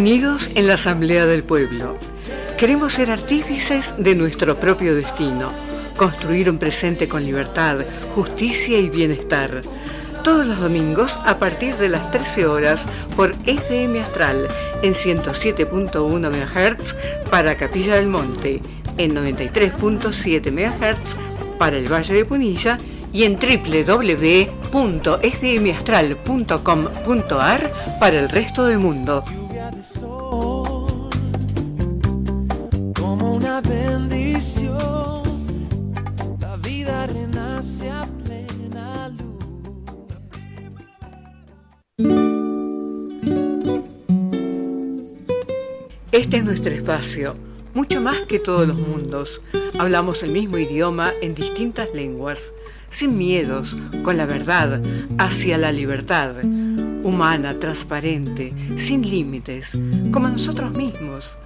Unidos en la Asamblea del Pueblo. Queremos ser artífices de nuestro propio destino, construir un presente con libertad, justicia y bienestar. Todos los domingos a partir de las 13 horas por FM Astral en 107.1 MHz para Capilla del Monte, en 93.7 MHz para el Valle de Punilla y en www.fmastral.com.ar para el resto del mundo. Este es nuestro espacio, mucho más que todos los mundos. Hablamos el mismo idioma en distintas lenguas, sin miedos, con la verdad, hacia la libertad, humana, transparente, sin límites, como nosotros mismos,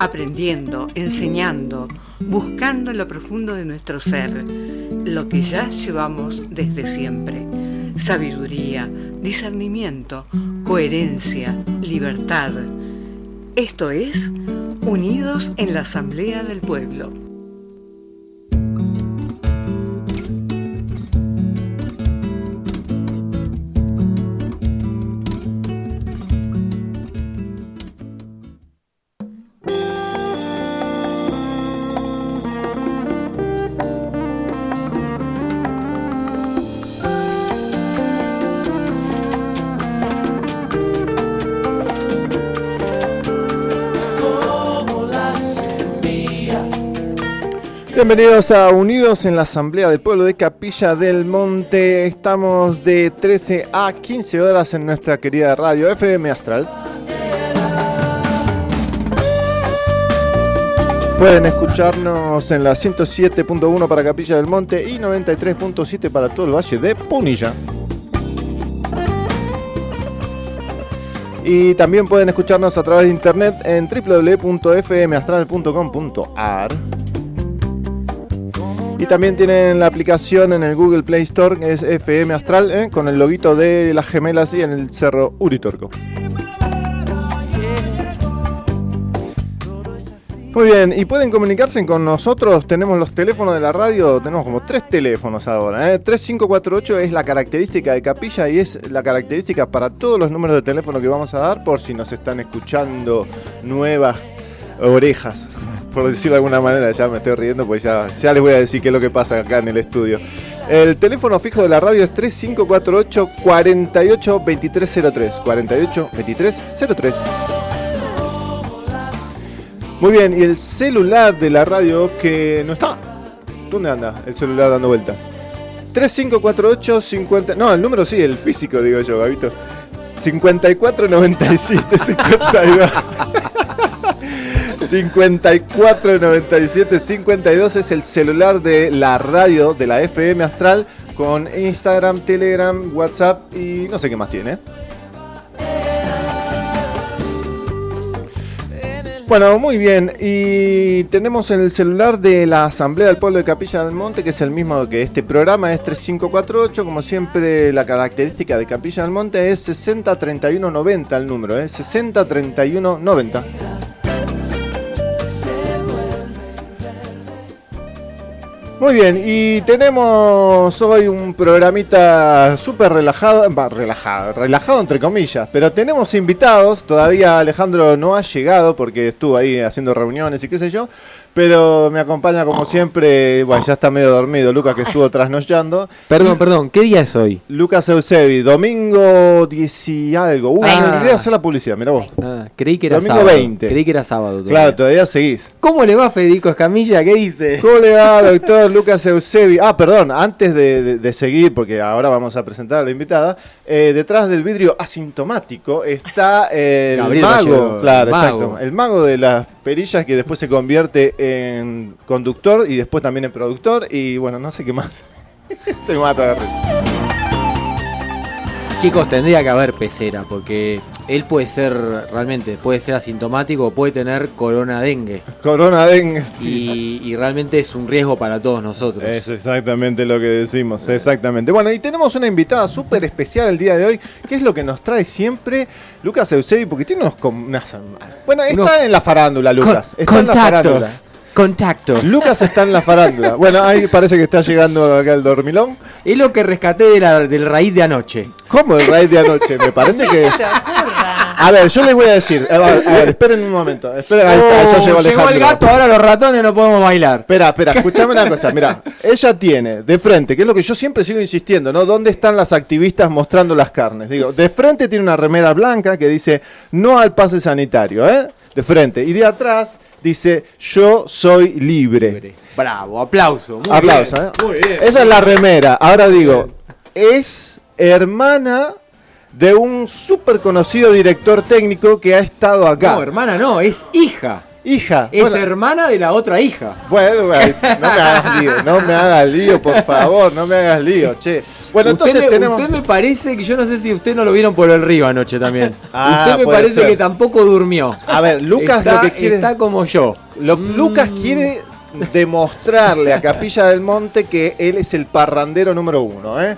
aprendiendo, enseñando, buscando en lo profundo de nuestro ser, lo que ya llevamos desde siempre. Sabiduría, discernimiento, coherencia, libertad. Esto es Unidos en la Asamblea del Pueblo. Bienvenidos a Unidos en la Asamblea del Pueblo de Capilla del Monte. Estamos de 13 a 15 horas en nuestra querida radio FM Astral. Pueden escucharnos en la 107.1 para Capilla del Monte y 93.7 para todo el Valle de Punilla. Y también pueden escucharnos a través de internet en www.fmastral.com.ar. Y también tienen la aplicación en el Google Play Store, que es FM Astral, ¿eh? con el loguito de las gemelas y en el cerro Uritorco. Muy bien, y pueden comunicarse con nosotros. Tenemos los teléfonos de la radio, tenemos como tres teléfonos ahora. ¿eh? 3548 es la característica de Capilla y es la característica para todos los números de teléfono que vamos a dar por si nos están escuchando nuevas orejas. Por decirlo de alguna manera, ya me estoy riendo, pues ya, ya les voy a decir qué es lo que pasa acá en el estudio. El teléfono fijo de la radio es 3548 48 2303. 48 2303. Muy bien, y el celular de la radio que no está. ¿Dónde anda el celular dando vueltas? 3548 50. No, el número sí, el físico, digo yo, Gabito. 5497 52. 5497 52 es el celular de la radio de la FM Astral con Instagram, Telegram, WhatsApp y no sé qué más tiene. Bueno, muy bien. Y tenemos el celular de la Asamblea del Pueblo de Capilla del Monte, que es el mismo que este programa, es 3548. Como siempre, la característica de Capilla del Monte es 603190 el número, ¿eh? 603190. Muy bien, y tenemos hoy un programita súper relajado, relajado, relajado entre comillas, pero tenemos invitados, todavía Alejandro no ha llegado porque estuvo ahí haciendo reuniones y qué sé yo, pero me acompaña como siempre, bueno, ya está medio dormido, Lucas que estuvo trasnochando. Perdón, perdón, ¿qué día es hoy? Lucas Eusebi, domingo 10 y algo. Uh, Ah. me olvidé de hacer la publicidad, mira vos. Ah, creí que era Domingo sábado. 20. Creí que era sábado. todavía. Claro, todavía seguís. ¿Cómo le va Federico Escamilla? ¿Qué dice? ¿Cómo le va, doctor Lucas Eusebi? Ah, perdón, antes de, de- de seguir, porque ahora vamos a presentar a la invitada, eh, detrás del vidrio asintomático está eh, el mago, claro, mago. exacto, el mago de las perillas que después se convierte en conductor y después también en productor y bueno, no sé qué más. se mata de risa. Chicos, tendría que haber pecera, porque él puede ser, realmente, puede ser asintomático o puede tener corona dengue. Corona dengue. sí. Y, y realmente es un riesgo para todos nosotros. Es exactamente lo que decimos, exactamente. Bueno, y tenemos una invitada súper especial el día de hoy, que es lo que nos trae siempre Lucas Eusebi, porque tiene unos... unas- bueno, está Unos- en la farándula, Lucas. Con- está en la farándula. Contactos. Lucas está en la farándula. Bueno, ahí parece que está llegando acá el dormilón. Es lo que rescaté de la, del raíz de anoche. ¿Cómo el raid de anoche? Me parece que es... A ver, yo les voy a decir. A ver, a ver, esperen un momento. Esperen, ahí está, ya Oh, llegó llegó el gato, ahora los ratones no podemos bailar. Espera, espera, escúchame una cosa. Mira, ella tiene de frente, que es lo que yo siempre sigo insistiendo, ¿no? ¿Dónde están las activistas mostrando las carnes? Digo, de frente tiene una remera blanca que dice no al pase sanitario, ¿eh? De frente. Y de atrás dice yo soy libre. Bravo, aplauso. Muy Aplauso, bien, ¿eh? Muy bien. Esa es la remera. Ahora digo, es hermana de un súper conocido director técnico que ha estado acá. No, hermana, no, es hija. Hija. Es bueno, hermana de la otra hija. Bueno, no me hagas lío, no me hagas lío, por favor, no me hagas lío, che. Bueno, usted, entonces me, tenemos... usted me parece que yo no sé si usted no lo vieron por el río anoche también. Ah, usted me parece ser. que tampoco durmió. A ver, Lucas está, lo que quiere... está como yo. lo- Mm. Lucas quiere demostrarle a Capilla del Monte que él es el parrandero número uno, ¿eh?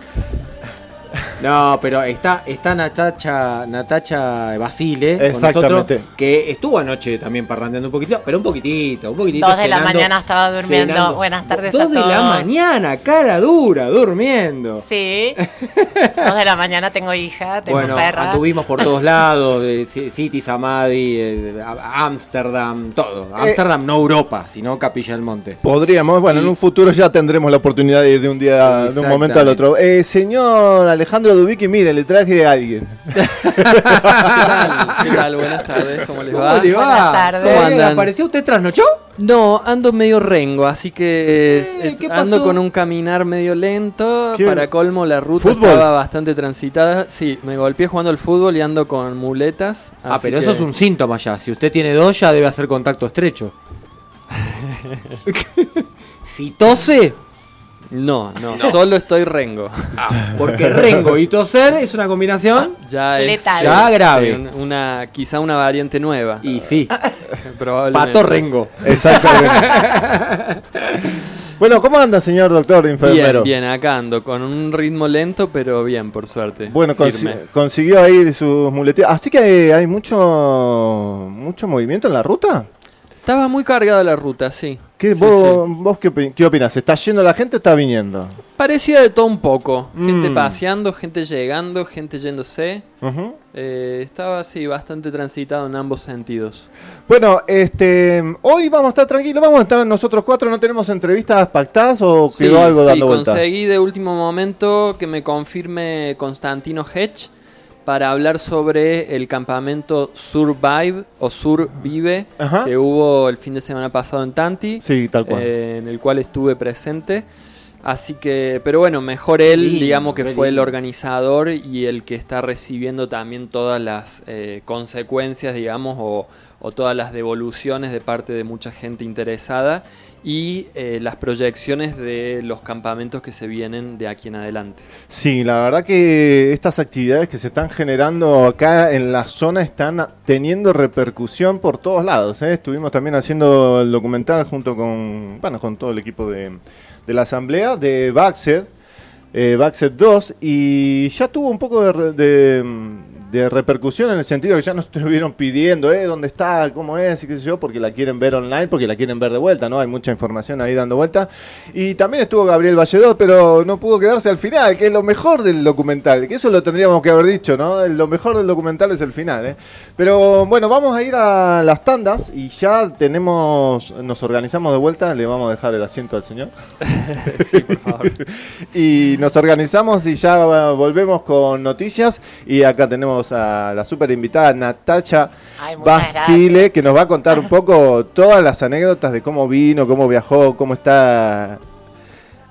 No, pero está, está Natacha, Natacha Basile con nosotros, que estuvo anoche también parrandeando un poquitito, pero un poquitito, un poquitito. Dos de la mañana estaba durmiendo. cenando. Buenas tardes Dos a de la mañana, cara dura, durmiendo. Sí. Dos de la mañana tengo hija, tengo Bueno, perra. anduvimos por todos lados, de City, Samadhi, eh, Ámsterdam, todo. Ámsterdam no Europa, sino Capilla del Monte. Podríamos, bueno, en un futuro ya tendremos la oportunidad de ir de un día, de un momento al otro. Eh, señor Alejandro Dubicki, mire, le traje a alguien. ¿Qué tal? ¿Qué tal? Buenas tardes, ¿cómo les ¿Cómo va? le va? Buenas tardes. ¿Cómo. ¿Apareció usted trasnochó? No, ando medio rengo, así que Eh, ¿qué ando pasó? con un caminar medio lento. ¿Qué? Para colmo, la ruta ¿Fútbol? estaba bastante transitada. Sí, me golpeé jugando al fútbol y ando con muletas. Ah, pero que- eso es un síntoma ya. Si usted tiene dos, ya debe hacer contacto estrecho. si tose, No, no, solo estoy rengo. porque rengo y toser es una combinación. Ya es Letal. Ya grave. sí, un- una, quizá una variante nueva. Y sí, probablemente. pato rengo. Exactamente. bueno, ¿cómo anda, señor doctor enfermero? Bien, bien, acá ando con un ritmo lento, pero bien, por suerte. Bueno, consi- Firme. consiguió ahí sus muletillas. Así que hay mucho mucho movimiento en la ruta. Estaba muy cargada la ruta, sí. ¿Qué, Sí, vos, vos qué, qué opinas? ¿Está yendo la gente o está viniendo? Parecía de todo un poco. Gente Mm. paseando, gente llegando, gente yéndose. Eh, estaba así bastante transitado en ambos sentidos. Bueno, este, hoy vamos a estar tranquilos, vamos a estar nosotros cuatro, ¿no tenemos entrevistas pactadas o Sí, quedó algo dando vuelta? conseguí de último momento que me confirme Constantino Hedge para hablar sobre el campamento Survive o Survive Ajá. que hubo el fin de semana pasado en Tanti. Sí, tal cual. eh, en el cual estuve presente. Así que, pero bueno, mejor él, digamos que fue el organizador y el que está recibiendo también todas las eh, consecuencias, digamos, o, o todas las devoluciones de parte de mucha gente interesada y eh, las proyecciones de los campamentos que se vienen de aquí en adelante. Sí, la verdad que estas actividades que se están generando acá en la zona están teniendo repercusión por todos lados. ¿eh? Estuvimos también haciendo el documental junto con, bueno, con todo el equipo de, la asamblea de Baxet, eh, Baxet 2, y ya tuvo un poco de, de, de repercusión en el sentido que ya nos estuvieron pidiendo, eh, dónde está, cómo es y qué sé yo, porque la quieren ver online, porque la quieren ver de vuelta, ¿no? Hay mucha información ahí dando vuelta. Y también estuvo Gabriel Valledor, pero no pudo quedarse al final, que es lo mejor del documental, que eso lo tendríamos que haber dicho, ¿no? Lo mejor del documental es el final, ¿eh? Pero bueno, vamos a ir a las tandas y ya tenemos, nos organizamos de vuelta, le vamos a dejar el asiento al señor. sí, por favor. Y nos organizamos y ya volvemos con noticias. Y acá tenemos a la super invitada Natacha Ay, Basile, que nos va a contar un poco todas las anécdotas de cómo vino, cómo viajó, cómo está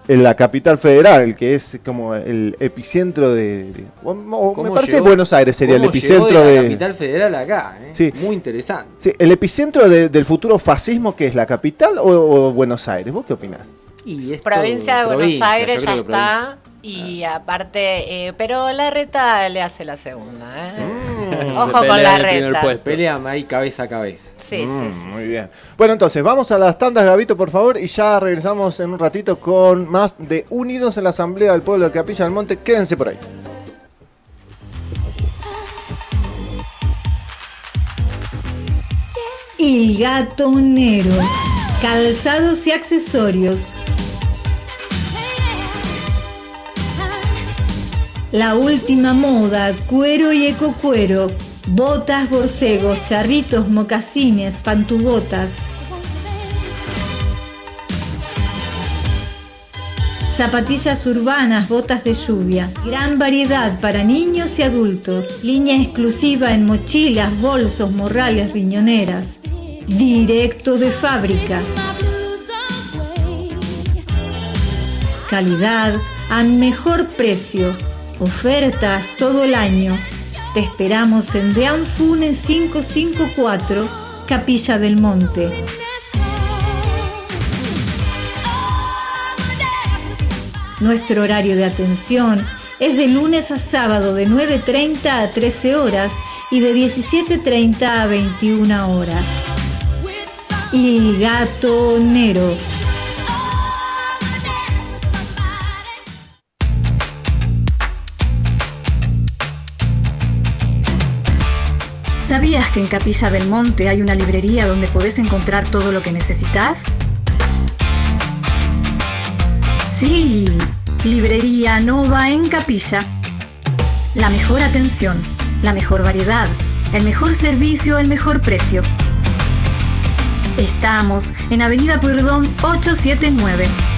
en la capital federal, que es como el epicentro de... de- o- o me ¿Cómo parece llegó- Buenos Aires sería el ¿Cómo llegó epicentro de de... la capital federal acá, ¿eh? Sí. Muy interesante. Sí, el epicentro de- del futuro fascismo, que es la capital o, o Buenos Aires. ¿Vos qué opinás? Y esto- Provincia de Buenos Aires ya está Y aparte, eh, pero la reta le hace la segunda. ¿eh? Mm. Ojo Se con la reta. Pelean ahí cabeza a cabeza. Sí, Mm, sí, sí. Muy bien. Bueno, entonces, vamos a las tandas, Gabito, por favor, y ya regresamos en un ratito con más de Unidos en la Asamblea del Pueblo de Capilla del Monte. Quédense por ahí. El gatonero. Calzados y accesorios. La última moda, cuero y ecocuero. Botas, borcegos, charritos, mocasines, pantubotas. Zapatillas urbanas, botas de lluvia. Gran variedad para niños y adultos. Línea exclusiva en mochilas, bolsos, morrales, riñoneras. Directo de fábrica. Calidad a mejor precio. Ofertas todo el año. Te esperamos en Deanfune 554, Capilla del Monte. Nuestro horario de atención es de lunes a sábado de 9.30 a 13 horas y de 17.30 a 21 horas. El gatonero. ¿Sabías que en Capilla del Monte hay una librería donde podés encontrar todo lo que necesitas? Sí, Librería Nova en Capilla. La mejor atención, la mejor variedad, el mejor servicio, el mejor precio. Estamos en Avenida Pueyrredón 879.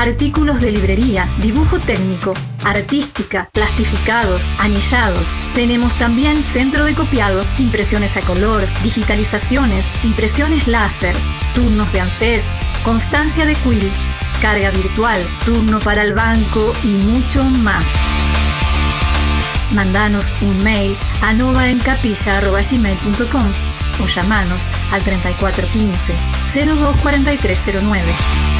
Artículos de librería, dibujo técnico, artística, plastificados, anillados. Tenemos también centro de copiado, impresiones a color, digitalizaciones, impresiones láser, turnos de ANSES, constancia de quill, carga virtual, turno para el banco y mucho más. Mandanos un mail a novaencapilla.gmail.com o llamanos al 3415 024309.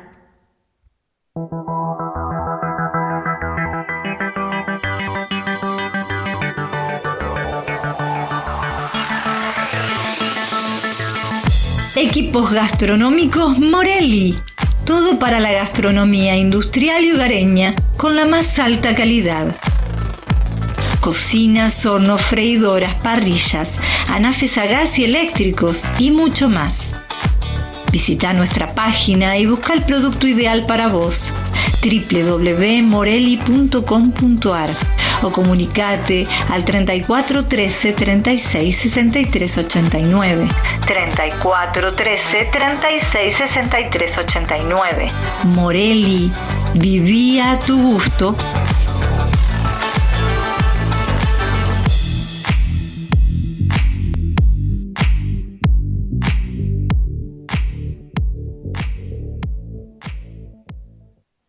Equipos gastronómicos Morelli. Todo para la gastronomía industrial y hogareña con la más alta calidad. Cocinas, hornos, freidoras, parrillas, anafes a gas y eléctricos y mucho más. Visita nuestra página y busca el producto ideal para vos. www.morelli.com.ar o comunicate al 34 13 36 63 89 34 13 36 63 89 Morelli, vivía a tu gusto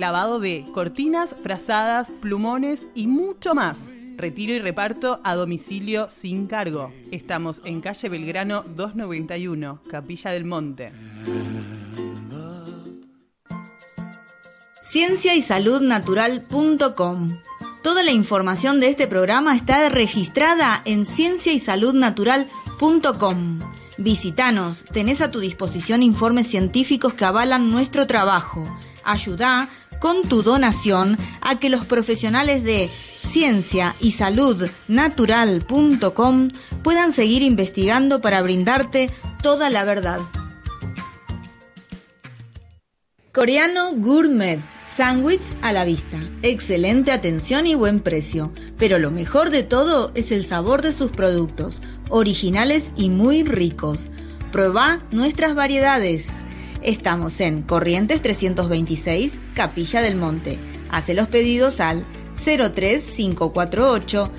Lavado de cortinas, frazadas, plumones y mucho más. Retiro y reparto a domicilio sin cargo. Estamos en calle Belgrano 291, Capilla del Monte. Ciencia y Salud Natural.com. Toda la información de este programa está registrada en Ciencia y Salud Natural.com. Visítanos, tenés a tu disposición informes científicos que avalan nuestro trabajo. Ayuda con tu donación a que los profesionales de ciencia y salud natural.com puedan seguir investigando para brindarte toda la verdad. Coreano Gourmet. Sándwich a la vista. Excelente atención y buen precio. Pero lo mejor de todo es el sabor de sus productos, originales y muy ricos. Prueba nuestras variedades. Estamos en Corrientes 326, Capilla del Monte. Hace los pedidos al 03548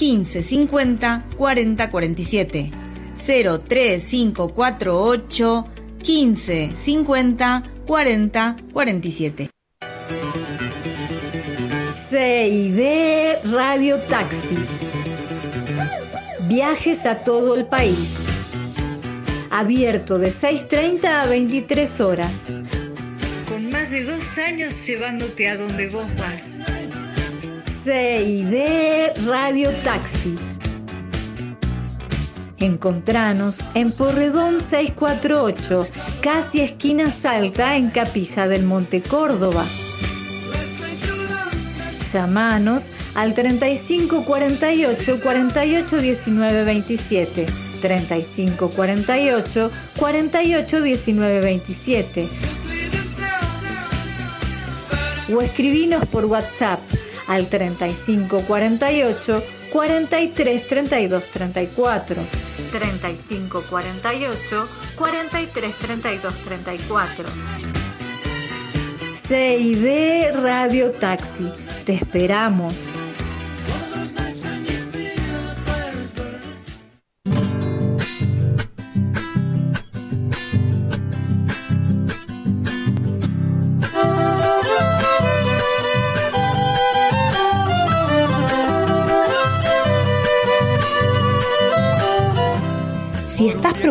1550 4047. 03548 1550 4047. CID Radio Taxi. Viajes a todo el país. Abierto de 6.30 a 23 horas. Con más de dos años llevándote a donde vos vas. CID Radio Taxi. Encontranos en Porredón 648, casi esquina Salta, en Capilla del Monte Córdoba. Llamanos al 35 48 48 19 27. 35 48 48 19 27. O escribinos por WhatsApp al 35 48 43 32 34. 35 48 43 32 34. CID Radio Taxi. Te esperamos.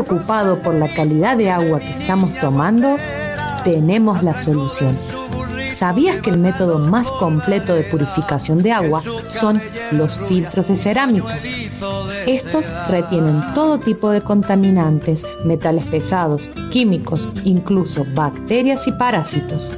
Preocupado por la calidad de agua que estamos tomando, tenemos la solución. ¿Sabías que el método más completo de purificación de agua son los filtros de cerámica? Estos retienen todo tipo de contaminantes, metales pesados, químicos, incluso bacterias y parásitos.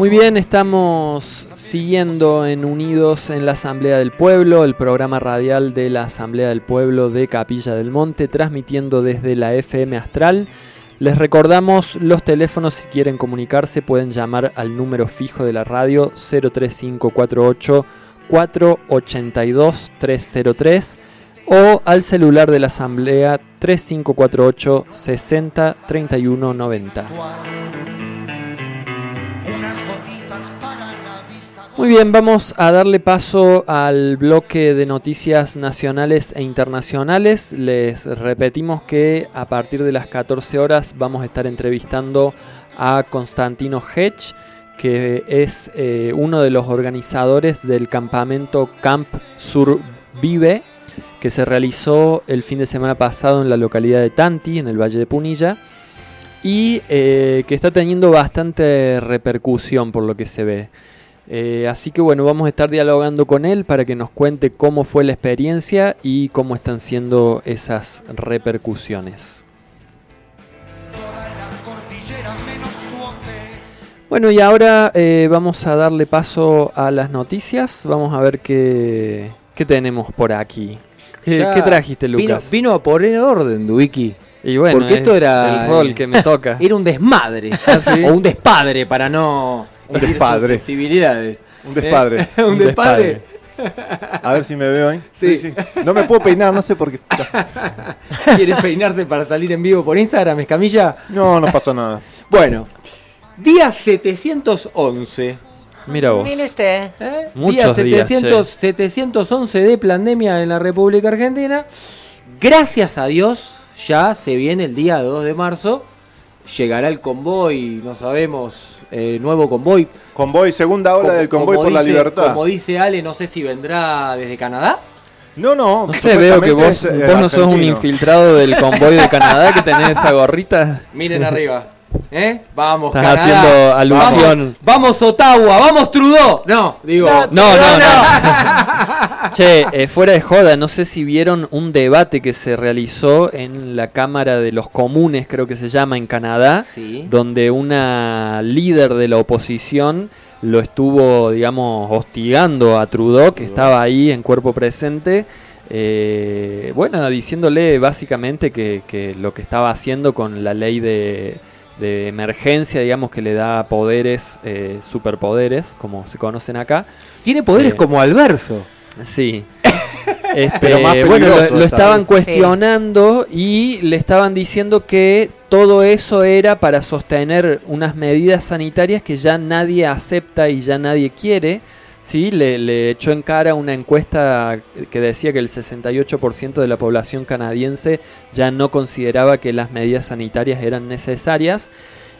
Muy bien, estamos siguiendo en Unidos en la Asamblea del Pueblo, el programa radial de la Asamblea del Pueblo de Capilla del Monte, transmitiendo desde la FM Astral. Les recordamos los teléfonos, si quieren comunicarse, pueden llamar al número fijo de la radio 03548 482 303 o al celular de la Asamblea 3548 60 31 90. Muy bien, vamos a darle paso al bloque de noticias nacionales e internacionales. Les repetimos que a partir de las 14 horas vamos a estar entrevistando a Constantino Hedge, que es eh, uno de los organizadores del campamento Camp Survive, que se realizó el fin de semana pasado en la localidad de Tanti, en el Valle de Punilla, y eh, que está teniendo bastante repercusión por lo que se ve. Eh, así que bueno, vamos a estar dialogando con él para que nos cuente cómo fue la experiencia y cómo están siendo esas repercusiones. Bueno, y ahora eh, vamos a darle paso a las noticias. Vamos a ver qué, qué tenemos por aquí. ¿Qué, Ya qué trajiste, vino- Lucas? Vino, a poner orden, Dubiki. Y bueno, Porque esto es era. el rol que me toca. Era un desmadre. ¿Ah, sí? O un despadre para no. Un despadre. susceptibilidades. Un despadre. Eh, un despadre. A ver si me veo ahí. Sí. No me puedo peinar, no sé por qué. ¿Quieres peinarse para salir en vivo por Instagram, Escamilla? No, no pasó nada. Bueno, día 711. Mira vos. Mire usted. ¿eh? Muchos día días, 700 711 de pandemia en la República Argentina. Gracias a Dios, ya se viene el día 2 de marzo. Llegará el convoy, no sabemos, eh, nuevo convoy. Convoy, segunda hora Como- del convoy por la libertad. Como dice Ale, no sé si vendrá desde Canadá. No, no. No sé, veo que vos, eh, vos no sos un infiltrado del convoy de Canadá que tenés esa gorrita. Miren arriba. ¿Eh? Vamos, Estás Canadá. haciendo alusión. Vamos, vamos, Ottawa, vamos Trudeau. No, digo. No, no, no. Che, eh, fuera de joda, no sé si vieron un debate que se realizó en la Cámara de los Comunes, creo que se llama, en Canadá, Sí. donde una líder de la oposición lo estuvo, digamos, hostigando a Trudeau, que estaba ahí en cuerpo presente. eh, bueno, diciéndole básicamente que, que lo que estaba haciendo con la ley de, de emergencia, digamos, que le da poderes, eh, superpoderes, como se conocen acá. Tiene poderes Eh, como Alverso. Sí. Este, Pero más bueno, lo, estaban cuestionando y le estaban diciendo que todo eso era para sostener unas medidas sanitarias que ya nadie acepta y ya nadie quiere. Sí, le, echó en cara una encuesta que decía que el 68% de la población canadiense ya no consideraba que las medidas sanitarias eran necesarias.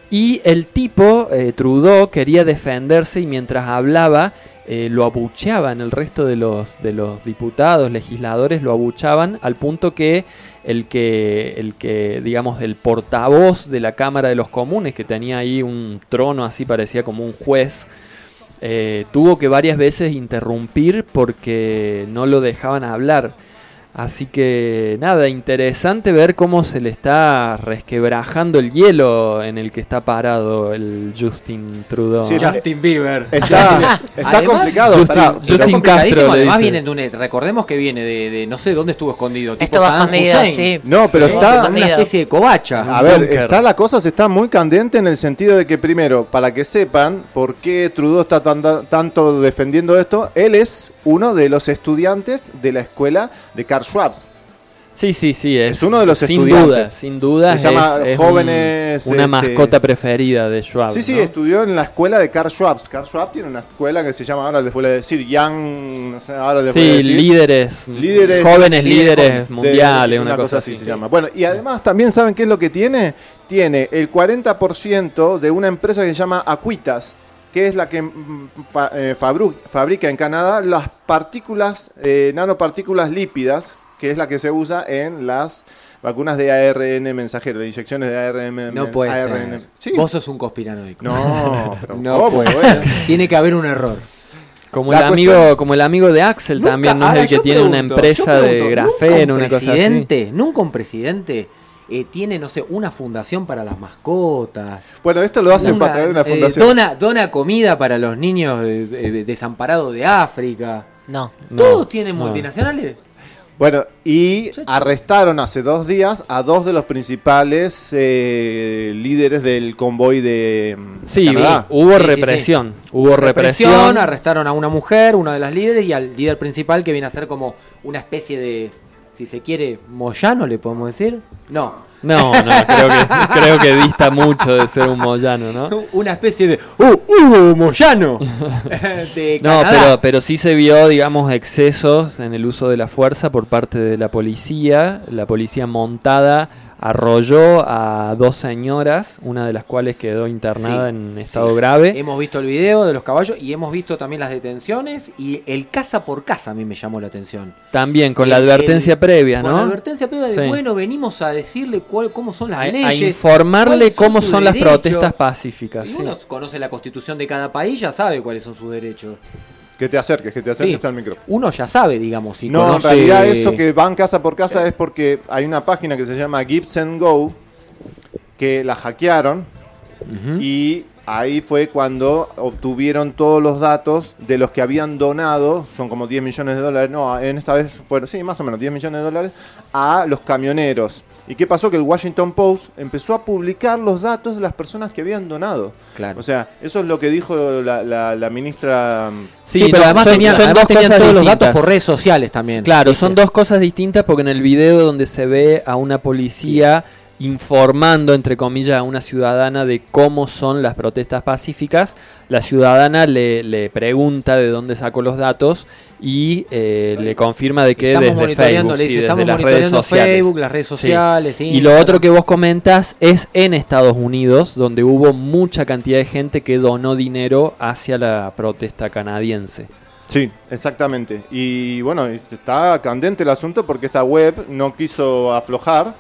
Y el tipo, eh, Trudeau, quería defenderse y mientras hablaba eh, lo abucheaban, el resto de los, de los diputados, legisladores lo abuchaban al punto que el que, el que, digamos, el portavoz de la Cámara de los Comunes, que tenía ahí un trono así, parecía como un juez, eh, tuvo que varias veces interrumpir porque no lo dejaban hablar. Así que nada, interesante ver cómo se le está resquebrajando el hielo en el que está parado el Justin Trudeau. Sí, Justin Bieber. Está, está Además, complicado. Justin- pará, Justin Castro le además dice. vienen de un, recordemos que viene de, de no sé dónde estuvo escondido, tipo Estuvo Saddam escondido, sí. No, pero Sí, está- una especie de covacha. A ver, está la cosa se está muy candente en el sentido de que primero, para que sepan por qué Trudeau está tan- tanto defendiendo esto, él es uno de los estudiantes de la escuela de Karl Schwab. Sí, sí, sí, es, Es uno de los sin estudiantes. duda, sin duda. Se llama es- es un- Jóvenes, una este- mascota preferida de Schwab. Sí, sí, ¿no? estudió en la escuela de Karl Schwab. Karl Schwab tiene una escuela que se llama, ahora les voy a decir, Young, no sé, ahora les voy a Sí, decir. líderes, Líderes- jóvenes líderes de- mundiales, una, una, cosa, cosa así se llama. Bueno, y además también saben qué es lo que tiene. Tiene el 40% de una empresa que se llama Aquitas, que es la que mm, fa- eh, fabru- fabrica en Canadá las partículas, eh, nanopartículas lípidas, que es la que se usa en las vacunas de ARN mensajero, de inyecciones de ARN. No puede ARN. ser. Sí. Vos sos un conspiranoico. No, pero no ¿cómo, puede ser. Tiene que haber un error. Como La el amigo, cuestión- como el amigo de Axel Nunca- también, ¿no? Es el que tiene una empresa de grafeno, ¿nunca un una cosa así. presidente, Nunca un presidente eh, tiene, no sé, una fundación para las mascotas. Bueno, esto lo hacen Una, para traer una eh, fundación. dona, dona comida para los niños eh, eh, desamparados de África. No. No, Todos tienen no. multinacionales. Bueno, y arrestaron hace dos días a dos de los principales eh, líderes del convoy de mm, Sí, Canadá. hubo Sí, sí, represión. Hubo represión. Represión, arrestaron a una mujer, una de las líderes, y al líder principal que viene a ser como una especie de, si se quiere, Moyano, le podemos decir. No, No, no, creo que, creo que dista mucho de ser un Moyano, ¿no? Una especie de ¡Uh, Hugo Moyano! de No, pero, pero sí se vio, digamos, excesos en el uso de la fuerza por parte de la policía. La policía montada arrolló a dos señoras, una de las cuales quedó internada Sí, en estado grave. Hemos visto el video de los caballos y hemos visto también las detenciones y el casa por casa a mí me llamó la atención. También con la advertencia el- previa, Con ¿no? la advertencia previa de, Sí. bueno, venimos a decirle cuál, cómo son las A, a leyes. informarle cuáles cómo son las protestas pacíficas. Y sí. uno conoce la constitución de cada país, ya sabe cuáles son sus derechos. Que te acerques, que te acerques Sí. al micrófono. Uno ya sabe, digamos, y No, conoce... en realidad eso que van casa por casa es porque hay una página que se llama Gives and Go que la hackearon y ahí fue cuando obtuvieron todos los datos de los que habían donado, son como 10 millones de dólares, no, en esta vez fueron, sí, más o menos 10 millones de dólares, a los camioneros. ¿Y qué pasó? Que el Washington Post empezó a publicar los datos de las personas que habían donado. Claro. O sea, eso es lo que dijo la, la- la ministra... Sí, pero no, además son- tenían, son además dos tenían cosas todos los datos por redes sociales también. Claro, ¿viste? son dos cosas distintas porque en el video donde se ve a una policía informando, entre comillas, a una ciudadana de cómo son las protestas pacíficas, la ciudadana le, le pregunta de dónde sacó los datos y eh, le confirma de que Estamos desde monitoreando, Facebook, le sí, dice, desde estamos las redes monitoreando sociales. Facebook, las redes Sí. sociales, Y lo otro que vos comentas es en Estados Unidos, donde hubo mucha cantidad de gente que donó dinero hacia la protesta canadiense. Sí, exactamente. Y bueno, está candente el asunto porque esta web no quiso aflojar.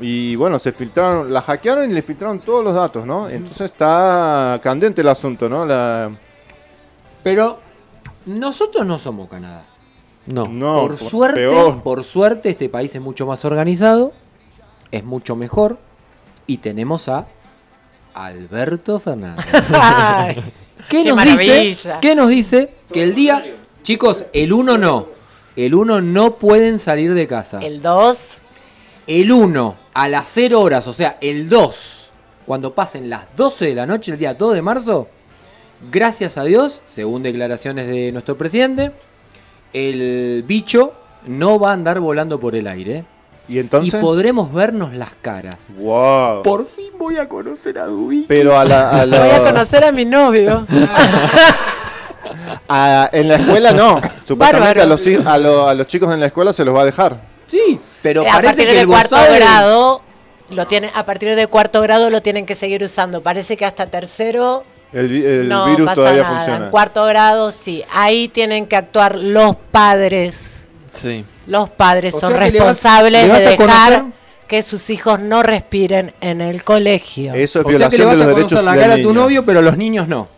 Y bueno, se filtraron, la hackearon y le filtraron todos los datos, ¿no? Entonces está candente el asunto, ¿no? La, Pero nosotros no somos Canadá. No. no, por suerte, peor. por suerte, este país es mucho más organizado, es mucho mejor y tenemos a Alberto Fernández. ¿Qué, qué nos dice? ¿Qué nos dice? Que el día, chicos, el 1 no. El 1 no pueden salir de casa. El 2. El 1 a las 0 horas, o sea, el 2, cuando pasen las 12 de la noche, el día 2 de marzo, gracias a Dios, según declaraciones de nuestro presidente, el bicho no va a andar volando por el aire. ¿Y entonces? Y podremos vernos las caras. Wow. Por fin voy a conocer a Dubi. Pero a la, a la- Voy a conocer a mi novio. a- en la escuela no. Supuestamente a los, a, lo- a los chicos en la escuela se los va a dejar. Sí, pero a parece partir que el cuarto gozado- grado lo tienen, a partir de cuarto grado lo tienen que seguir usando. Parece que hasta tercero El, no virus pasa todavía nada. funciona. En cuarto grado sí. Ahí tienen que actuar los padres. Sí. Los padres O son le vas- responsables le vas de a dejar que sus hijos no respiren en el colegio. Eso es O sea que le violación vas de a los conocer derechos la del cara a tu novio, pero los niños no.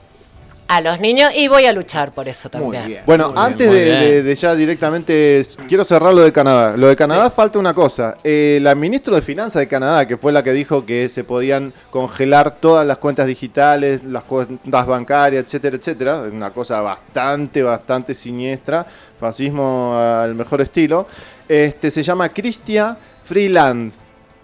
A los niños y voy a luchar por eso Muy también. bien. Bueno, muy bien, antes muy de, bien. de- de ya directamente, quiero cerrar lo de Canadá. Lo de Canadá falta una cosa. Eh, la ministra de Finanzas de Canadá, que fue la que dijo que se podían congelar todas las cuentas digitales, las cuentas bancarias, etcétera, etcétera, una cosa bastante, bastante siniestra, fascismo al mejor estilo, este, se llama Cristia Freeland.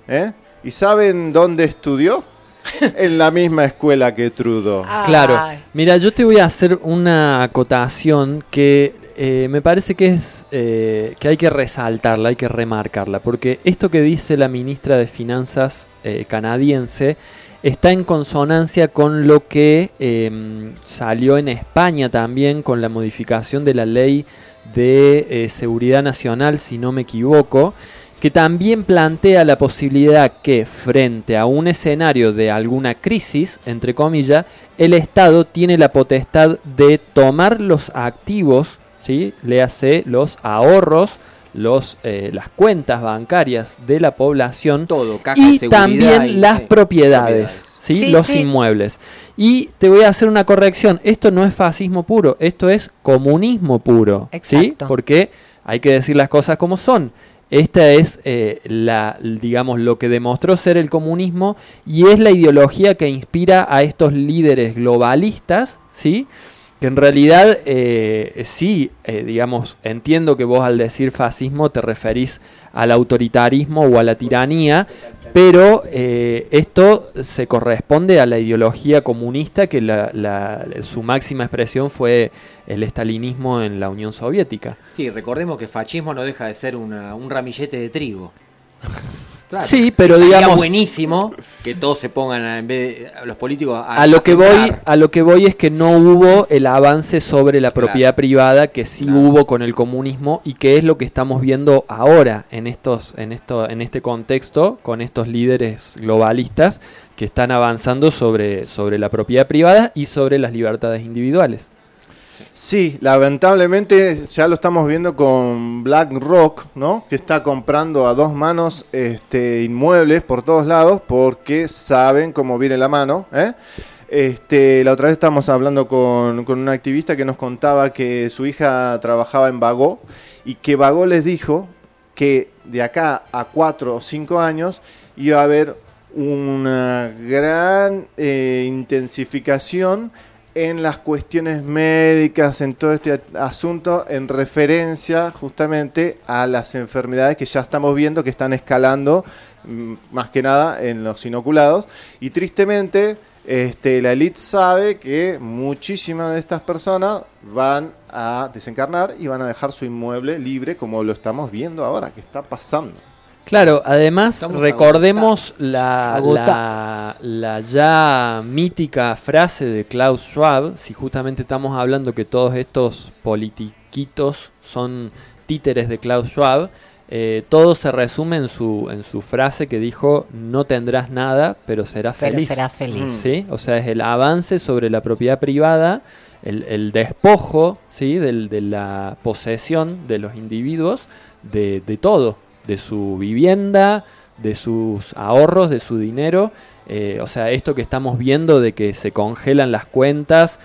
¿eh? ¿Y saben dónde estudió? en la misma escuela que Trudeau. Claro. Mira, yo te voy a hacer una acotación que eh, me parece que es eh, que hay que resaltarla, hay que remarcarla, porque esto que dice la ministra de Finanzas eh, canadiense está en consonancia con lo que eh, salió en España también con la modificación de la ley de eh, seguridad nacional, si no me equivoco, que también plantea la posibilidad que frente a un escenario de alguna crisis, entre comillas, el Estado tiene la potestad de tomar los activos, ¿sí? le hace los ahorros, los, eh, las cuentas bancarias de la población Todo, caja y también y- las sí, propiedades, propiedades. ¿sí? Sí, los sí. inmuebles. Y te voy a hacer una corrección, esto no es fascismo puro, esto es comunismo puro, ¿sí? Exacto. Porque hay que decir las cosas como son. Esta es eh, la, digamos, lo que demostró ser el comunismo y es la ideología que inspira a estos líderes globalistas, ¿sí? Que en realidad eh, sí, eh, digamos, entiendo que vos al decir fascismo te referís al autoritarismo o a la tiranía, pero eh, esto se corresponde a la ideología comunista que la- la- su máxima expresión fue el estalinismo en la Unión Soviética. Sí, recordemos que fascismo no deja de ser una- un ramillete de trigo. Claro. Sí, pero Sería digamos- buenísimo que todos se pongan a- en vez de, a los políticos a, a lo que voy a lo que voy es que no hubo el avance sobre la propiedad privada que sí hubo con el comunismo y que es lo que estamos viendo ahora en estos en esto en este contexto con estos líderes globalistas que están avanzando sobre sobre la propiedad privada y sobre las libertades individuales. Sí, lamentablemente ya lo estamos viendo con BlackRock, ¿no? Que está comprando a dos manos este, inmuebles por todos lados porque saben cómo viene la mano, ¿eh? Este, la otra vez estábamos hablando con, con una activista que nos contaba que su hija trabajaba en Vago y que Vago les dijo que de acá a cuatro o cinco años iba a haber una gran eh, intensificación en las cuestiones médicas, en todo este asunto, en referencia justamente a las enfermedades que ya estamos viendo que están escalando, mm, más que nada en los inoculados. Y tristemente, este, la élite sabe que muchísimas de estas personas van a desencarnar y van a dejar su inmueble libre, como lo estamos viendo ahora, que está pasando. Claro, además Estamos recordemos la, la, la ya mítica frase de Klaus Schwab, si justamente estamos hablando que todos estos politiquitos son títeres de Klaus Schwab, eh, todo se resume en su, en su frase que dijo, no tendrás nada, pero serás Pero feliz. serás feliz. ¿Sí? O sea, es el avance sobre la propiedad privada, el, el despojo ¿sí? Del- de la posesión de los individuos de, de todo, de su vivienda, de sus ahorros, de su dinero. Eh, o sea, esto que estamos viendo de que se congelan las cuentas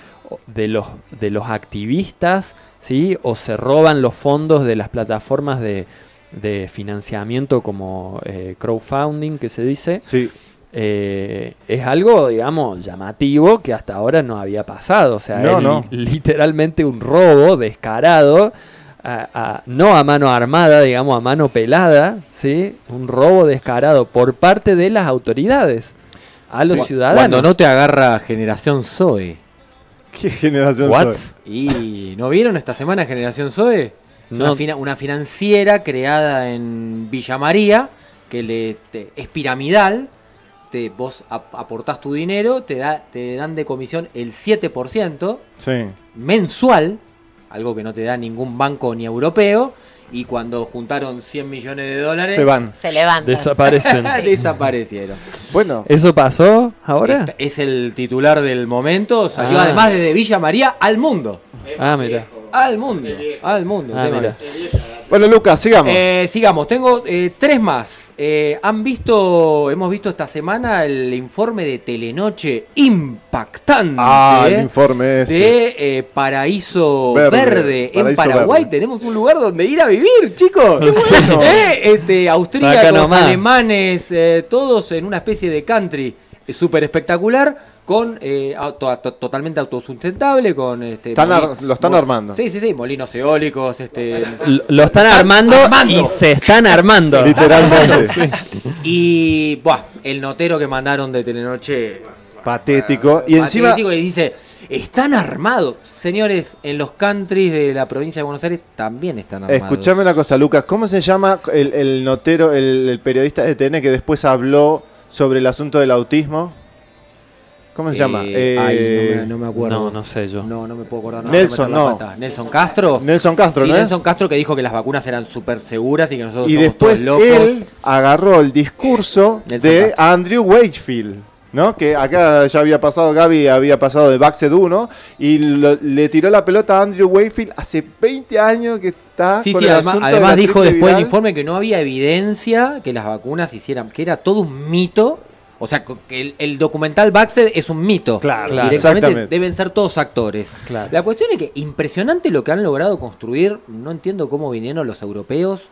de los, de los activistas, ¿sí? o se roban los fondos de las plataformas de, de financiamiento como eh, crowdfunding, que se dice. Eh, es algo, digamos, llamativo que hasta ahora no había pasado. O sea, No, es no. literalmente un robo descarado, a- a- no a mano armada, digamos, a mano pelada, ¿sí? Un robo descarado por parte de las autoridades a los ciudadanos. Cuando no te agarra generación Zoe. ¿Qué generación What? Zoe? ¿Y no vieron esta semana Generación Zoe? Es No. una, fina- una financiera creada en Villa María, que le, te- es piramidal. Te, vos ap- aportás tu dinero, te, da, te dan de comisión el 7% Sí. mensual, algo que no te da ningún banco ni europeo. Y cuando juntaron 100 millones de dólares, Se van. Se levantan. Desaparecen. Desaparecieron. Bueno. ¿Eso pasó ahora? Esta- es el titular del momento. Salió Ah. además desde Villa María al mundo. Ah, mira. Al mundo. Al mundo. Ah, Bueno, Lucas, sigamos. Eh, sigamos, tengo eh, tres más. Eh, Han visto, hemos visto esta semana el informe de Telenoche impactante. ah, el informe ese. de eh, Paraíso Verde, Verde, en Paraíso Paraguay. Verde. Tenemos un lugar donde ir a vivir, chicos. bueno. Eh, este, austríacos, alemanes, eh, todos en una especie de country súper espectacular. Con eh, auto- to- totalmente autosustentable, con este. Están moli- ar- lo están armando. Sí, sí, sí, molinos eólicos, este. Lo, lo están armando, y se están armando. Literalmente. Y, buah, el notero que mandaron de Telenoche. Patético. Y encima. patético, y dice, están armados. Señores, en los countries de la provincia de Buenos Aires también están armados. Escuchame una cosa, Lucas. ¿Cómo se llama el, el notero, el, el periodista de TN que después habló sobre el asunto del autismo? ¿Cómo se Eh, llama? ay, Eh, no, me, no me acuerdo. No, no sé yo. No, no me puedo acordar. no, Nelson, no. Nelson Castro. Nelson Castro, Sí, ¿no es? Nelson Castro que dijo que las vacunas eran súper seguras y que nosotros Y somos después todos locos. él agarró el discurso Nelson de Castro. Andrew Wakefield, ¿no? Que acá ya había pasado, Gaby había pasado de Baxed 1 y lo- le tiró la pelota a Andrew Wakefield hace 20 años que está Sí, con sí, el además, de dijo después del informe que no había evidencia que las vacunas hicieran, que era todo un mito. O sea, el, el documental Baxter es un mito. Claro, Claro. Directamente deben ser todos actores. Claro. La cuestión es que impresionante lo que han logrado construir. No entiendo cómo vinieron los europeos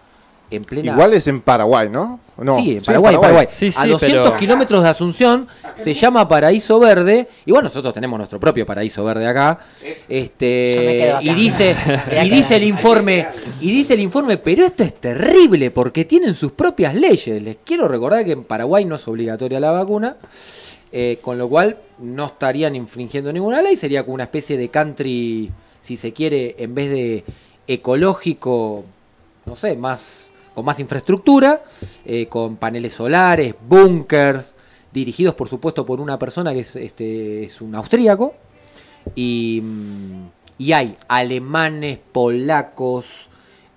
en plena. Igual es en Paraguay, ¿no? No, sí, en Paraguay, en Paraguay. Sí, a sí, 200 pero- kilómetros de Asunción se llama Paraíso Verde. Y bueno, nosotros tenemos nuestro propio Paraíso Verde acá. Este, acá. y dice, y dice el informe, y dice el informe, pero esto es terrible porque tienen sus propias leyes. Les quiero recordar que en Paraguay no es obligatoria la vacuna. eh, con lo cual no estarían infringiendo ninguna ley, sería como una especie de country, si se quiere, en vez de ecológico, no sé, más con más infraestructura, eh, con paneles solares, búnkers, dirigidos por supuesto por una persona que es, este, es un austríaco. Y, mm, y hay alemanes, polacos,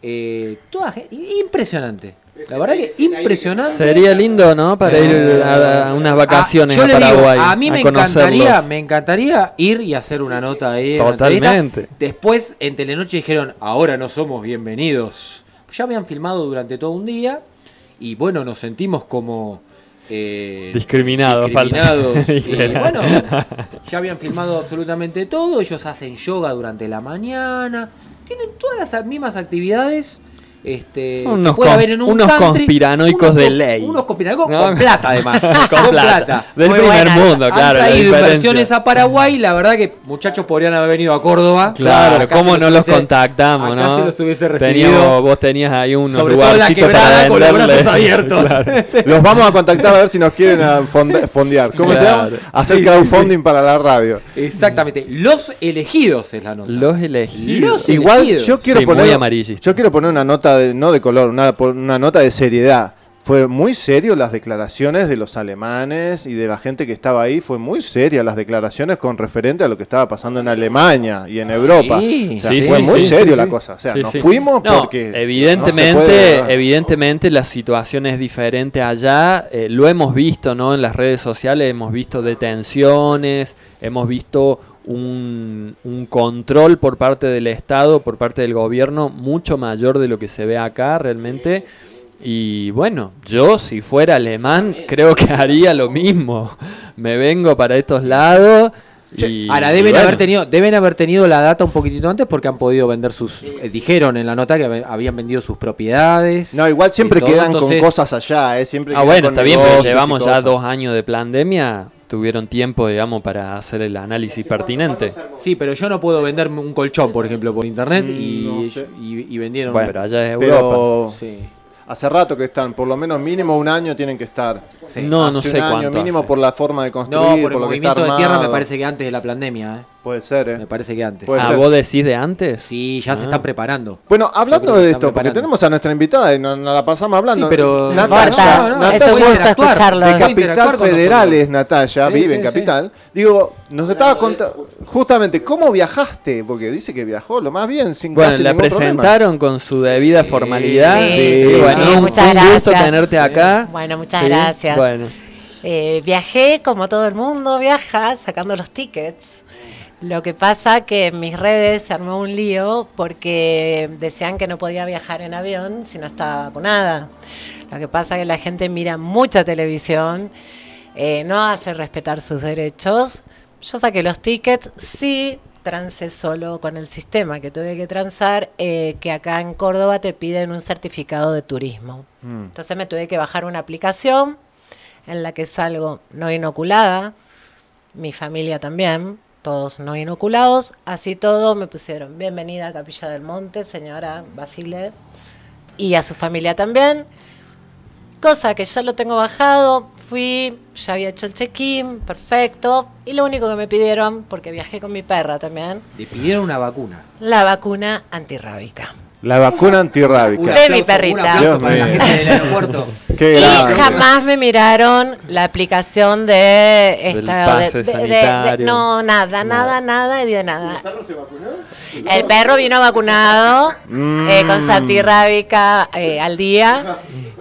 eh, toda gente, impresionante. La verdad que impresionante. Sería lindo, ¿no? Para ir a, a unas vacaciones yo a le digo, Paraguay. a mí me encantaría, me encantaría ir y hacer una nota ahí. Totalmente. Después en Telenoche dijeron, ahora no somos bienvenidos. Ya habían filmado durante todo un día y bueno, nos sentimos como eh, Discriminados, discriminados. Y bueno, ya habían filmado absolutamente todo. Ellos hacen yoga durante la mañana. Tienen todas las mismas actividades. Este, Son unos puede haber en un unos country. conspiranoicos Unos de ley. Unos conspiranoicos No. con plata, además. Con plata. Del Muy primer buena. mundo, Han claro, la traído inversiones a Paraguay. La verdad que muchachos podrían haber venido a Córdoba. Claro, Acá ¿cómo no los contactamos, acá no? se los hubiese recibido. Teníamos- vos tenías ahí lugarcitos quebrada para con los brazos abiertos. Claro. Los vamos a contactar a ver si nos quieren fondear. ¿Cómo se llama? Hacer Sí, sí, crowdfunding para la radio. Exactamente. Los elegidos es la nota. Los elegidos. Los Igual elegidos. yo quiero Sí, poner yo quiero poner una nota de, no de color, una, una nota de seriedad. Fue muy serio las declaraciones de los alemanes y de la gente que estaba ahí. Fue muy seria las declaraciones con referente a lo que estaba pasando en Alemania y en Europa. Sí, o sea, sí, fue sí, muy serio la cosa. O sea, nos fuimos No, porque evidentemente, no se puede- evidentemente la situación es diferente allá. eh, lo hemos visto, ¿no? En las redes sociales hemos visto detenciones, hemos visto un, un control por parte del Estado, por parte del gobierno, mucho mayor de lo que se ve acá realmente. Y bueno, yo si fuera alemán creo que haría lo mismo. Me vengo para estos lados. Y, Ahora y deben bueno. haber tenido, deben haber tenido la data un poquitito antes porque han podido vender sus, eh, dijeron en la nota que hab- habían vendido sus propiedades. No, igual siempre todo, quedan entonces- con cosas allá, ¿eh? Siempre Ah, bueno, con está bien, pero llevamos ya dos años de pandemia. Tuvieron tiempo, digamos, para hacer el análisis pertinente. Sí, pero yo no puedo venderme un colchón, por ejemplo, por internet Mm, y, no sé. y- y vendieron. Bueno, pero allá es Europa. Pero Sí. hace rato que están, por lo menos mínimo un año tienen que estar. Sí. No, Hace no un sé año cuánto mínimo hace. por la forma de construir, No, por, por el lo que está movimiento de tierra me parece que antes de la pandemia, ¿eh? Puede ser, ¿eh? Me parece que antes. Puede ah, ser. ¿vos decís de antes? Sí, ya se Ah. están preparando. Bueno, hablando de esto, porque tenemos a nuestra invitada y nos, nos la pasamos hablando. Sí, pero- Natalia, Importa, no, no, Natalia eso puede gusta interactuar. escucharlo. de Capital Federal es Natalia, Sí, vive sí, en sí. Capital. Digo, nos estaba contando justamente cómo viajaste, porque dice que viajó lo más bien, sin Bueno, casi la ningún problema. presentaron con su debida formalidad. sí, Sí, sí, bueno, un, muchas un gusto tenerte acá. Bueno, muchas Sí, gracias. Bueno, Eh, viajé como todo el mundo viaja, sacando los tickets. Lo que pasa que en mis redes se armó un lío porque decían que no podía viajar en avión si no estaba vacunada. Lo que pasa que la gente mira mucha televisión, eh, no hace respetar sus derechos. Yo saqué los tickets, sí trancé solo con el sistema que tuve que transar, eh, que acá en Córdoba te piden un certificado de turismo. Mm. Entonces me tuve que bajar una aplicación en la que salgo no inoculada, mi familia también, todos no inoculados, así todo me pusieron bienvenida a Capilla del Monte, señora Basile, y a su familia también, cosa que ya lo tengo bajado, fui, ya había hecho el check-in, perfecto, y lo único que me pidieron, porque viajé con mi perra también, Le pidieron una vacuna. la vacuna antirrábica. La vacuna antirrábica. De mi perrita. Un aplauso Dios para la mío. gente del aeropuerto. Qué Y grave. jamás me miraron la aplicación de Del esta pase de- de- de- sanitario. no nada nada nada y de nada el perro vino vacunado eh, con su antirrábica eh, al día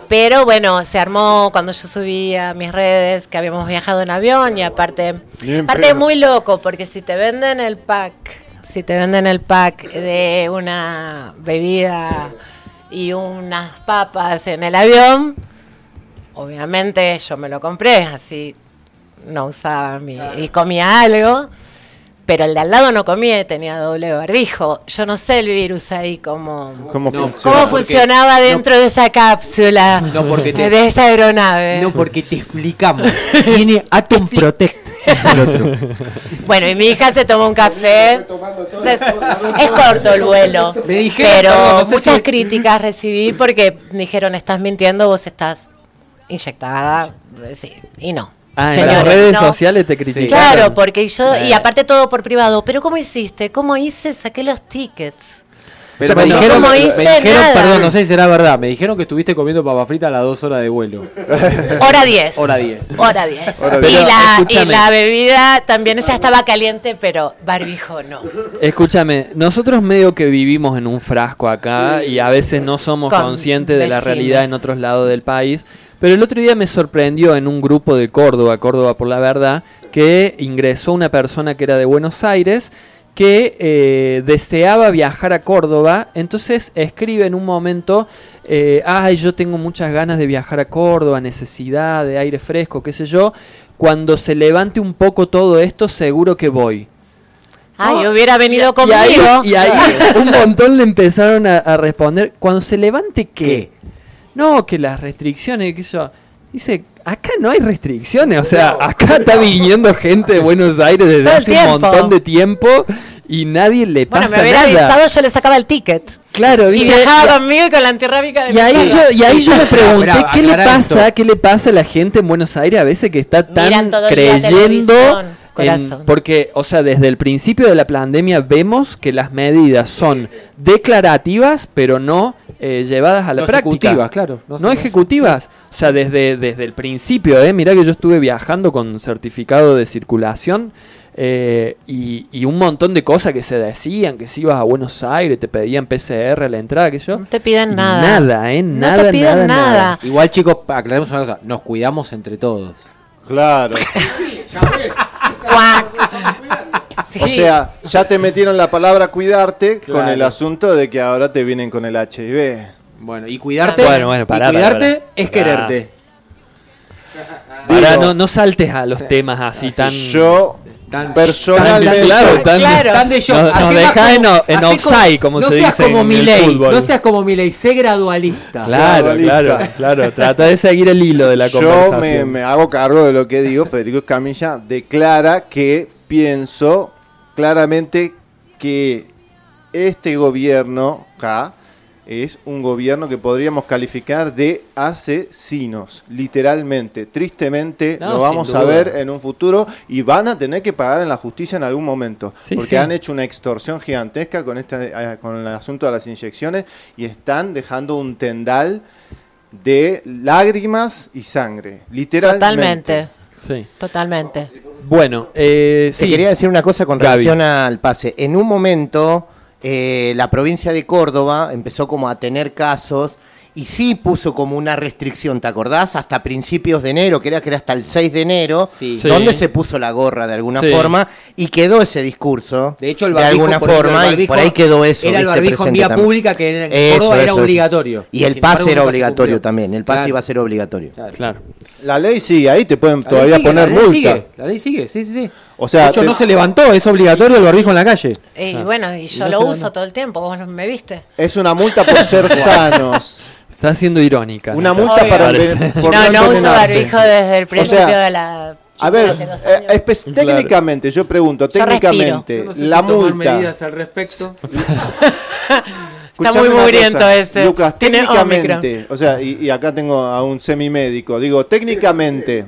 pero bueno se armó cuando yo subí a mis redes que habíamos viajado en avión y aparte Bien, aparte pero- es muy loco porque si te venden el pack si te venden el pack de una bebida y unas papas en el avión obviamente yo me lo compré, así no usaba mi... y comía algo, pero el de al lado no comía, tenía doble barbijo. Yo no sé el virus ahí cómo... ¿Cómo No, funciona? ¿Cómo porque- funcionaba no- dentro de esa cápsula? No, porque te- de esa aeronave. No, porque te explicamos. Tiene Atom Protect. El otro. Bueno, y mi hija se tomó un café. Es corto el vuelo. Me dijeron, pero perdón, no sé muchas si- críticas recibí porque me dijeron, estás mintiendo, vos estás inyectada. Sí, y no. Ah, en las redes no. sociales te criticaron. Claro, porque yo, y aparte todo por privado, pero ¿cómo hiciste? ¿Cómo hice? Saqué los tickets. Pero me no dijeron, como me dijeron, nada. perdón, no sé si será verdad, me dijeron que estuviste comiendo papa frita a las dos horas de vuelo. Hora 10. Hora 10. Hora 10. Hora Y, 10. la, y la bebida también ya estaba caliente, pero barbijo no. Escúchame, nosotros medio que vivimos en un frasco acá y a veces no somos Con conscientes de la realidad en otros lados del país. Pero el otro día me sorprendió en un grupo de Córdoba, Córdoba por la verdad, que ingresó una persona que era de Buenos Aires que eh, deseaba viajar a Córdoba, entonces escribe en un momento, eh, ay, yo tengo muchas ganas de viajar a Córdoba, necesidad de aire fresco, qué sé yo, cuando se levante un poco todo esto, seguro que voy. Ay, hubiera venido Y conmigo. ahí, y ahí un montón le empezaron a, a responder, cuando se levante qué? No, que las restricciones, que yo. Dice, acá no hay restricciones, o sea, acá está viniendo gente de Buenos Aires desde Todo hace un montón de tiempo y nadie le Bueno, pasa me hubiera nada. avisado, yo le sacaba el ticket. Claro, Y viajaba conmigo y con la antirrábica de y ahí, yo, y ahí yo me pregunté, ¿qué le pasa? esto. ¿Qué le pasa a la gente en Buenos Aires a veces que está tan creyendo? en- porque, o sea, desde el principio de la pandemia vemos que las medidas son declarativas, pero no eh, llevadas a la No práctica. ejecutivas, claro. No, ejecutivas. O sea, desde, desde el principio, ¿eh? Mirá que yo estuve viajando con certificado de circulación eh, y, y un montón de cosas que se decían, que si ibas a Buenos Aires, te pedían PCR a la entrada, que yo. No te piden nada. Nada, ¿eh? No Nada, te piden nada, nada. nada. Igual chicos, aclaremos una cosa, nos cuidamos entre todos. Claro. Cuac. O sea, ya te metieron la palabra cuidarte con el asunto de que ahora te vienen con el HIV. Bueno, y cuidarte, Bueno, bueno, y pará, cuidarte pará. es Pará. quererte. Pará, Digo, no, no saltes a los temas así tan. Yo Tan- personalmente tan- claro, tan- Claro. Tan de shock. Dejás más en en offside, como no se seas dice como en el Milei, fútbol. No seas como Milei, sé gradualista. Claro, Gradualista. claro, claro. Trata de seguir el hilo de la yo conversación. me, me hago cargo de lo que digo. Federico Escamilla declara que pienso claramente que este gobierno acá es un gobierno que podríamos calificar de asesinos, literalmente. Tristemente No, lo vamos a ver en un futuro y van a tener que pagar en la justicia en algún momento. Sí, porque sí. han hecho una extorsión gigantesca con, este, eh, con el asunto de las inyecciones y están dejando un tendal de lágrimas y sangre, literalmente. Totalmente. Sí. Totalmente. Bueno, eh, Te sí. quería decir una cosa con Gaby. relación al pase. En un momento, eh, la provincia de Córdoba empezó como a tener casos y sí puso como una restricción, ¿te acordás? Hasta principios de enero, que era que era hasta el 6 de enero, Sí. Sí. donde se puso la gorra de alguna Sí. forma y quedó ese discurso. De hecho, el de barbijo, alguna por ejemplo, forma el y por ahí quedó eso. Era el barbijo en vía también. pública que en Eso, Córdoba era eso, obligatorio. Y el pase era obligatorio también, el pase Claro. iba a ser obligatorio. Claro. Claro. La ley sí, ahí te pueden La todavía sigue, poner la multa. Sigue, la ley sigue, sí, sí, sí. O sea, de hecho, te- no se levantó, es obligatorio el barbijo en la calle. Y bueno, y yo no lo uso todo el tiempo, vos no me viste. es una multa por ser sanos. Está siendo irónica. Una Natalia, multa Obvio. para enven- por no, no uso barbijo desde el principio sea, de la... A ver, eh, Claro. técnicamente, yo pregunto, Yo técnicamente, no sé la si multa. medidas al respecto. Está muy mugriento ese. Lucas, Tiene técnicamente, o sea, y, y acá tengo a un semimédico, digo, técnicamente,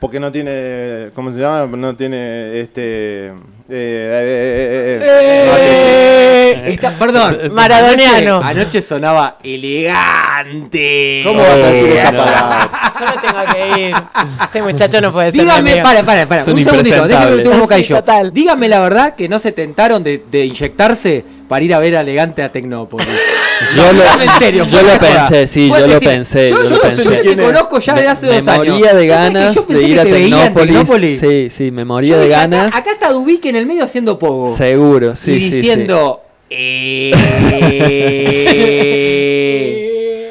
porque no tiene, ¿cómo se llama? No tiene, este... eh, eh, eh, eh, eh, Eh, está- perdón. Maradoniano. Anoche, anoche sonaba elegante. ¿Cómo vas a decir esa no. palabra? Yo me tengo que ir. Este muchacho no puede Dígame, para, para, para, Son un segundito, déjame meter un bocadillo. Sí, total. Dígame la verdad que no se tentaron de, de inyectarse para ir a ver a Elegante a Tecnópolis. Yo lo, en serio, yo pensé, sí, yo lo pensé. Yo, Yo, yo lo no pensé. yo te conozco ya de Me- hace me dos años. moría de ¿Sabes que ganas yo de ir que a te Tecnópolis. Tecnópolis? Sí, sí, me moría Yo de dije, ganas. Acá, acá está Dubique en el medio haciendo pogo. Seguro, sí, y sí, sí. diciendo. eh,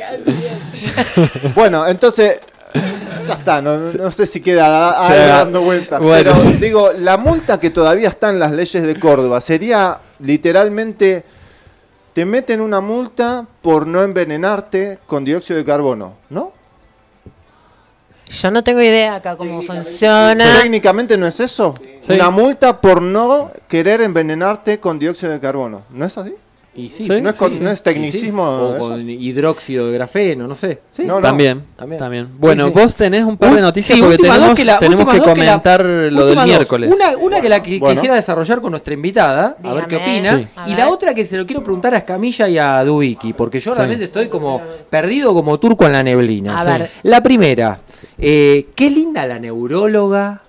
Bueno, entonces, ya está, no, no sé si queda sea, dando vueltas. bueno. Pero digo, la multa que todavía está en las leyes de Córdoba sería literalmente, te meten una multa por no envenenarte con dióxido de carbono, ¿no? Yo no tengo idea acá cómo funciona. Técnicamente no es eso. Sí. Una multa por no querer envenenarte con dióxido de carbono, ¿no es así? Y sí, ¿No es con- sí, no sí. es tecnicismo. O eso? con hidróxido de grafeno, no sé. Sí. No, no. También, También. también. Bueno, Sí, sí. vos tenés un par de noticias sí, porque tenemos, que la- tenemos última que dos que la- comentar lo del dos. miércoles. Una, una que la que Bueno. quisiera desarrollar con nuestra invitada, a ver qué opina. Y la otra que se lo quiero preguntar a Escamilla y a Dubiki, porque yo Sí. realmente estoy como perdido como turco en la neblina. A Sí. ver. La primera, eh, qué linda la neuróloga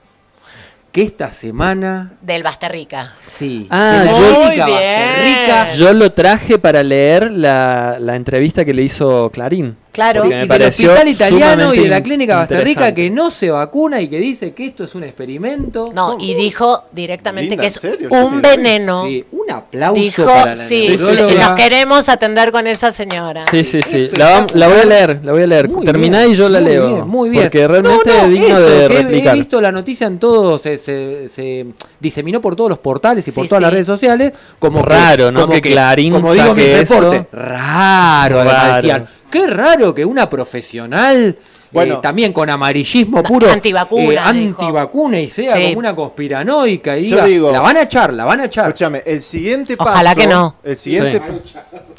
que esta semana... Del Basterrica. Sí, Ah, yo-. Basterrica. Yo lo traje para leer la, la entrevista que le hizo Clarín. Claro. Y del hospital italiano y de la clínica Basterrica que no se vacuna y que dice que esto es un experimento. No, y dijo directamente Linda, que ¿en es serio? Un veneno. Sí, un aplauso Dijo, para la sí, neuróloga. que nos queremos atender con esa señora. Sí, sí, sí. La, la voy a leer, la voy a leer. Muy Terminá bien, y yo la muy leo. bien, muy bien. Porque realmente No, no, es digno eso, de que he- replicar. He visto la noticia en todos, se, se- se diseminó por todos los portales y por Sí, todas las sí. redes sociales. Como que- Raro, ¿no? como Que Clarín Como digo mi reporte. Raro, además Raro. decían. Qué raro que una profesional. Bueno. eh, también con amarillismo puro, Antivacuna, eh, antivacuna y sea Sí. como una conspiranoica y Yo diga, digo- la van a echar, la van a echar. Escúchame, el siguiente paso. Ojalá que no. El siguiente,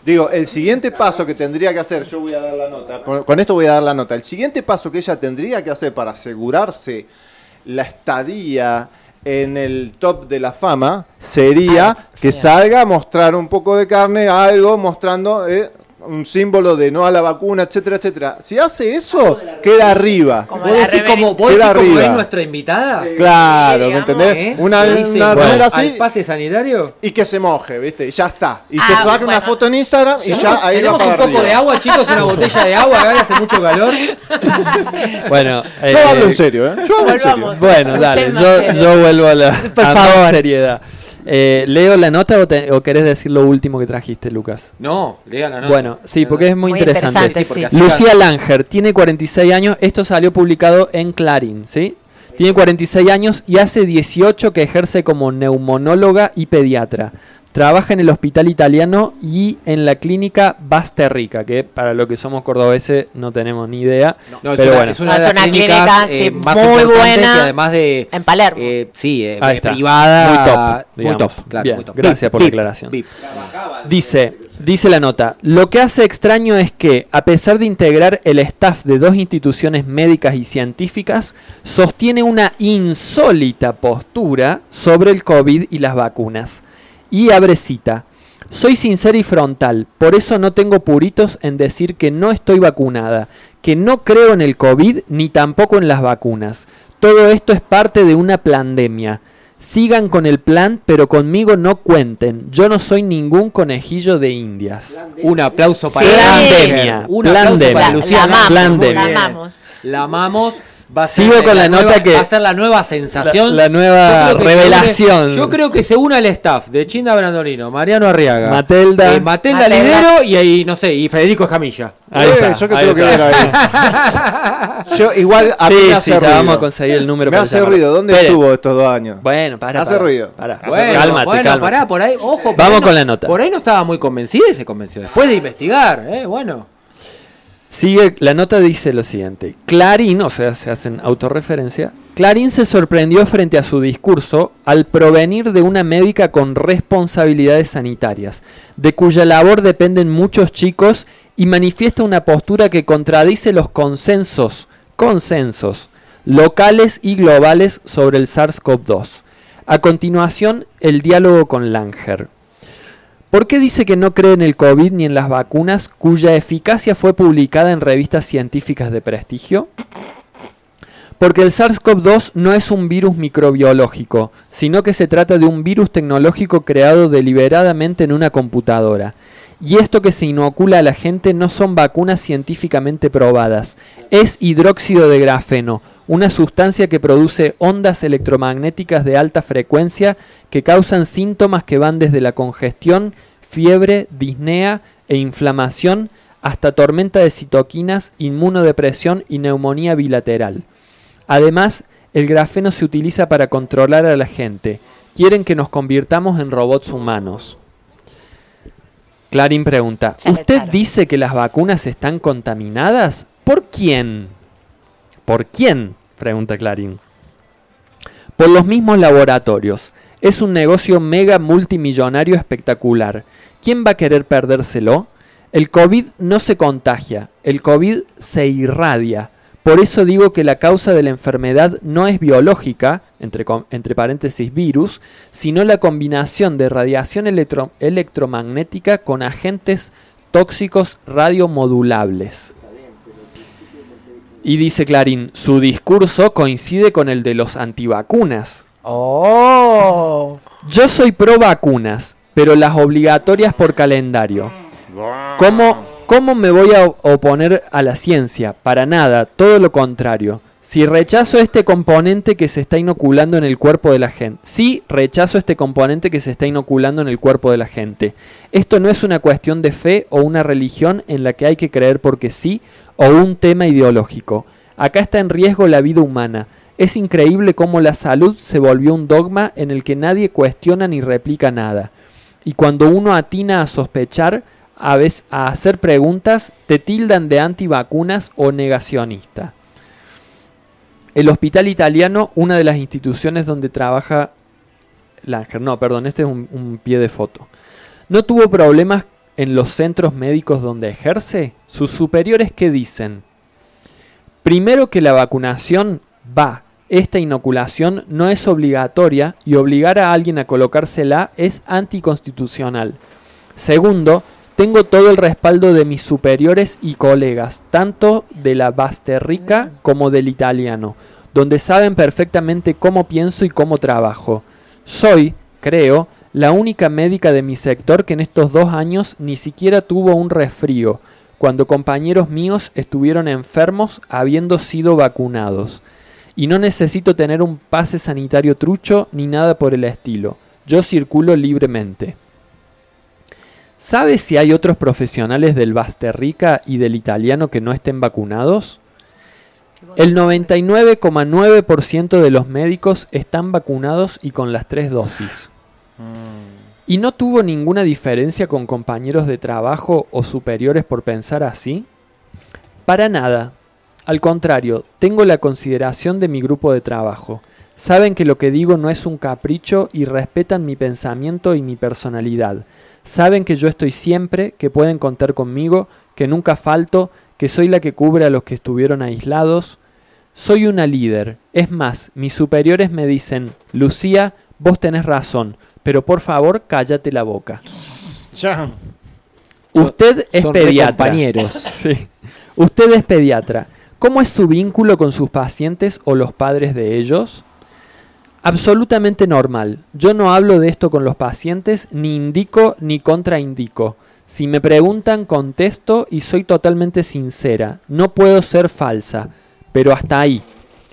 digo, el siguiente paso que tendría que hacer, yo voy a dar la nota. Con, con esto voy a dar la nota. El siguiente paso que ella tendría que hacer para asegurarse la estadía en el top de la fama sería Ah, que salga a mostrar un poco de carne, algo mostrando eh, un símbolo de no a la vacuna, etcétera, etcétera. Si hace eso, queda arriba. Como ¿Vos la decís como, vos decís como es nuestra invitada? Claro, ¿me entendés? ¿Eh? Una, una bueno, remera ¿Al así pase sanitario? y que se moje, ¿viste? Y ya está. Y se Ah, saca una bueno. foto en Instagram y ya ahí va ¿Tenemos para un poco de agua, chicos? Una botella de agua, que ahora hace mucho calor. Bueno, Yo eh, hablo en serio, ¿eh? Yo hablo en serio. Bueno, dale, yo, yo vuelvo a la Por a favor. seriedad. Eh, ¿Leo la nota o, te- o querés decir lo último que trajiste, Lucas? No, lean la nota. Bueno, sí, porque es muy, Muy interesante. interesante, Sí, porque sí. así Lucía Langer tiene 46 años. Esto salió publicado en Clarín, ¿sí? Tiene 46 años y hace 18 que ejerce como neumonóloga y pediatra. Trabaja en el hospital italiano y en la clínica Basterrica, que para lo que somos cordobeses no tenemos ni idea. No, es pero una, bueno. es una de Es las una clínicas clínica, eh, sí, más muy buena y además de en Palermo. eh, sí, eh, Ahí está. privada, Muy top, muy top, claro, Bien, muy top. gracias por la aclaración. Dice, dice la nota, lo que hace extraño es que, a pesar de integrar el staff de dos instituciones médicas y científicas, sostiene una insólita postura sobre el COVID y las vacunas. Y abre cita. Soy sincera y frontal, por eso no tengo puritos en decir que no estoy vacunada, que no creo en el COVID ni tampoco en las vacunas. Todo esto es parte de una pandemia. Sigan con el plan, pero conmigo no cuenten. Yo no soy ningún conejillo de indias. Un aplauso para Sí. Plandemia. Un aplauso Plandemia. para La- Luciana. la la amamos. La amamos. Va a ser Sigo con la nota nueva- que- va a ser la nueva sensación. La- la nueva Yo creo que se revelación. une- yo creo que se une al staff de Chinda Brandolino, Mariano Arriaga, Matelda. eh, Matelda Matelda. Lidero y ahí, no sé, y Federico Escamilla. Ahí Eh, está, yo que ahí tengo que está. ver ahí. Yo igual a mí Sí, me sí, hace ya ruido. vamos a conseguir el número Me para hace llamarlo. ruido. ¿Dónde Espere. estuvo estos dos años? Bueno, para. Hace para, ruido. para. Bueno, cálmate, bueno, cálmate. pará, por ahí, ojo. por Vamos ahí no- con la nota. Por ahí no estaba muy convencida y se convenció. Después de investigar, eh, bueno. Sigue, la nota dice lo siguiente. Clarín, o sea, se hacen autorreferencia. Clarín se sorprendió frente a su discurso al provenir de una médica con responsabilidades sanitarias, de cuya labor dependen muchos chicos y manifiesta una postura que contradice los consensos, consensos locales y globales sobre el SARS-CoV-2. A continuación, el diálogo con Langer. ¿Por qué dice que no cree en el COVID ni en las vacunas cuya eficacia fue publicada en revistas científicas de prestigio? Porque el SARS-CoV-2 no es un virus microbiológico, sino que se trata de un virus tecnológico creado deliberadamente en una computadora. Y esto que se inocula a la gente no son vacunas científicamente probadas, es hidróxido de grafeno, una sustancia que produce ondas electromagnéticas de alta frecuencia que causan síntomas que van desde la congestión, fiebre, disnea e inflamación hasta tormenta de citoquinas, inmunodepresión y neumonía bilateral. Además, el grafeno se utiliza para controlar a la gente. Quieren que nos convirtamos en robots humanos. Clarín pregunta, ¿usted dice que las vacunas están contaminadas? ¿Por quién? ¿Por quién? pregunta Clarín. Por los mismos laboratorios. Es un negocio mega multimillonario espectacular. ¿Quién va a querer perdérselo? El COVID no se contagia, el COVID se irradia. Por eso digo que la causa de la enfermedad no es biológica, entre, paréntesis virus, sino la combinación de radiación electro- electromagnética con agentes tóxicos radiomodulables. Y dice Clarín, su discurso coincide con el de los antivacunas. ¡Oh! Yo soy pro vacunas, pero las obligatorias por calendario. ¿Cómo, ¿Cómo me voy a oponer a la ciencia? Para nada, todo lo contrario. Si rechazo este componente que se está inoculando en el cuerpo de la gente. Sí, rechazo este componente que se está inoculando en el cuerpo de la gente. Esto no es una cuestión de fe o una religión en la que hay que creer porque sí o un tema ideológico. Acá está en riesgo la vida humana. Es increíble cómo la salud se volvió un dogma en el que nadie cuestiona ni replica nada. Y cuando uno atina a sospechar, a, veces, a hacer preguntas, te tildan de antivacunas o negacionista. El hospital italiano, una de las instituciones donde trabaja Langer, no, perdón, este es un, un pie de foto. ¿No tuvo problemas en los centros médicos donde ejerce? Sus superiores, ¿qué dicen? Primero que la vacunación va, esta inoculación no es obligatoria y obligar a alguien a colocársela es anticonstitucional. Segundo, tengo todo el respaldo de mis superiores y colegas, tanto de la Basterrica como del italiano, donde saben perfectamente cómo pienso y cómo trabajo. Soy, creo, la única médica de mi sector que en estos dos años ni siquiera tuvo un resfrío, cuando compañeros míos estuvieron enfermos habiendo sido vacunados. Y no necesito tener un pase sanitario trucho ni nada por el estilo. Yo circulo libremente. ¿Sabes si hay otros profesionales del Basterrica y del italiano que no estén vacunados? El 99,9% de los médicos están vacunados y con las tres dosis. ¿Y no tuvo ninguna diferencia con compañeros de trabajo o superiores por pensar así? Para nada. Al contrario, tengo la consideración de mi grupo de trabajo. Saben que lo que digo no es un capricho y respetan mi pensamiento y mi personalidad. Saben que yo estoy siempre, que pueden contar conmigo, que nunca falto, que soy la que cubre a los que estuvieron aislados. Soy una líder. Es más, mis superiores me dicen, Lucía, vos tenés razón, pero por favor cállate la boca. Ya. Usted es son pediatra. compañeros. Sí. Usted es pediatra. ¿Cómo es su vínculo con sus pacientes o los padres de ellos? Absolutamente normal. Yo no hablo de esto con los pacientes, ni indico ni contraindico. Si me preguntan, contesto y soy totalmente sincera. No puedo ser falsa, pero hasta ahí.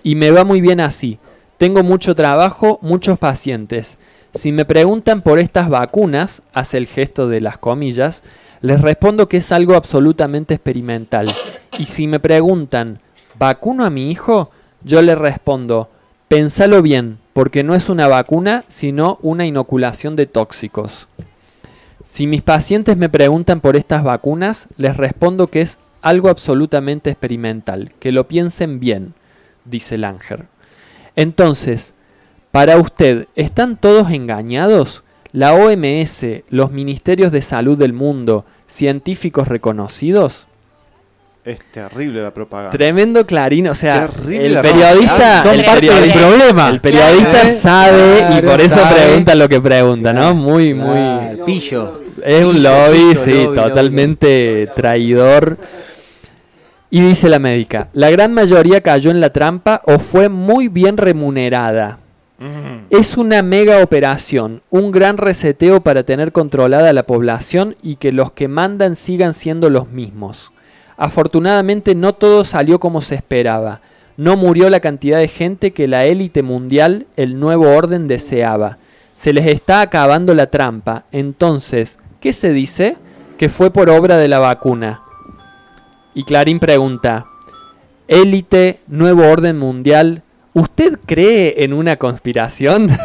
Y me va muy bien así. Tengo mucho trabajo, muchos pacientes. Si me preguntan por estas vacunas, hace el gesto de las comillas, les respondo que es algo absolutamente experimental. Y si me preguntan, ¿vacuno a mi hijo? Yo les respondo, pensalo bien, porque no es una vacuna, sino una inoculación de tóxicos. Si mis pacientes me preguntan por estas vacunas, les respondo que es algo absolutamente experimental, que lo piensen bien, dice Langer. Entonces, para usted, ¿están todos engañados? ¿La OMS, los ministerios de salud del mundo, científicos reconocidos? Es terrible la propaganda. Tremendo clarín, o sea, Terrible el periodista. Son el parte del problema. El periodista Claro, sabe y por eso sabe. pregunta lo que pregunta, ¿no? Muy, claro, muy. pillo. Es un Pillo, lobby, pillo, sí, lobby, lobby, totalmente traidor. Y dice la médica, la gran mayoría cayó en la trampa o fue muy bien remunerada. Es una mega operación, un gran reseteo para tener controlada la población y que los que mandan sigan siendo los mismos. Afortunadamente no todo salió como se esperaba. No murió la cantidad de gente que la élite mundial, el nuevo orden, deseaba. Se les está acabando la trampa. Entonces, ¿qué se dice? Que fue por obra de la vacuna. Y Clarín pregunta, élite, nuevo orden mundial, ¿usted cree en una conspiración?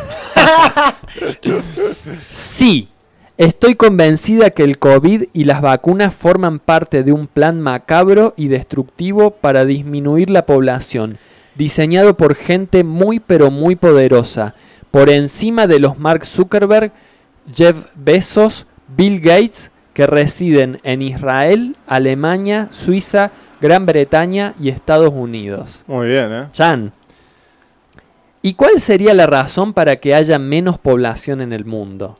sí, estoy convencida que el COVID y las vacunas forman parte de un plan macabro y destructivo para disminuir la población, diseñado por gente muy pero muy poderosa, por encima de los Mark Zuckerberg, Jeff Bezos, Bill Gates, que residen en Israel, Alemania, Suiza, Gran Bretaña y Estados Unidos. Muy bien, ¿eh? Chan. ¿Y cuál sería la razón para que haya menos población en el mundo?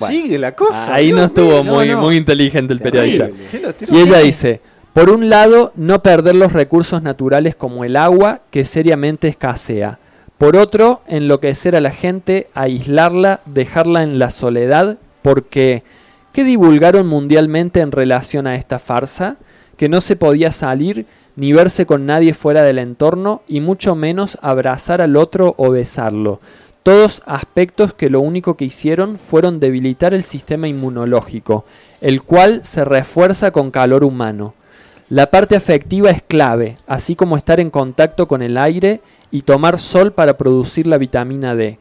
Bueno, Sigue la cosa. Ahí Dios no estuvo mío. muy, No, no. muy inteligente el periodista. Y ella dice, por un lado, no perder los recursos naturales como el agua, que seriamente escasea. Por otro, enloquecer a la gente, aislarla, dejarla en la soledad, porque ¿qué divulgaron mundialmente en relación a esta farsa? Que no se podía salir ni verse con nadie fuera del entorno y mucho menos abrazar al otro o besarlo. Todos aspectos que lo único que hicieron fueron debilitar el sistema inmunológico, el cual se refuerza con calor humano. La parte afectiva es clave, así como estar en contacto con el aire y tomar sol para producir la vitamina D.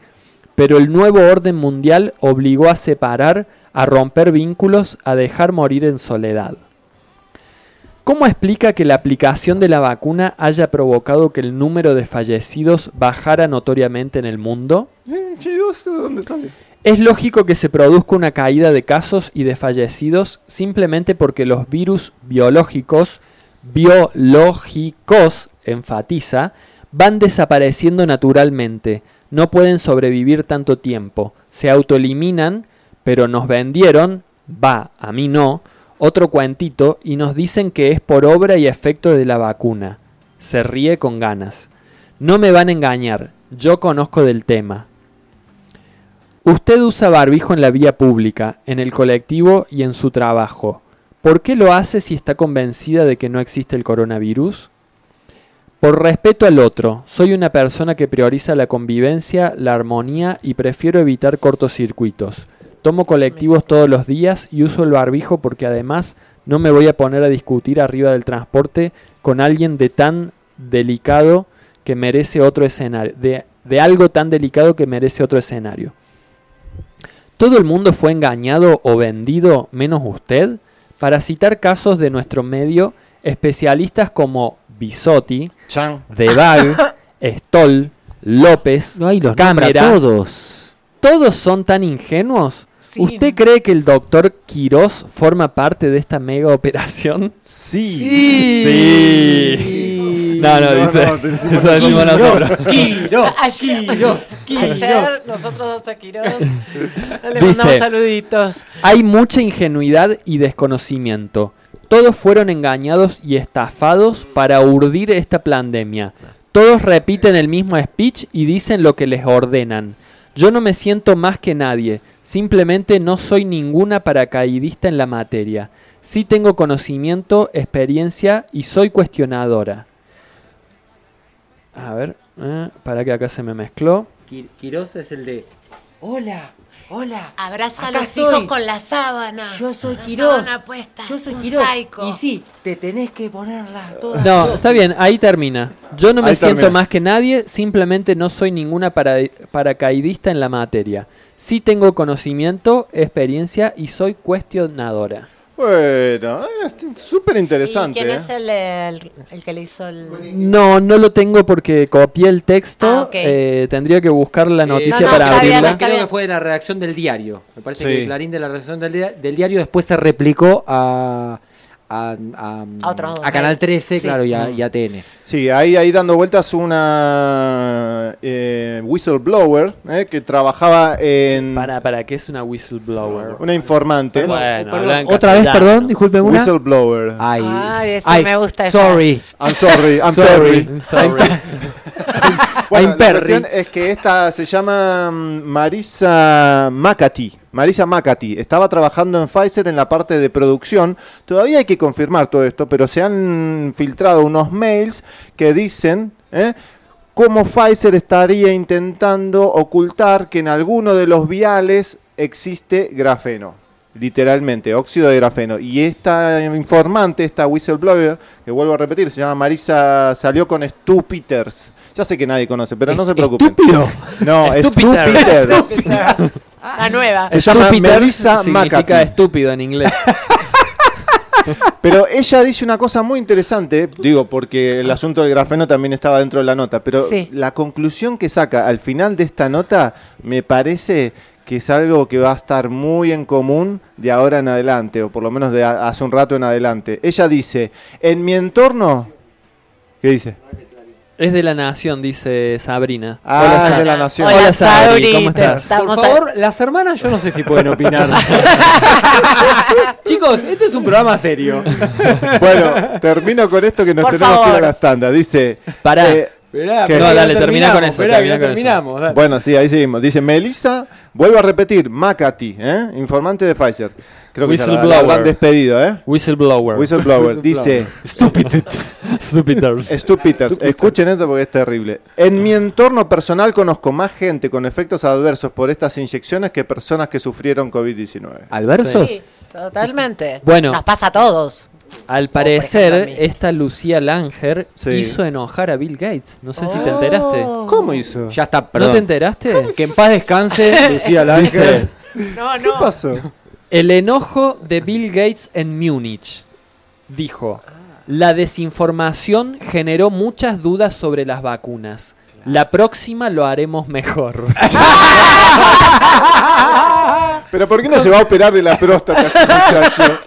Pero el nuevo orden mundial obligó a separar, a romper vínculos, a dejar morir en soledad. ¿Cómo explica que la aplicación de la vacuna haya provocado que el número de fallecidos bajara notoriamente en el mundo? Eh. Es lógico que se produzca una caída de casos y de fallecidos simplemente porque los virus biológicos, biológicos, enfatiza, van desapareciendo naturalmente, no pueden sobrevivir tanto tiempo, se autoeliminan, pero nos vendieron, va, a mí no, otro cuentito y nos dicen que es por obra y efecto de la vacuna. Se ríe con ganas. No me van a engañar, yo conozco del tema. Usted usa barbijo en la vía pública, en el colectivo y en su trabajo. ¿Por qué lo hace si está convencida de que no existe el coronavirus? Por respeto al otro, soy una persona que prioriza la convivencia, la armonía y prefiero evitar cortocircuitos. Tomo colectivos todos los días y uso el barbijo porque además no me voy a poner a discutir arriba del transporte con alguien de tan delicado que merece otro escenario, de, de algo tan delicado que merece otro escenario. ¿Todo el mundo fue engañado o vendido menos usted? Para citar casos de nuestro medio, especialistas como Bisotti, Debag, Stoll, López, No, los Cámara, todos. ¿todos son tan ingenuos? ¿Usted cree que el doctor Quirós forma parte de esta mega operación? Sí. Sí. No, no, dice. no, sombra. Quirós, Ayer, Quirós, Quirós. ayer nosotros dos a Quirós le Dice- mandamos saluditos. Hay mucha ingenuidad y desconocimiento. Todos fueron engañados y estafados para urdir esta pandemia. Todos repiten el mismo speech y dicen lo que les ordenan. Yo no me siento más que nadie, simplemente no soy ninguna paracaidista en la materia. Sí tengo conocimiento, experiencia y soy cuestionadora. A ver, eh, para que acá se me mezcló. Qui- Quirós es el de. Hola, hola. Abraza a los estoy. hijos con la sábana. Yo soy La Quirós. sábana puesta. Yo soy un Quirós. psycho. Y sí, te tenés que ponerlas todas. No, está bien, ahí termina. Yo no me Ahí siento termina. más que nadie, simplemente no soy ninguna para- paracaidista en la materia. Sí tengo conocimiento, experiencia y soy cuestionadora. Bueno, es súper interesante. ¿Y quién ¿eh? es el, el- el que le hizo el...? No, no lo tengo porque copié el texto. Ah, eh, tendría que buscar la noticia no, para bien, abrirla. Creo que fue de la redacción del diario. Me parece Sí. que Clarín de la redacción del diario después se replicó a, a, a- A otro a Canal 13, Sí. claro, y a, y a TN. Sí, ahí, ahí dando vueltas una eh, whistleblower eh, que trabajaba en Para, para, ¿qué es una whistleblower? una informante. Perdón, Bueno, eh, perdón, Otra vez, perdón, disculpen una. Whistleblower. Ay, Ay, ese ay, me gusta esa. Sorry. I'm sorry, I'm Sorry. sorry. Sorry. Bueno, I'm la Perry. cuestión es que esta se llama mm, Marisa Macati. Marisa Macati estaba trabajando en Pfizer en la parte de producción. Todavía hay que confirmar todo esto, pero se han filtrado unos mails que dicen ¿eh? cómo Pfizer estaría intentando ocultar que en alguno de los viales existe grafeno. Literalmente, óxido de grafeno. Y esta informante, esta whistleblower, que vuelvo a repetir, se llama Marisa, salió con Stu Peters. Ya sé que nadie conoce, pero no se preocupen. Estúpido. No, Stu Stu Peters. Peters. La nueva. Se llama Melissa significa estúpido en inglés. Pero ella dice una cosa muy interesante, digo, porque el asunto del grafeno también estaba dentro de la nota, pero Sí. la conclusión que saca al final de esta nota me parece que es algo que va a estar muy en común de ahora en adelante, o por lo menos de a- hace un rato en adelante. Ella dice, en mi entorno... ¿Qué dice? Es de la nación, dice Sabrina. Ah, es Sa- de la nación. Hola, Hola, Sabri, Sabri, ¿cómo estás? Por favor, las hermanas yo no sé si pueden opinar. Chicos, este es un programa serio. Bueno, termino con esto que nos Por tenemos que ir a las tandas. Dice... Pará. eh, Esperá, ¿Qué? No, dale, termina con terminamos, eso, esperá termina con terminamos. Bueno, sí, ahí seguimos. Dice Melissa, vuelvo a repetir, Macati, ¿eh? informante de Pfizer. Creo que ya la, la Whistleblower. despedido, ¿eh? Whistleblower. Whistleblower. Dice, Stupiders. Stupiders, escuchen esto porque es terrible. En mi entorno personal conozco más gente con efectos adversos por estas inyecciones que personas que sufrieron COVID-19. ¿Alversos? Sí, totalmente. Bueno. Nos pasa a todos. Al ejemplo, parecer, esta Lucía Langer Sí. hizo enojar a Bill Gates. No sé si te enteraste. Oh. ¿Cómo hizo? Ya está, ¿No perdón. te enteraste? Que en paz descanse, Lucía Langer. No, ¿Qué pasó? El enojo de Bill Gates en Múnich. Dijo, la desinformación generó muchas dudas sobre las vacunas. La próxima lo haremos mejor. Pero ¿por qué no se va a operar de la próstata este muchacho?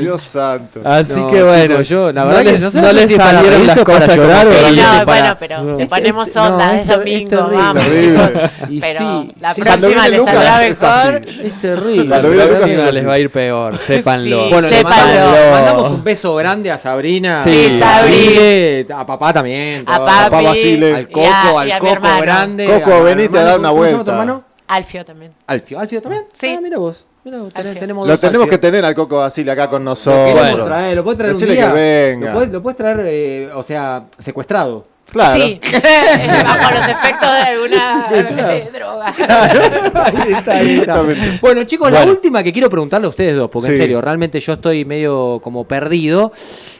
Dios santo. Así No, que bueno, chicos, yo, la no verdad que les, no sé no si les salieron las cosas llorar o Sí, no, bueno, pero le ponemos onda, no, es domingo, vamos, Terrible. chicos. Y Pero sí, la sí. Próxima viene le Lucas, saldrá mejor. Es terrible. Cuando La próxima es les va a ir peor, sépanlo. Sí, Bueno, le Sépanlo. mandamos, mandamos un beso grande a Sabrina. Sí, a Sabri. Miguel, a papá también. A Papá Basile. Al Coco, al Coco grande. Coco, venite a dar una ¿cómo se llama tu vuelta. Alfio también. Alfio. ¿Alfio también? Sí. Ah, mira vos. Mira tenés- tenemos Lo tenemos que tener al Coco Basile acá con nosotros. queremos Bueno. traer, lo puedes traer un día. que venga. Lo puedes, lo puedes traer, eh, o sea, secuestrado. Claro. Sí, bajo los efectos de alguna droga. Ahí está, ahí está. Bueno, chicos, la última que quiero preguntarle a ustedes dos, porque en serio, realmente yo estoy medio como perdido.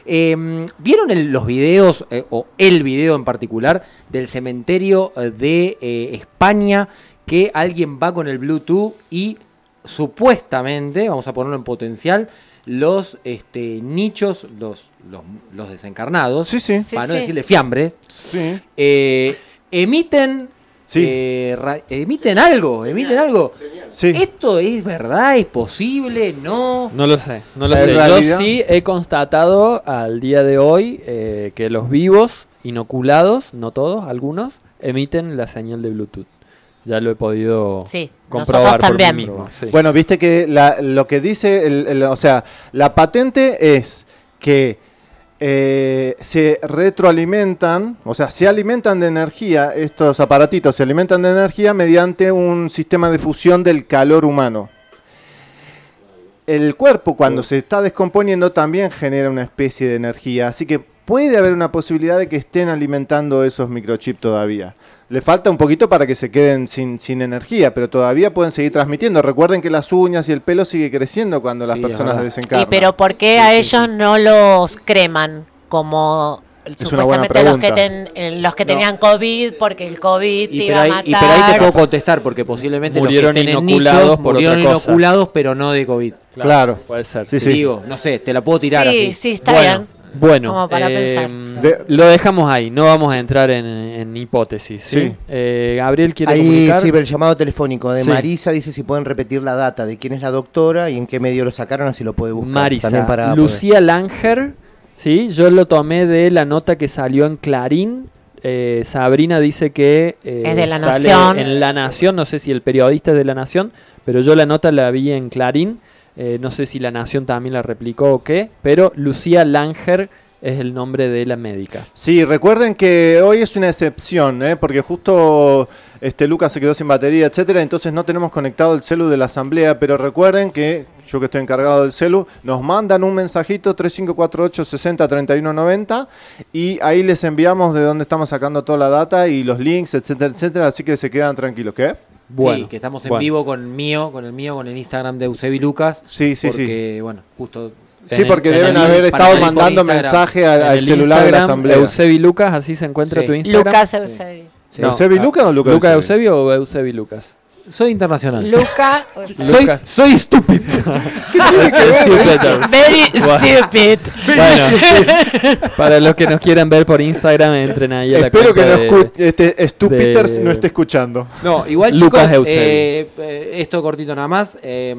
Eh, ¿Vieron el- los videos, eh, o el video en particular, del cementerio de eh, España, que alguien va con el Bluetooth y supuestamente, vamos a ponerlo en potencial, los este, nichos, los, los, los desencarnados, Sí, sí. Sí, para no sí. decirle fiambres, Sí. eh, emiten Sí. eh, ra- emiten algo, emiten algo. Sí. ¿Esto es verdad? ¿Es posible? ¿No? No lo sé, no lo sé. realidad- Yo sí he constatado al día de hoy eh, que los vivos inoculados, no todos, algunos, emiten la señal de Bluetooth. Ya lo he podido Sí, comprobar por mí también. mismo. sí. Bueno, viste que la- lo que dice, el- el- o sea, la patente es que eh, se retroalimentan, o sea, se alimentan de energía, estos aparatitos se alimentan de energía mediante un sistema de fusión del calor humano. El cuerpo cuando se está descomponiendo también genera una especie de energía, así que puede haber una posibilidad de que estén alimentando esos microchips todavía. Le falta un poquito para que se queden sin, sin energía, pero todavía pueden seguir transmitiendo. Recuerden que las uñas y el pelo sigue creciendo cuando las Sí, personas verdad. desencarnan. Y pero ¿por qué a ellos no los creman como una buena supuestamente los que, ten- eh, los que tenían COVID porque el COVID te iba pero, a ahí, matar? y pero ahí te puedo contestar, porque posiblemente Murieron los que estén en inoculados nichos por murieron otra cosa. inoculados, pero no de COVID. Claro. Puede ser. Sí, sí. sí. Digo, no sé, te la puedo tirar sí, así. sí, está Bueno, bien. Bueno, Como para pensar. lo dejamos ahí, no vamos a entrar en, en hipótesis. ¿sí? Sí. Eh, Gabriel quiere Ahí comunicar. sí, el llamado telefónico de Sí. Marisa dice si pueden repetir la data de quién es la doctora y en qué medio lo sacaron, así lo puede buscar. Marisa, También para poder- Lucía Langer, ¿sí? yo lo tomé de la nota que salió en Clarín. Eh, Sabrina dice que eh, Es de La sale Nación. en La Nación, no sé si el periodista es de La Nación, pero yo la nota la vi en Clarín. Eh, no sé si La Nación también la replicó o qué, pero Lucía Langer es el nombre de la médica. Sí, recuerden que hoy es una excepción, ¿eh? porque justo este Lucas se quedó sin batería, etcétera, entonces no tenemos conectado el celu de la asamblea, pero recuerden que yo que estoy encargado del celu, nos mandan un mensajito 3548 60 31 90 y ahí les enviamos de dónde estamos sacando toda la data y los links, etcétera, etcétera, así que se quedan tranquilos, ¿qué? Bueno, sí, que estamos en bueno. vivo con mío, con el mío, con el Instagram de Eusebi Lucas. Sí, sí, porque, bueno, justo. Sí, porque el- deben haber estado mandando mensaje al, celular de la asamblea. Eusebi Lucas, así se encuentra Sí. tu Instagram. Lucas Eusebi. ¿Eusebi ah, Lucas o Lucas Lucas Eusebi? Eusebio o Eusebi Lucas? Soy internacional. Luca. Soy, soy stupid. Very Bueno. stupid. Bueno, para los que nos quieran ver por Instagram, entren ahí a la Espero que no de- este, Stu de- Peters no esté escuchando. No, igual Lucas chicos, eh, eh, esto cortito nada más. eh,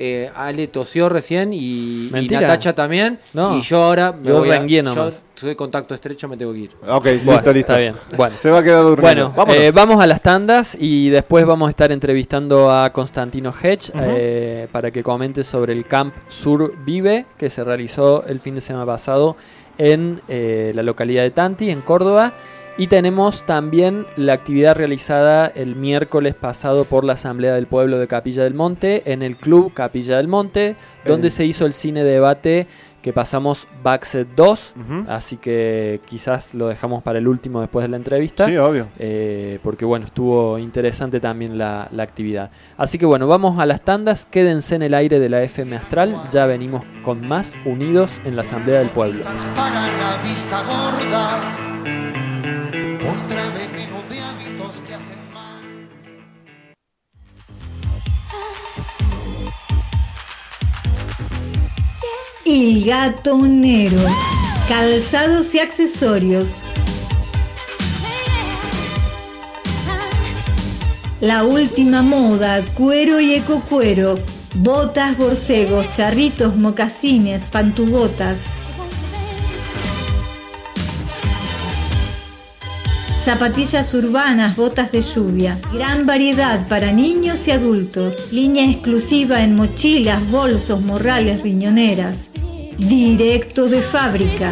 eh, Ale tosió recién y, y Mentira. Natacha también. No. Y yo ahora me Yo voy a, rengué yo nomás. soy contacto estrecho, me tengo que ir. Ok, Bueno, listo, listo. Está bien. Bueno. Se va a quedar durmiendo. Bueno, Vámonos. eh, vamos a las tandas y después vamos a estar entrevistando a Constantino Hedge eh, para que comente sobre el Camp Sur Vive que se realizó el fin de semana pasado en eh, la localidad de Tanti, en Córdoba. Y tenemos también la actividad realizada el miércoles pasado por la Asamblea del Pueblo de Capilla del Monte en el Club Capilla del Monte, donde se hizo el cine debate que pasamos Backset 2. Ujú. Así que quizás lo dejamos para el último después de la entrevista. Sí, obvio. Eh, porque bueno, estuvo interesante también la, la actividad. Así que bueno, vamos a las tandas, quédense en el aire de la FM Astral, ya venimos con más unidos en la Asamblea del Pueblo. para la vista gorda El gatonero. Calzados y accesorios. La última moda, cuero y ecocuero. Botas, borcegos, charritos, mocasines, pantubotas. Zapatillas urbanas, botas de lluvia. Gran variedad para niños y adultos. Línea exclusiva en mochilas, bolsos, morrales, riñoneras. Directo de fábrica.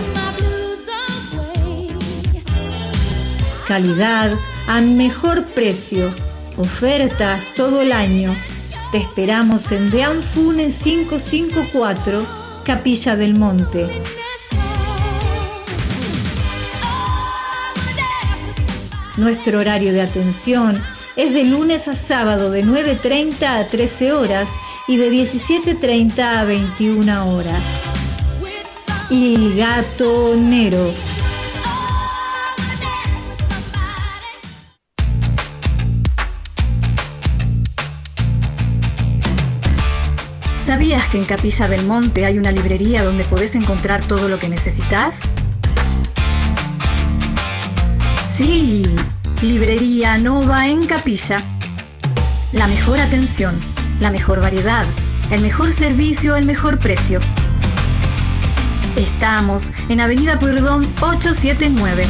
Calidad a mejor precio. Ofertas todo el año. Te esperamos en Deanfune 554, Capilla del Monte. Nuestro horario de atención es de lunes a sábado de 9.30 a 13 horas y de 17.30 a 21 horas. El gatonero. ¿Sabías que en Capilla del Monte hay una librería donde podés encontrar todo lo que necesitas? Sí, Librería Nova en Capilla. La mejor atención, la mejor variedad, el mejor servicio, el mejor precio. Estamos en Avenida Perdón 879.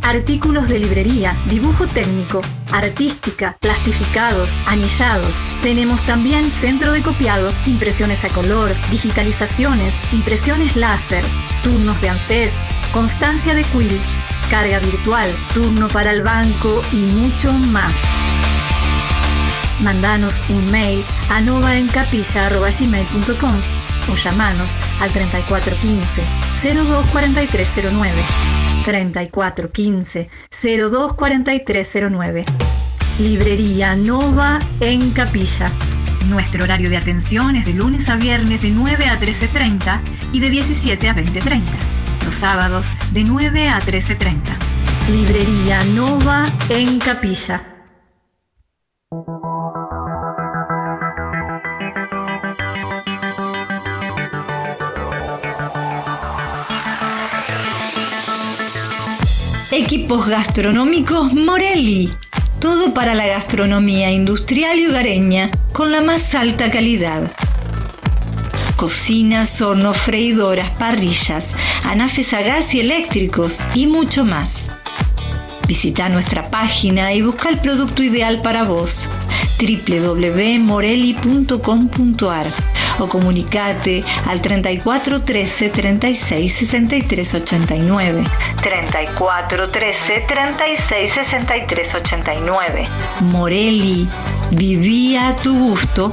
Artículos de librería, dibujo técnico, artística, plastificados, anillados. Tenemos también centro de copiado, impresiones a color, digitalizaciones, impresiones láser, turnos de ANSES, constancia de quill, carga virtual, turno para el banco y mucho más. Mandanos un mail a novaencapilla.gmail.com o llamanos al 3415 024309. 3415 024309. Librería Nova en Capilla. Nuestro horario de atención es de lunes a viernes de 9 a 13.30 y de 17 a 20.30. Los sábados de 9 a 13.30. Librería Nova en Capilla. Equipos gastronómicos Morelli. Todo para la gastronomía industrial y hogareña con la más alta calidad. Cocinas, hornos, freidoras, parrillas, anafes a gas y eléctricos y mucho más. Visita nuestra página y busca el producto ideal para vos www.morelli.com.ar o comunicate al 34 13 36 63 89 34 13 36 63 89 Morelli, vivía a tu gusto.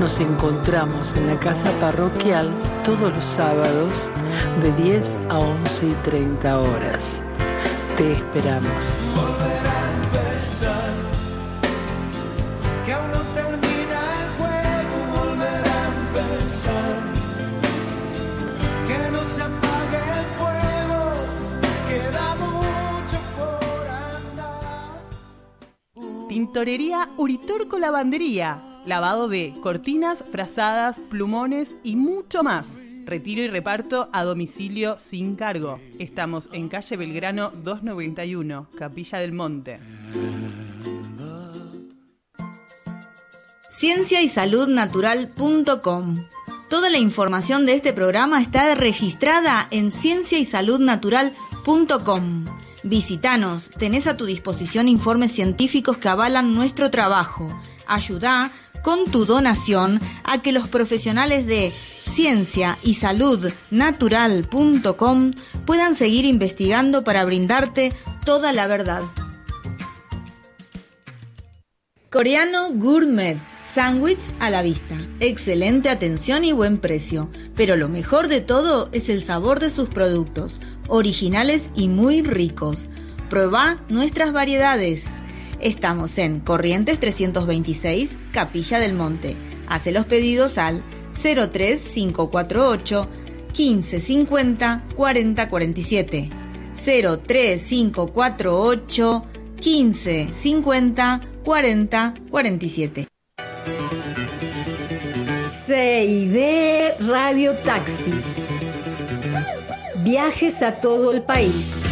Nos encontramos en la casa parroquial todos los sábados de 10 a 11 y 30 horas. Te esperamos. Que aún no termina el juego, volver a empezar. Que no se apague el fuego, queda mucho por andar. Tintorería Uritorco Lavandería. Lavado de cortinas, frazadas, plumones y mucho más. Retiro y reparto a domicilio sin cargo. Estamos en calle Belgrano 291, Capilla del Monte. Ciencia y Salud Natural.com. Toda la información de este programa está registrada en Ciencia y Salud Natural.com. Visítanos, tenés a tu disposición informes científicos que avalan nuestro trabajo. Ayuda con tu donación a que los profesionales de ciencia y salud natural.com puedan seguir investigando para brindarte toda la verdad. Coreano Gourmet. Sándwich a la vista. Excelente atención y buen precio. Pero lo mejor de todo es el sabor de sus productos. Originales y muy ricos. Prueba nuestras variedades. Estamos en Corrientes 326, Capilla del Monte. Hace los pedidos al 03548 1550 4047. 03548 1550 4047. CID Radio Taxi. Viajes a todo el país.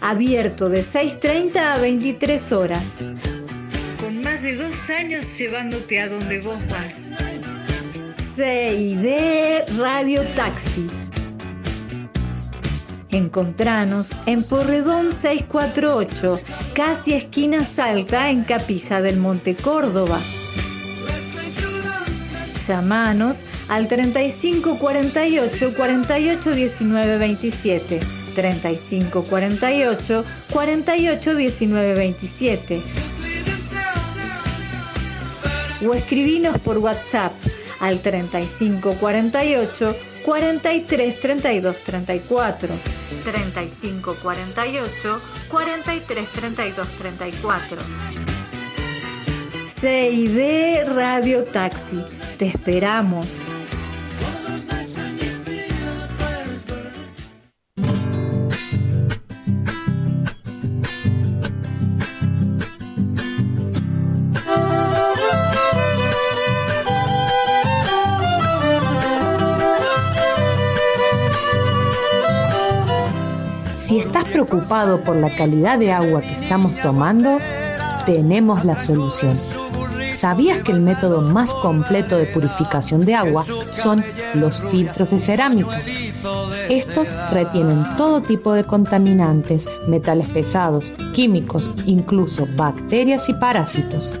Abierto de 6.30 a 23 horas. Con más de dos años llevándote a donde vos vas. CID Radio Taxi. Encontranos en Porredón 648, casi esquina Salta, en Capilla del Monte Córdoba. Llamanos al 35 48 48 19 27. 35 48 48 19 27. O escribinos por WhatsApp al 35 48 43 32 34. 35 48 43 32 34. CID Radio Taxi. Te esperamos. Preocupado por la calidad de agua que estamos tomando, tenemos la solución. ¿Sabías que el método más completo de purificación de agua son los filtros de cerámica? Estos retienen todo tipo de contaminantes, metales pesados, químicos, incluso bacterias y parásitos.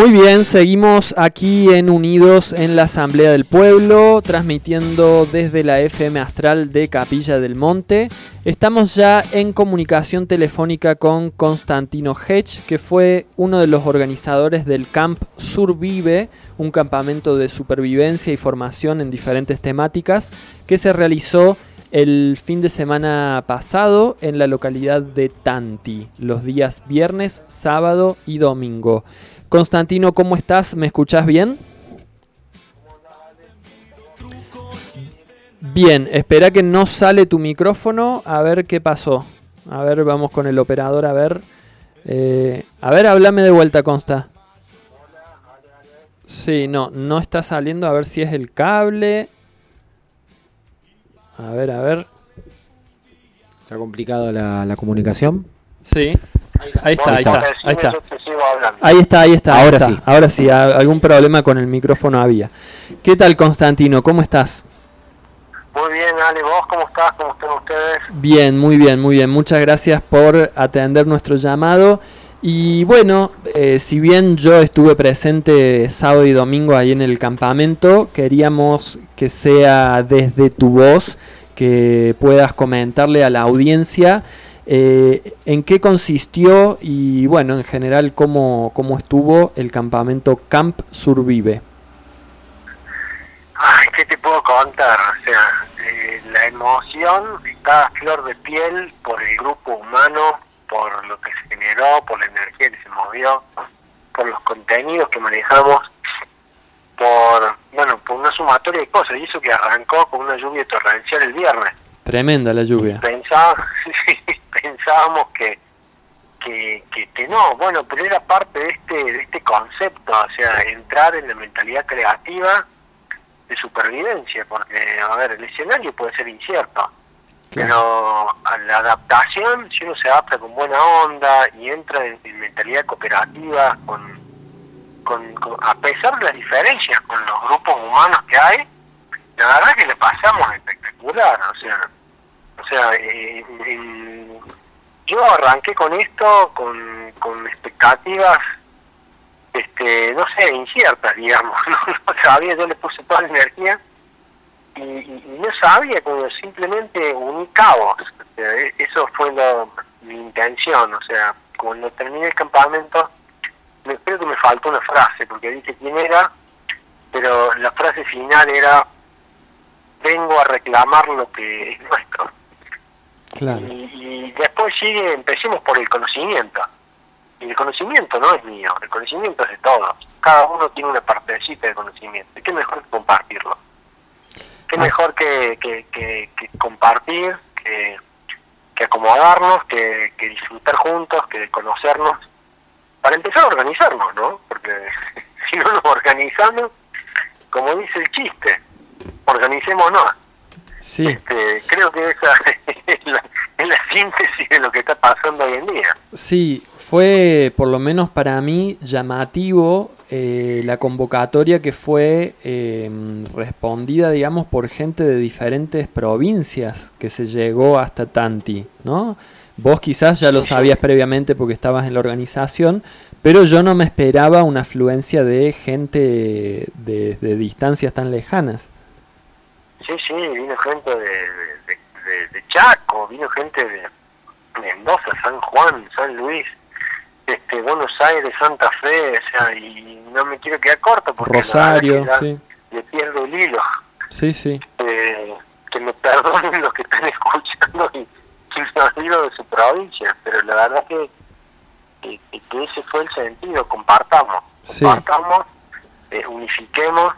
Muy bien, seguimos aquí en Unidos en la Asamblea del Pueblo, transmitiendo desde la FM Astral de Capilla del Monte. Estamos ya en comunicación telefónica con Constantino Hedge, que fue uno de los organizadores del Camp Survive, un campamento de supervivencia y formación en diferentes temáticas que se realizó el fin de semana pasado en la localidad de Tanti, los días viernes, sábado y domingo. Constantino, ¿cómo estás? ¿Me escuchás bien? Bien, espera que no sale tu micrófono, a ver qué pasó. A ver, vamos con el operador, a ver. Eh, a ver, háblame de vuelta, Consta. Sí, no, no está saliendo, a ver si es el cable. A ver, a ver. ¿Está complicado la, la comunicación? Sí. Ahí está, ahí está, ahí está. Ahí está, ahí está. Ahora sí. Ahora sí, algún problema con el micrófono había. ¿Qué tal, Constantino? ¿Cómo estás? Muy bien, Ale, ¿vos cómo estás? ¿Cómo están ustedes? Bien, muy bien, muy bien. Muchas gracias por atender nuestro llamado. Y bueno, eh, si bien yo estuve presente sábado y domingo ahí en el campamento, queríamos que sea desde tu voz que puedas comentarle a la audiencia eh, en qué consistió y bueno, en general cómo, cómo estuvo el campamento Camp Survive. Ay, ¿qué te puedo contar? O sea, eh, la emoción está a flor de piel por el grupo humano, por lo que se generó, por la energía que se movió, por los contenidos que manejamos, por, bueno, por una sumatoria de cosas. Y eso que arrancó con una lluvia torrencial el viernes. Tremenda la lluvia. Pensaba, pensábamos que, que, que, que no, bueno, pero era parte de este, de este concepto, o sea, entrar en la mentalidad creativa de supervivencia, porque, a ver, el escenario puede ser incierto, pero a la adaptación, si uno se adapta con buena onda y entra en, en mentalidad cooperativa, con, con, con- a pesar de las diferencias con los grupos humanos que hay, la verdad que le pasamos espectacular, o sea, o sea, eh, yo arranqué con esto con, con expectativas, este, no sé, inciertas, digamos, no, no sabía, yo le puse toda la energía y, no sabía, como simplemente uní cabos, o sea, e- eso fue lo- mi intención, o sea, cuando terminé el campamento, me, creo que me faltó una frase, porque dije quién era, pero la frase final era, vengo a reclamar lo que es nuestro. Claro. Y, y después sigue, empecemos por el conocimiento. Y el conocimiento no es mío, el conocimiento es de todos. Cada uno tiene una partecita de conocimiento. Y qué mejor que compartirlo. Qué mejor que, que, que, que compartir, que, que acomodarnos, que, que disfrutar juntos, que conocernos. Para empezar a organizarnos, ¿no? Porque si no nos organizamos, como dice el chiste, organicémonos. Sí. Este, creo que esa es la, es la síntesis de lo que está pasando hoy en día. Sí, fue por lo menos para mí llamativo eh, la convocatoria que fue eh, respondida, digamos, por gente de diferentes provincias que se llegó hasta Tanti, ¿no? Vos quizás ya lo sabías previamente porque estabas en la organización, pero yo no me esperaba una afluencia de gente de, de distancias tan lejanas. Sí, sí, vino gente de, de, de- de Chaco, vino gente de Mendoza, San Juan, San Luis, este Buenos Aires, Santa Fe, o sea, y no me quiero quedar corto porque la Rosario, que sí. le pierdo el hilo. Sí, sí. Eh, que me perdonen los que están escuchando y, y salido de su provincia, pero la verdad que, que, que- que ese fue el sentido, compartamos, Sí. compartamos, eh, unifiquemos,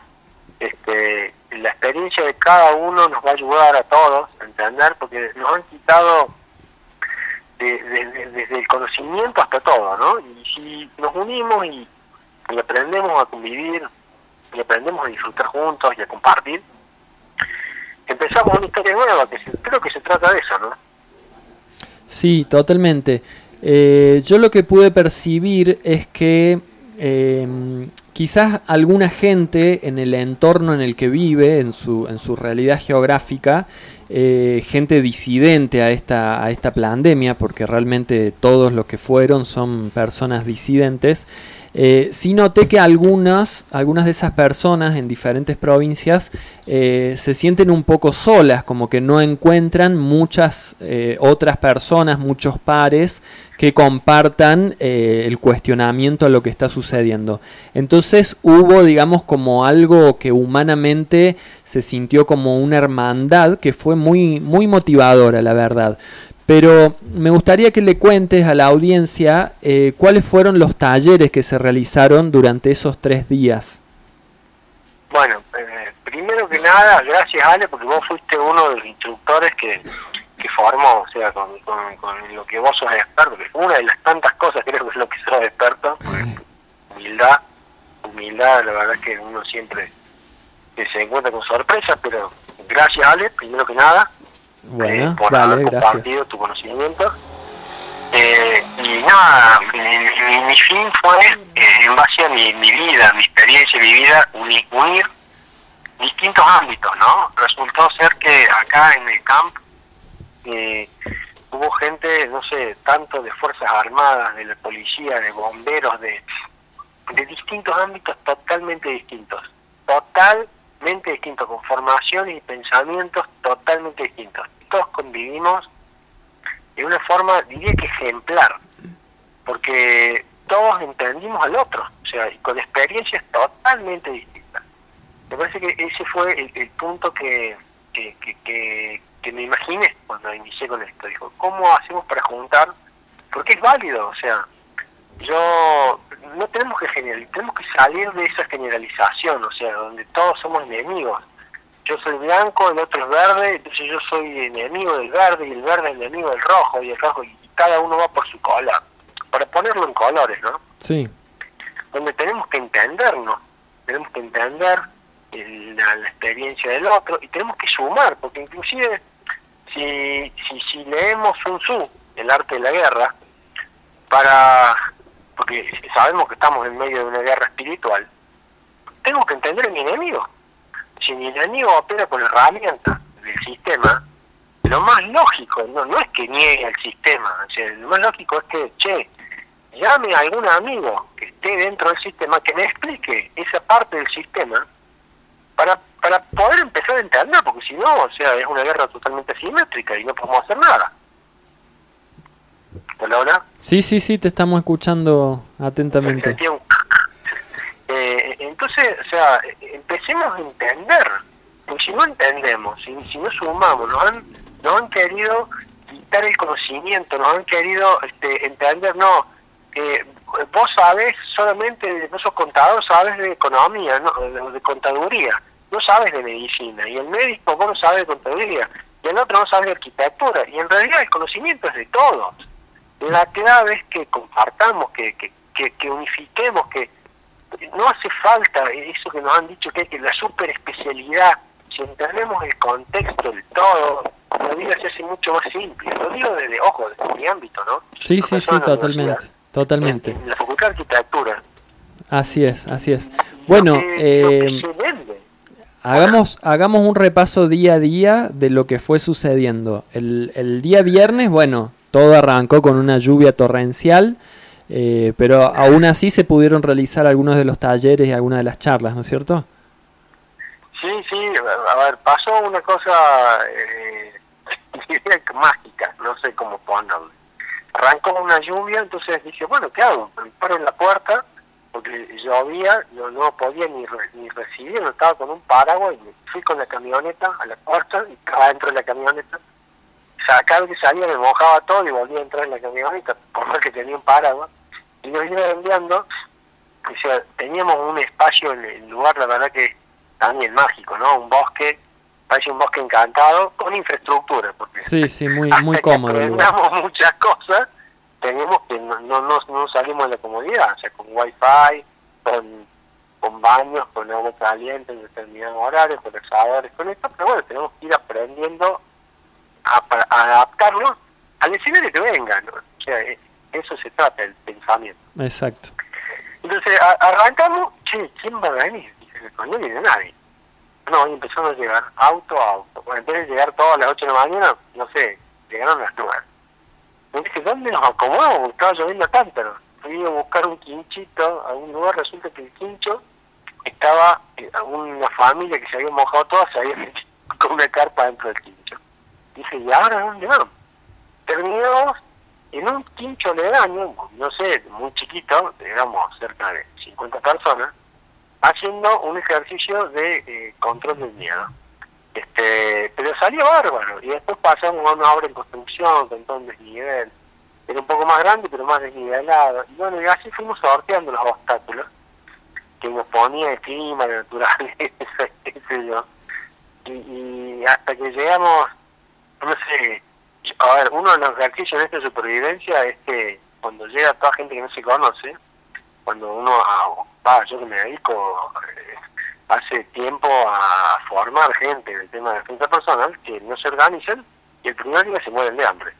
este, la experiencia de cada uno nos va a ayudar a todos a entender, porque nos han quitado de- de- de- desde el conocimiento hasta todo, ¿no? Y si nos unimos y, aprendemos a convivir, y aprendemos a disfrutar juntos y a compartir, empezamos una historia nueva, que creo que se trata de eso, ¿no? Sí, totalmente. Eh, yo lo que pude percibir es que eh, quizás alguna gente en el entorno en el que vive, en su, en su realidad geográfica, eh, gente disidente a esta, a esta pandemia, porque realmente todos los que fueron son personas disidentes, eh, sí noté que algunas, algunas de esas personas en diferentes provincias eh, se sienten un poco solas, como que no encuentran muchas eh, otras personas, muchos pares que compartan eh, el cuestionamiento a lo que está sucediendo. Entonces hubo, digamos, como algo que humanamente se sintió como una hermandad que fue muy, muy motivadora, la verdad. Pero me gustaría que le cuentes a la audiencia eh, cuáles fueron los talleres que se realizaron durante esos tres días. Bueno, eh, primero que nada, gracias Ale, porque vos fuiste uno de los instructores que, que formó, o sea, con, con, con lo que vos sos experto, que una de las tantas cosas creo que es lo que sos experto, humildad, humildad, la verdad es que uno siempre que se encuentra con sorpresas, pero gracias Ale, primero que nada, Bueno, eh, por vale, haber gracias. compartido tu conocimiento. Eh, y nada, mi, mi- mi fin fue, eh, en base a mi, mi vida, mi experiencia, mi vida, uni- unir distintos ámbitos, ¿no? Resultó ser que acá en el camp eh, hubo gente, no sé, tanto de Fuerzas Armadas, de la policía, de bomberos, de, de distintos ámbitos totalmente distintos. Totalmente distintos, con formaciones y pensamientos totalmente distintos. Todos convivimos de una forma, diría que ejemplar, porque todos entendimos al otro, o sea, con experiencias totalmente distintas. Me parece que ese fue el, el punto que, que, que, que- que me imaginé cuando inicié con esto. Dijo, ¿cómo hacemos para juntar? Porque es válido, o sea, yo no tenemos que general, tenemos que salir de esa generalización, o sea, donde todos somos enemigos. Yo soy blanco, el otro es verde, entonces yo soy enemigo del verde y el verde es enemigo del rojo y el rojo y cada uno va por su color, para ponerlo en colores, ¿no? Sí, donde tenemos que entendernos, tenemos que entender el- la, la experiencia del otro y tenemos que sumar, porque inclusive si, si, si leemos Sun Tzu, el arte de la guerra, para porque sabemos que estamos en medio de una guerra espiritual, tengo que entender a mi enemigo. Si mi enemigo opera con herramientas del sistema, lo más lógico, no, no es que niegue al sistema, lo más lógico es que, che, llame a algún amigo que esté dentro del sistema que me explique esa parte del sistema para, para poder empezar a entender, porque si no, o sea, es una guerra totalmente asimétrica y no podemos hacer nada. Hola, hola. sí, sí, sí, te estamos escuchando atentamente. Un- Eh, entonces, o sea, empecemos a entender, porque si no entendemos, si, si no sumamos, nos han, nos han querido quitar el conocimiento, nos han querido este, entender, no, eh, vos sabes solamente, vos sos contador, sabes de economía, no, de, de contaduría, no sabes de medicina, y el médico vos no sabes de contaduría, y el otro no sabe de arquitectura, y en realidad el conocimiento es de todos. La clave es que compartamos, que, que, que, que unifiquemos, que no hace falta eso que nos han dicho que, que la super especialidad, si entendemos el contexto del todo, la vida se hace mucho más simple. Lo digo desde, ojo, desde mi ámbito, ¿no? Sí, sí, sí, totalmente, totalmente. En la Facultad de Arquitectura. Así es, así es. Bueno, eh, hagamos, hagamos un repaso día a día de lo que fue sucediendo. El, el día viernes, bueno, todo arrancó con una lluvia torrencial, eh, pero aún así se pudieron realizar algunos de los talleres y algunas de las charlas, ¿no es cierto? Sí, sí, a ver, pasó una cosa eh, mágica, no sé cómo ponerlo. Arrancó una lluvia, entonces dije, bueno, ¿qué hago? Me paro en la puerta, porque llovía, yo no podía ni, re- ni recibir, no estaba con un paraguas, y me fui con la camioneta a la puerta, y estaba dentro de la camioneta. Vez que salía me mojaba todo y volvía a entrar en la camioneta, por más que tenía un paraguas. Y nos iba enviando, o sea, teníamos un espacio en el lugar, la verdad que también mágico, ¿no? Un bosque, parece un bosque encantado con infraestructura, porque Sí, sí, muy, cómodo. que muchas cosas, tenemos que no, no, no, salimos de la comodidad, o sea, con wifi, con, con baños, con agua caliente en determinados horarios, con exhaladores, con esto, pero bueno, tenemos que ir aprendiendo a, pa- a adaptarnos al escenario que venga, ¿no? O sea, eh, eso se trata, el pensamiento. Exacto. Entonces, a- arrancamos, che, ¿quién va a venir? Dije, no viene nadie. No, y empezaron a llegar auto a auto. Bueno, en vez de llegar todas las 8 de la mañana, no sé, llegaron a las 9. Me dije, ¿dónde nos acomodamos? Estaba lloviendo tanto. Fui a buscar un quinchito a un lugar, resulta que el quincho estaba, eh, una familia que se había mojado toda, se había metido con una carpa dentro del quincho. Dije, ¿y ahora dónde vamos? Terminamos en un quincho aledaño, no sé, muy chiquito, éramos cerca de 50 personas, haciendo un ejercicio de eh, control del miedo. Este, pero salió bárbaro. Y después pasamos a una obra en construcción con todo un desnivel. Era un poco más grande, pero más desnivelado. Y bueno, y así fuimos sorteando los obstáculos que nos ponía el clima, la naturaleza. Y, y hasta que llegamos, no sé, a ver, uno de los ejercicios de esta supervivencia es que cuando llega toda gente que no se conoce, cuando uno, ah, va, yo que me dedico eh, hace tiempo a formar gente en el tema de defensa personal, que no se organizan y el primer día se mueren de hambre.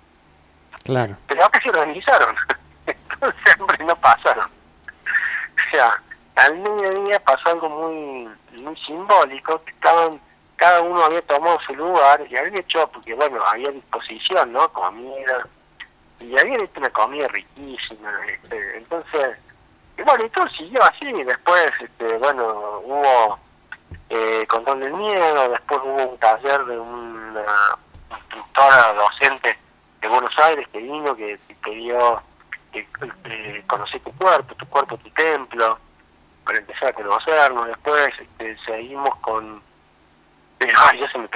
Claro. Pero acá se organizaron, entonces hambre no pasaron. O sea, al mediodía pasó algo muy, muy simbólico, que estaban, cada uno había tomado su lugar y había hecho, porque bueno, había disposición, ¿no? Comida, y habían hecho una comida riquísima, este, entonces, y bueno, y todo siguió así, después, este, bueno, hubo eh, control del miedo, después hubo un taller de una instructora docente de Buenos Aires que vino, que que quería que, eh, conocer tu cuerpo, tu cuerpo, tu templo, para empezar a conocernos. Después este, seguimos con, ya se me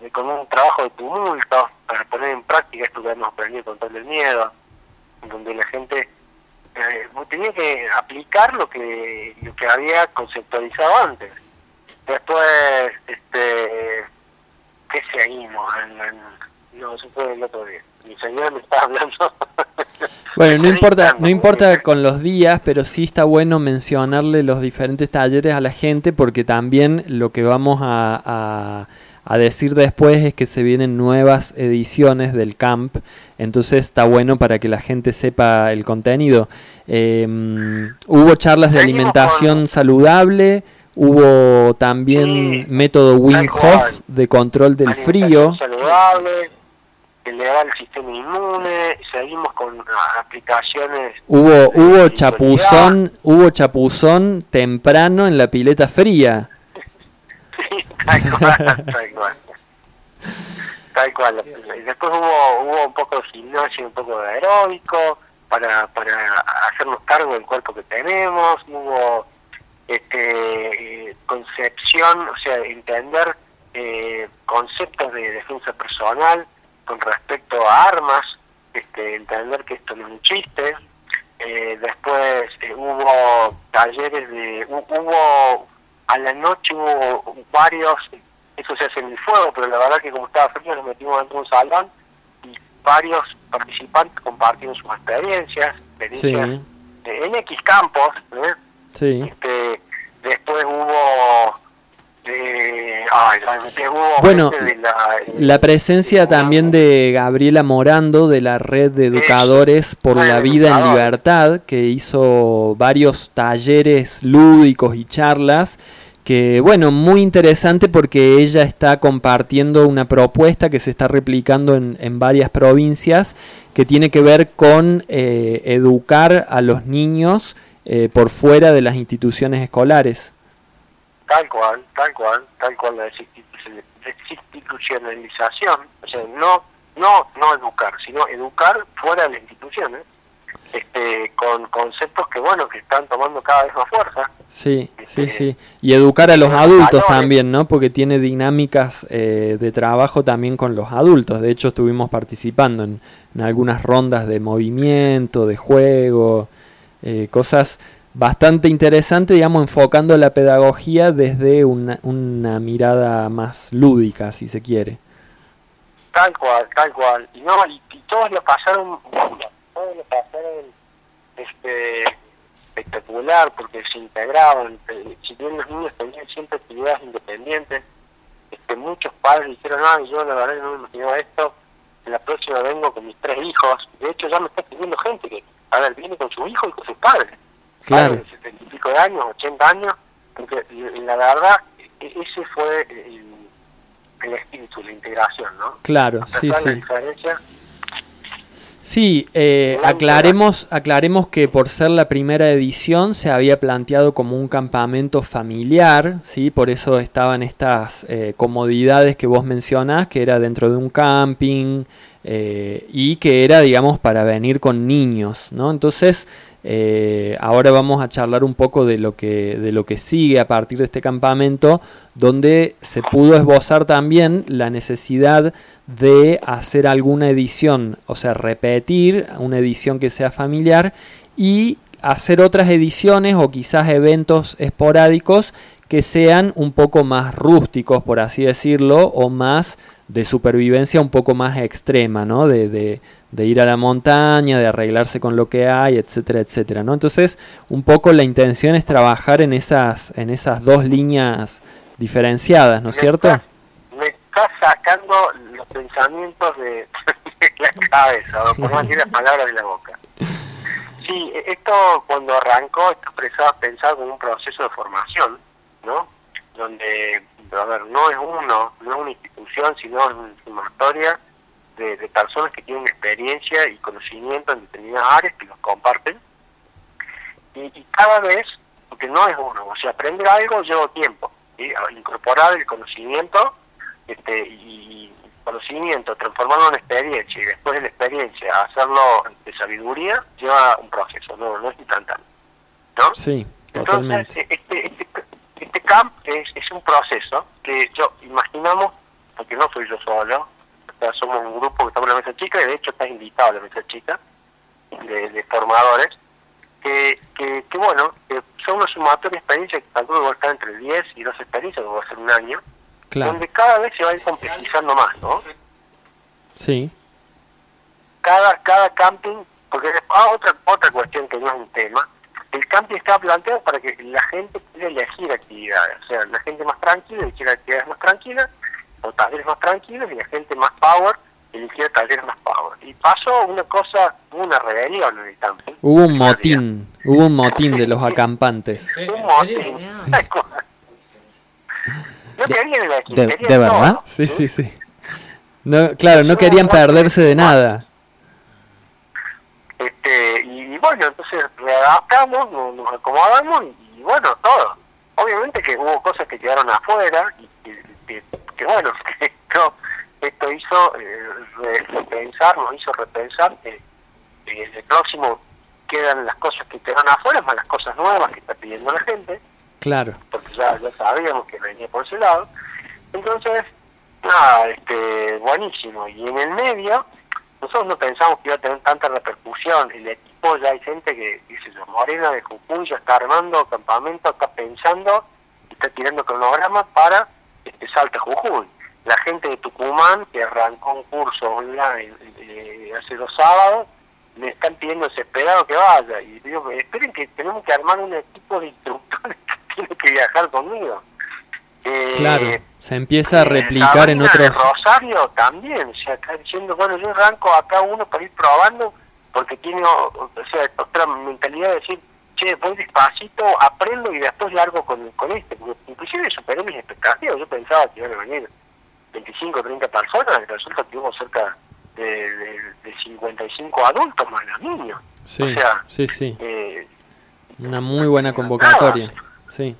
eh, con un trabajo de tumulto para poner en práctica esto que hemos aprendido con todo el miedo, donde la gente eh, tenía que aplicar lo que lo que había conceptualizado antes. Después, este, ¿qué seguimos? En- en- no, eso fue el otro día. Mi señora me estaba hablando. Bueno, no importa, no importa con los días, pero sí está bueno mencionarle los diferentes talleres a la gente porque también lo que vamos a, a- a decir después es que se vienen nuevas ediciones del camp, entonces está bueno para que la gente sepa el contenido. Eh, hubo charlas de alimentación saludable, hubo también método Wim Hof de control del frío. saludable, elevar el sistema inmune, seguimos con aplicaciones Hubo, hubo chapuzón, hubo chapuzón temprano en la pileta fría. tal cual, tal cual. Tal cual. Y después hubo, hubo un poco de gimnasio, un poco de aeróbico, para, para hacernos cargo del cuerpo que tenemos, hubo este, eh, concepción, o sea, entender eh, conceptos de defensa personal con respecto a armas, este, entender que esto no es un chiste. Eh, después eh, hubo talleres de, hu- hubo a la noche hubo varios, eso se hace en el fuego, pero la verdad que como estaba frío nos metimos dentro de un salón y varios participantes compartieron sus experiencias, experiencias Sí, en X campos, ¿eh? sí. este, después hubo eh, ay, me Bueno, gente de la, La presencia también de Gabriela Morando de la red de educadores por la vida en libertad, que hizo varios talleres lúdicos y charlas, que bueno, muy interesante porque ella está compartiendo una propuesta que se está replicando en, en varias provincias, que tiene que ver con eh, educar a los niños eh, por fuera de las instituciones escolares. Tal cual, tal cual, tal cual la desinstitu- desinstitucionalización, o sea, no, no, no educar, sino educar fuera de las instituciones, este, con conceptos que bueno, que están tomando cada vez más fuerza. Sí, sí, sí. Y educar a los adultos también, ¿no? Porque tiene dinámicas eh, de trabajo también con los adultos. De hecho, estuvimos participando en, en algunas rondas de movimiento, de juego, eh, cosas bastante interesante, digamos, enfocando la pedagogía desde una, una mirada más lúdica, si se quiere. Tal cual, tal cual. Y, no, y, y todos lo pasaron, todos lo pasaron este, espectacular porque se integraban. eh, Si bien los niños tenían siempre actividades independientes, este, muchos padres dijeron, no, yo la verdad no me imaginaba esto, en la próxima vengo con mis tres hijos. De hecho, ya me está pidiendo gente que, a ver, viene con su hijo y con sus padres. Claro. De 70 y pico de años, 80 años, porque la verdad, e- ese fue el, el espíritu, la integración, ¿no? Claro, sí, sí. diferencia, Sí, eh, aclaremos, aclaremos que por ser la primera edición se había planteado como un campamento familiar, ¿sí? por eso estaban estas eh, comodidades que vos mencionás, que era dentro de un camping eh, y que era, digamos, para venir con niños, ¿no? Entonces, eh, ahora vamos a charlar un poco de lo que de lo que sigue a partir de este campamento, donde se pudo esbozar también la necesidad de hacer alguna edición, o sea, repetir una edición que sea familiar y hacer otras ediciones o quizás eventos esporádicos que sean un poco más rústicos, por así decirlo, o más de supervivencia un poco más extrema, ¿no? De, de- de ir a la montaña, de arreglarse con lo que hay, etcétera, etcétera, ¿no? Entonces, un poco la intención es trabajar en esas, en esas dos líneas diferenciadas, ¿no es cierto? me está sacando los pensamientos de, de la cabeza, o por no decir las palabras de la boca. Sí, e- esto cuando arrancó, esto pensaba, pensaba como un proceso de formación, ¿no? Donde, a ver, no es uno, no es una institución, sino es una sumatoria de, de personas que tienen experiencia y conocimiento en determinadas áreas que los comparten. Y, y cada vez, porque no es uno, o sea, aprender algo lleva tiempo, incorporar el conocimiento este, y conocimiento, transformarlo en experiencia y después de la experiencia hacerlo de sabiduría lleva un proceso, no, no es instantáneo. ¿no? Sí, Entonces, totalmente. este, este, este camp es, es un proceso que yo imaginamos, porque no soy yo solo, o sea, somos un grupo que estamos en la mesa chica, y de hecho estás invitado a la mesa chica, de, de formadores, que, que, que bueno, que son una sumatoria de experiencias que calculo va a estar entre 10 y 12 experiencias, que va a ser un año, Claro, donde cada vez se va a ir complejizando más, ¿no? sí, cada cada camping porque ah, otra otra cuestión que no es un tema el camping está planteado para que la gente pueda elegir actividades o sea la gente más tranquila eligiera actividades más tranquilas o talleres más tranquilos y la gente más power eligiera talleres más power y pasó una cosa una rebelión en el camping hubo un motín, hubo un motín de los acampantes. un motín no querían elegir ¿De, querían de todo. verdad? Sí, sí, sí. No, claro, no querían perderse de nada. este y, y bueno entonces readaptamos nos, nos acomodamos y, y bueno todo obviamente que hubo cosas que quedaron afuera y que, que- que bueno esto esto hizo eh, re- repensar nos hizo repensar que, que en el próximo quedan las cosas que quedaron afuera más las cosas nuevas que está pidiendo la gente Claro, porque ya, ya sabíamos que venía por ese lado. Entonces, nada, este, buenísimo. Y en el medio, nosotros no pensamos que iba a tener tanta repercusión. El ya hay gente que, dice yo, Morena de Jujuy ya está armando campamento, está pensando, y está tirando cronogramas para este Salta Jujuy. La gente de Tucumán, que arrancó un curso online eh, hace dos sábados, me están pidiendo desesperado que vaya. Y digo, esperen que tenemos que armar un equipo de instructores que tiene que viajar conmigo. Eh, claro. Se empieza a replicar en de otros... Rosario también, o sea, está diciendo, bueno, yo arranco acá uno para ir probando, porque tiene o, sea, otra mentalidad de decir, che, voy despacito, aprendo y después largo con, con este, inclusive superé mis expectativas, yo pensaba que iban a venir 25 o 30 personas, y resulta que hubo cerca de, de, de 55 adultos más los niños. Sí, o sea, sí, sí. eh, Una muy buena convocatoria. Sí.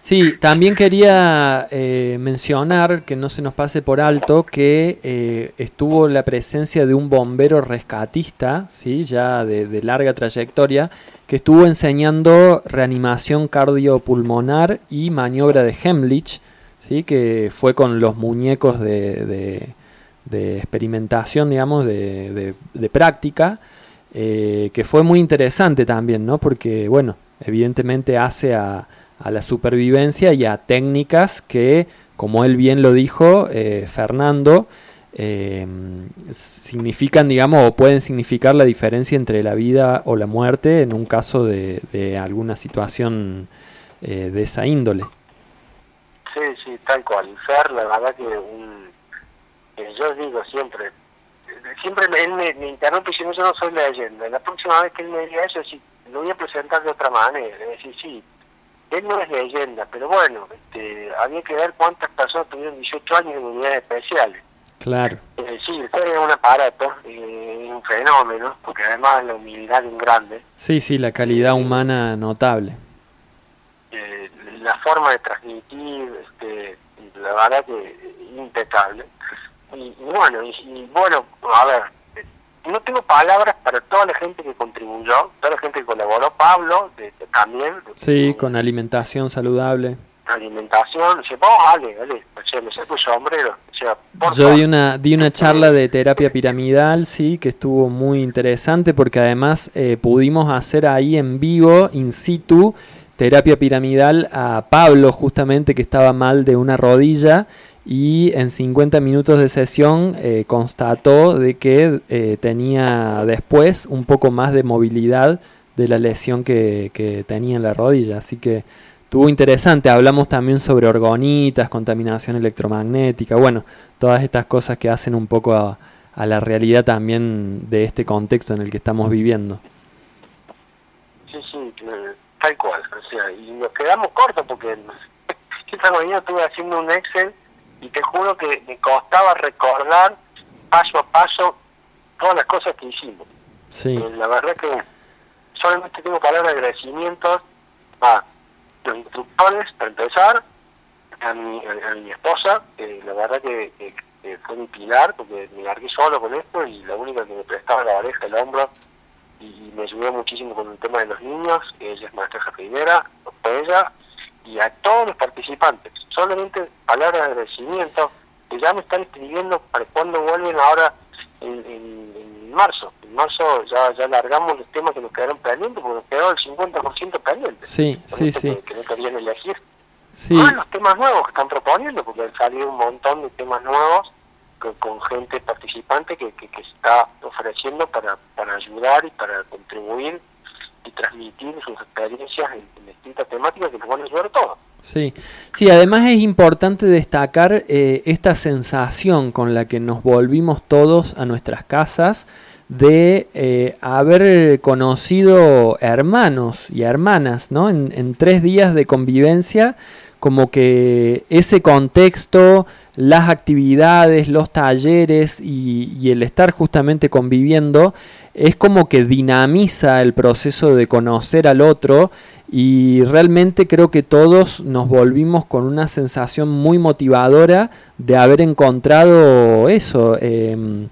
Sí, también quería eh, mencionar, que no se nos pase por alto, que eh, estuvo la presencia de un bombero rescatista, ¿sí? ya de, larga trayectoria, que estuvo enseñando reanimación cardiopulmonar y maniobra de Hemlich, ¿sí? que fue con los muñecos de, de- experimentación, digamos, de, de- de práctica, eh, que fue muy interesante también, ¿no? Porque, bueno, evidentemente hace a, a la supervivencia y a técnicas que, como él bien lo dijo, eh, Fernando, eh, significan, digamos, o pueden significar la diferencia entre la vida o la muerte en un caso de, alguna situación eh, de esa índole. Sí, sí, tal cual. Fer, la verdad que un, yo digo siempre, siempre él me, me interrumpe y yo no soy leyenda. La próxima vez que él me diga eso, sí, lo voy a presentar de otra manera. Es decir, sí, él no es leyenda, pero bueno, este, había que ver cuántas personas tuvieron 18 años en unidades especiales. Claro. Eh, sí, Fer es un aparato, eh, un fenómeno, porque además la humildad es un grande. Sí, sí, la calidad humana notable. eh, la forma de transmitir, este, la verdad que impecable. Y, y bueno, y, y bueno, a ver, eh, no tengo palabras para toda la gente que contribuyó, toda la gente que colaboró, Pablo, de, de- también, de Sí, con alimentación saludable. alimentación, dice, vos, Ale, Ale, o sea, me saco el sombrero, o sea, por Yo di una, di una charla de terapia piramidal, sí, que estuvo muy interesante porque además eh, pudimos hacer ahí en vivo, in situ, terapia piramidal a Pablo justamente que estaba mal de una rodilla y en 50 minutos de sesión eh, constató de que eh, tenía después un poco más de movilidad de la lesión que, que tenía en la rodilla. Así que Estuvo interesante, hablamos también sobre orgonitas, contaminación electromagnética, bueno, todas estas cosas que hacen un poco a, a la realidad también de este contexto en el que estamos viviendo. Sí, sí, tal cual. O sea, y nos quedamos cortos porque esta mañana estuve haciendo un Excel y te juro que me costaba recordar paso a paso todas las cosas que hicimos. Sí, Eh, la verdad que solamente tengo palabras de agradecimientos a los instructores, para empezar, a mi, a, a mi esposa, que la verdad que, que- que fue mi pilar, porque me largué solo con esto y la única que me prestaba la oreja, el hombro, y, y me ayudó muchísimo con el tema de los niños, que ella es maestra jardinera, fue ella, y a todos los participantes. Solamente palabras de agradecimiento, que ya me están escribiendo para cuando vuelven ahora en, en- en marzo. En marzo ya, ya largamos los temas que nos quedaron pendientes, porque nos quedó el 50% pendiente. sí, sí, sí. Que, que no querían elegir. Sí, Más los temas nuevos que están proponiendo, porque han salido un montón de temas nuevos con, con gente participante que, que, que está ofreciendo para, para ayudar y para contribuir y transmitir sus experiencias en, distintas temáticas que nos van a ayudar a. Sí, sí, además es importante destacar eh, esta sensación con la que nos volvimos todos a nuestras casas de eh, haber conocido hermanos y hermanas, ¿no? En, en tres días de convivencia, como que ese contexto, las actividades, los talleres y, el estar justamente conviviendo, es como que dinamiza el proceso de conocer al otro y realmente creo que todos nos volvimos con una sensación muy motivadora de haber encontrado eso, em,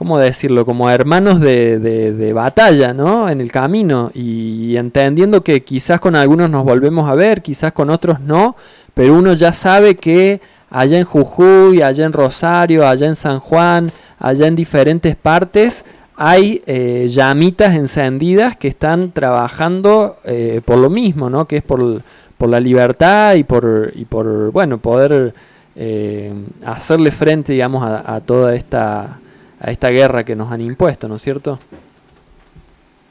¿cómo decirlo? Como hermanos de, de- de batalla, ¿no? En el camino y entendiendo que quizás con algunos nos volvemos a ver, quizás con otros no, pero uno ya sabe que allá en Jujuy, allá en Rosario, allá en San Juan, allá en diferentes partes, hay eh, llamitas encendidas que están trabajando eh, por lo mismo, ¿no? Que es por, por la libertad y por, y por bueno, poder eh, hacerle frente, digamos, a, a toda esta, a esta guerra que nos han impuesto, ¿no es cierto?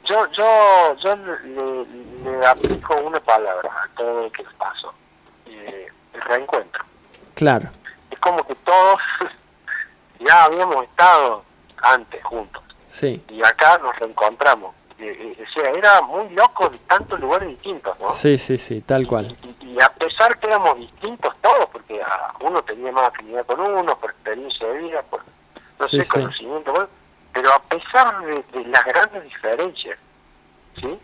Yo, yo, yo le, le aplico una palabra a todo lo que les pasó. Eh, el reencuentro. Claro, Es como que todos ya habíamos estado antes juntos. sí, y acá nos reencontramos. Eh, eh, o sea, era muy loco de tantos lugares distintos, ¿no? sí, sí, sí, tal cual. Y, y a pesar que éramos distintos todos, porque ah, uno tenía más afinidad con uno, por experiencia de vida, por, no Sí, sé, sí. conocimiento, bueno, pero a pesar de, de las grandes diferencias, ¿sí?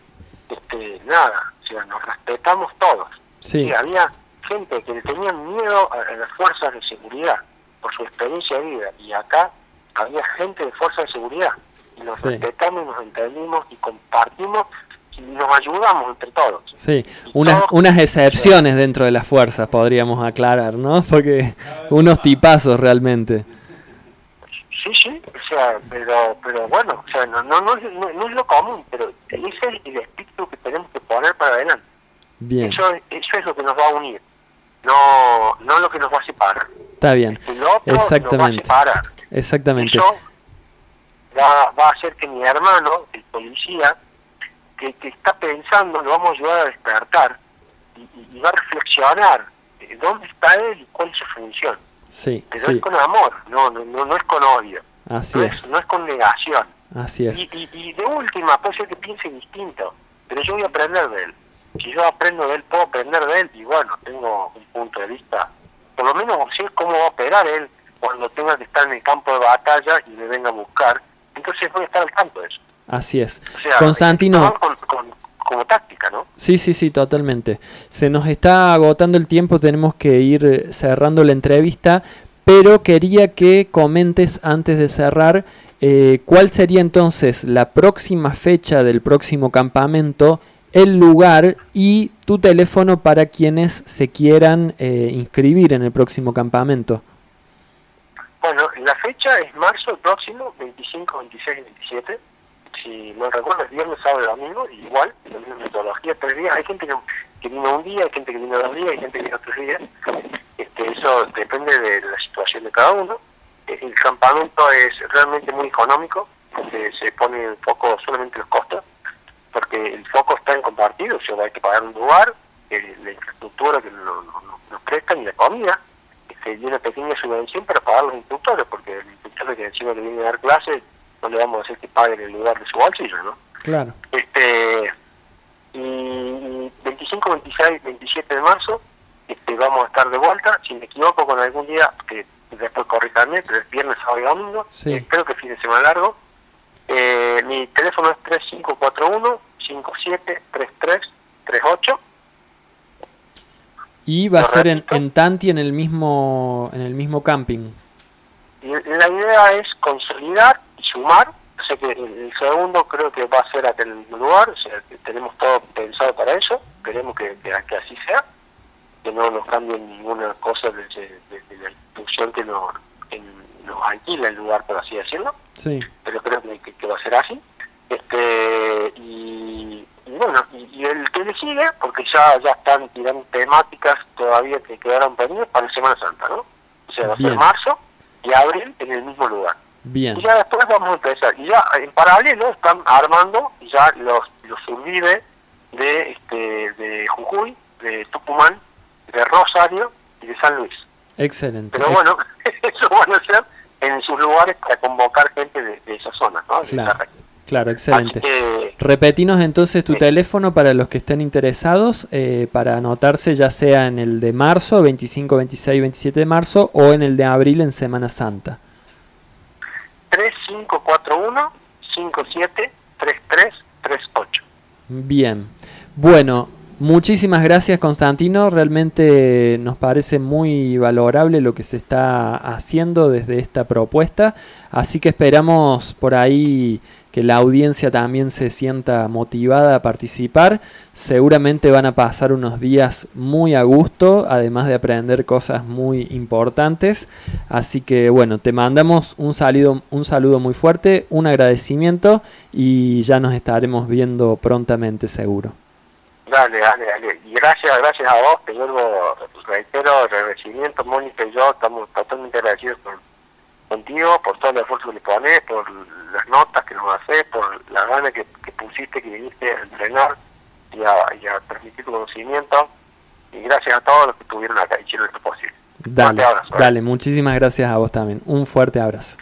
Este, nada, o sea, nos respetamos todos. Sí. había gente que le tenían miedo a, a las fuerzas de seguridad por su experiencia de vida, y acá había gente de fuerzas de seguridad, y nos Sí. respetamos, nos entendimos y compartimos y nos ayudamos entre todos. Sí, unas, unas excepciones dentro de las fuerzas podríamos aclarar, ¿no? Porque unos tipazos realmente. Sí, sí, o sea, pero, pero bueno, o sea, no, no, no, es- no- no es lo común, pero ese es el espíritu que tenemos que poner para adelante. Bien, Eso, eso es lo que nos va a unir, no, no lo que nos va a separar. está bien. El otro nos va a Exactamente. separar. Exactamente. Eso va, va a hacer que mi hermano, el policía, que, que está pensando, lo vamos a ayudar a despertar y, y- y va a reflexionar eh, dónde está él y cuál es su función. Sí, Pero sí. es con amor, no, no, no, no es con odio, Así no es. es, no es con negación. Así es. Y, y, y de última, puede ser que piense distinto, pero yo voy a aprender de él. Si yo aprendo de él, puedo aprender de él y bueno, tengo un punto de vista, por lo menos sé cómo va a operar él cuando tenga que estar en el campo de batalla y me venga a buscar. Entonces voy a estar al tanto de eso. Así es. O sea, Constantino. con- con- como táctica, ¿no? Sí, sí, sí, totalmente. Se nos está agotando el tiempo, tenemos que ir eh, cerrando la entrevista, pero quería que comentes antes de cerrar eh, cuál sería entonces la próxima fecha del próximo campamento, el lugar y tu teléfono para quienes se quieran eh, inscribir en el próximo campamento. Bueno, la fecha es marzo próximo, 25, 26 y 27. Si no recuerdo, es viernes, sábado y domingo, igual, la misma metodología, tres días. Hay gente que, que vino un día, hay gente que vino dos días, hay gente que vino tres días. Este, eso depende de la situación de cada uno. El campamento es realmente muy económico, porque se pone en foco solamente los costos, porque el foco está en compartido, o sea, hay que pagar un lugar, eh, la infraestructura que nos, nos- prestan y la comida este, y una pequeña subvención para pagar los instructores, porque el instructor que encima le viene a dar clases, no le vamos a hacer que paguen el lugar de su bolsillo, ¿no? Claro. Este, y 25, 26, 27 de marzo este, vamos a estar de vuelta, si me equivoco con algún día, que después corríjanme, pero es viernes, sábado y domingo, Sí. eh, creo que fin de semana largo. Eh, mi teléfono es 3541 573338 Y va a ser en, en Tanti en el mismo en el mismo camping. La idea es consolidar sumar. O sea que el, segundo creo que va a ser acá en el mismo lugar. O sea que tenemos todo pensado para eso. Queremos que, que, que así sea. Que no nos cambien ninguna cosa desde, desde la institución que nos, que nos alquila el lugar, por así decirlo. Sí. Pero creo que, que- va a ser así. Este y, y bueno, y, y el que le sigue, porque ya ya están tirando temáticas todavía que quedaron pendientes para Semana Santa, ¿no? O sea, va a ser marzo y abril en el mismo lugar. Bien. Y ya después vamos a empezar. Y ya en paralelo están armando ya los, los subvive de, este, de Jujuy, de Tucumán, de Rosario y de San Luis. Excelente. Pero bueno, eso van a ser en sus lugares para convocar gente de, de esas zonas, ¿no? De Claro. excelente. Que, Repetinos entonces tu teléfono para los que estén interesados, eh, para anotarse ya sea en el de marzo, 25, 26, 27 de marzo, o en el de abril en Semana Santa. 3541 573338. Bien. Bueno, muchísimas gracias Constantino. Realmente nos parece muy valorable lo que se está haciendo desde esta propuesta. Así que esperamos por ahí que la audiencia también se sienta motivada a participar. Seguramente van a pasar unos días muy a gusto, además de aprender cosas muy importantes. Así que bueno, te mandamos un saludo, un saludo muy fuerte, un agradecimiento y ya nos estaremos viendo prontamente seguro. Dale, dale, dale. Y gracias, gracias a vos, te vuelvo, reitero, agradecimiento, Mónica y yo estamos totalmente agradecidos con, contigo por todo el esfuerzo que le pones, por las notas que nos haces, por la gana que, que pusiste, que viniste a entrenar y a, y a transmitir tu conocimiento. Y gracias a todos los que estuvieron acá y hicieron esto posible. Dale, abrazo, ¿eh? dale, muchísimas gracias a vos también. Un fuerte abrazo.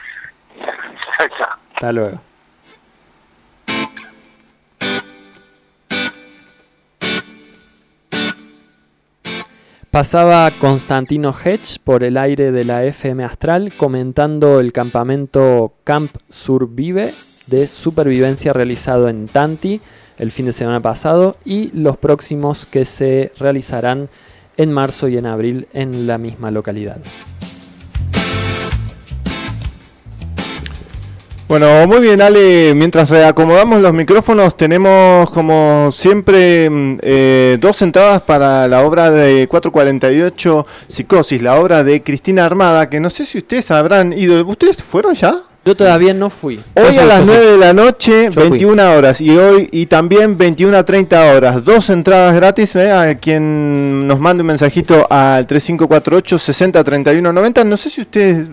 Hasta luego. Pasaba Constantino Hedge por el aire de la FM Astral comentando el campamento Camp Survive de supervivencia realizado en Tanti el fin de semana pasado y los próximos que se realizarán en marzo y en abril en la misma localidad. Bueno, muy bien, Ale. Mientras reacomodamos los micrófonos, tenemos como siempre mm, eh, dos entradas para la obra de 448 Psicosis, la obra de Cristina Armada, que no sé si ustedes habrán ido. ¿Ustedes fueron ya? Yo todavía no fui. Hoy a las 9 de la noche, Yo fui. 21 horas. Y hoy y también 21 a 30 horas. Dos entradas gratis. ¿eh? A quien nos mande un mensajito al 3548 60 31 90. No sé si ustedes.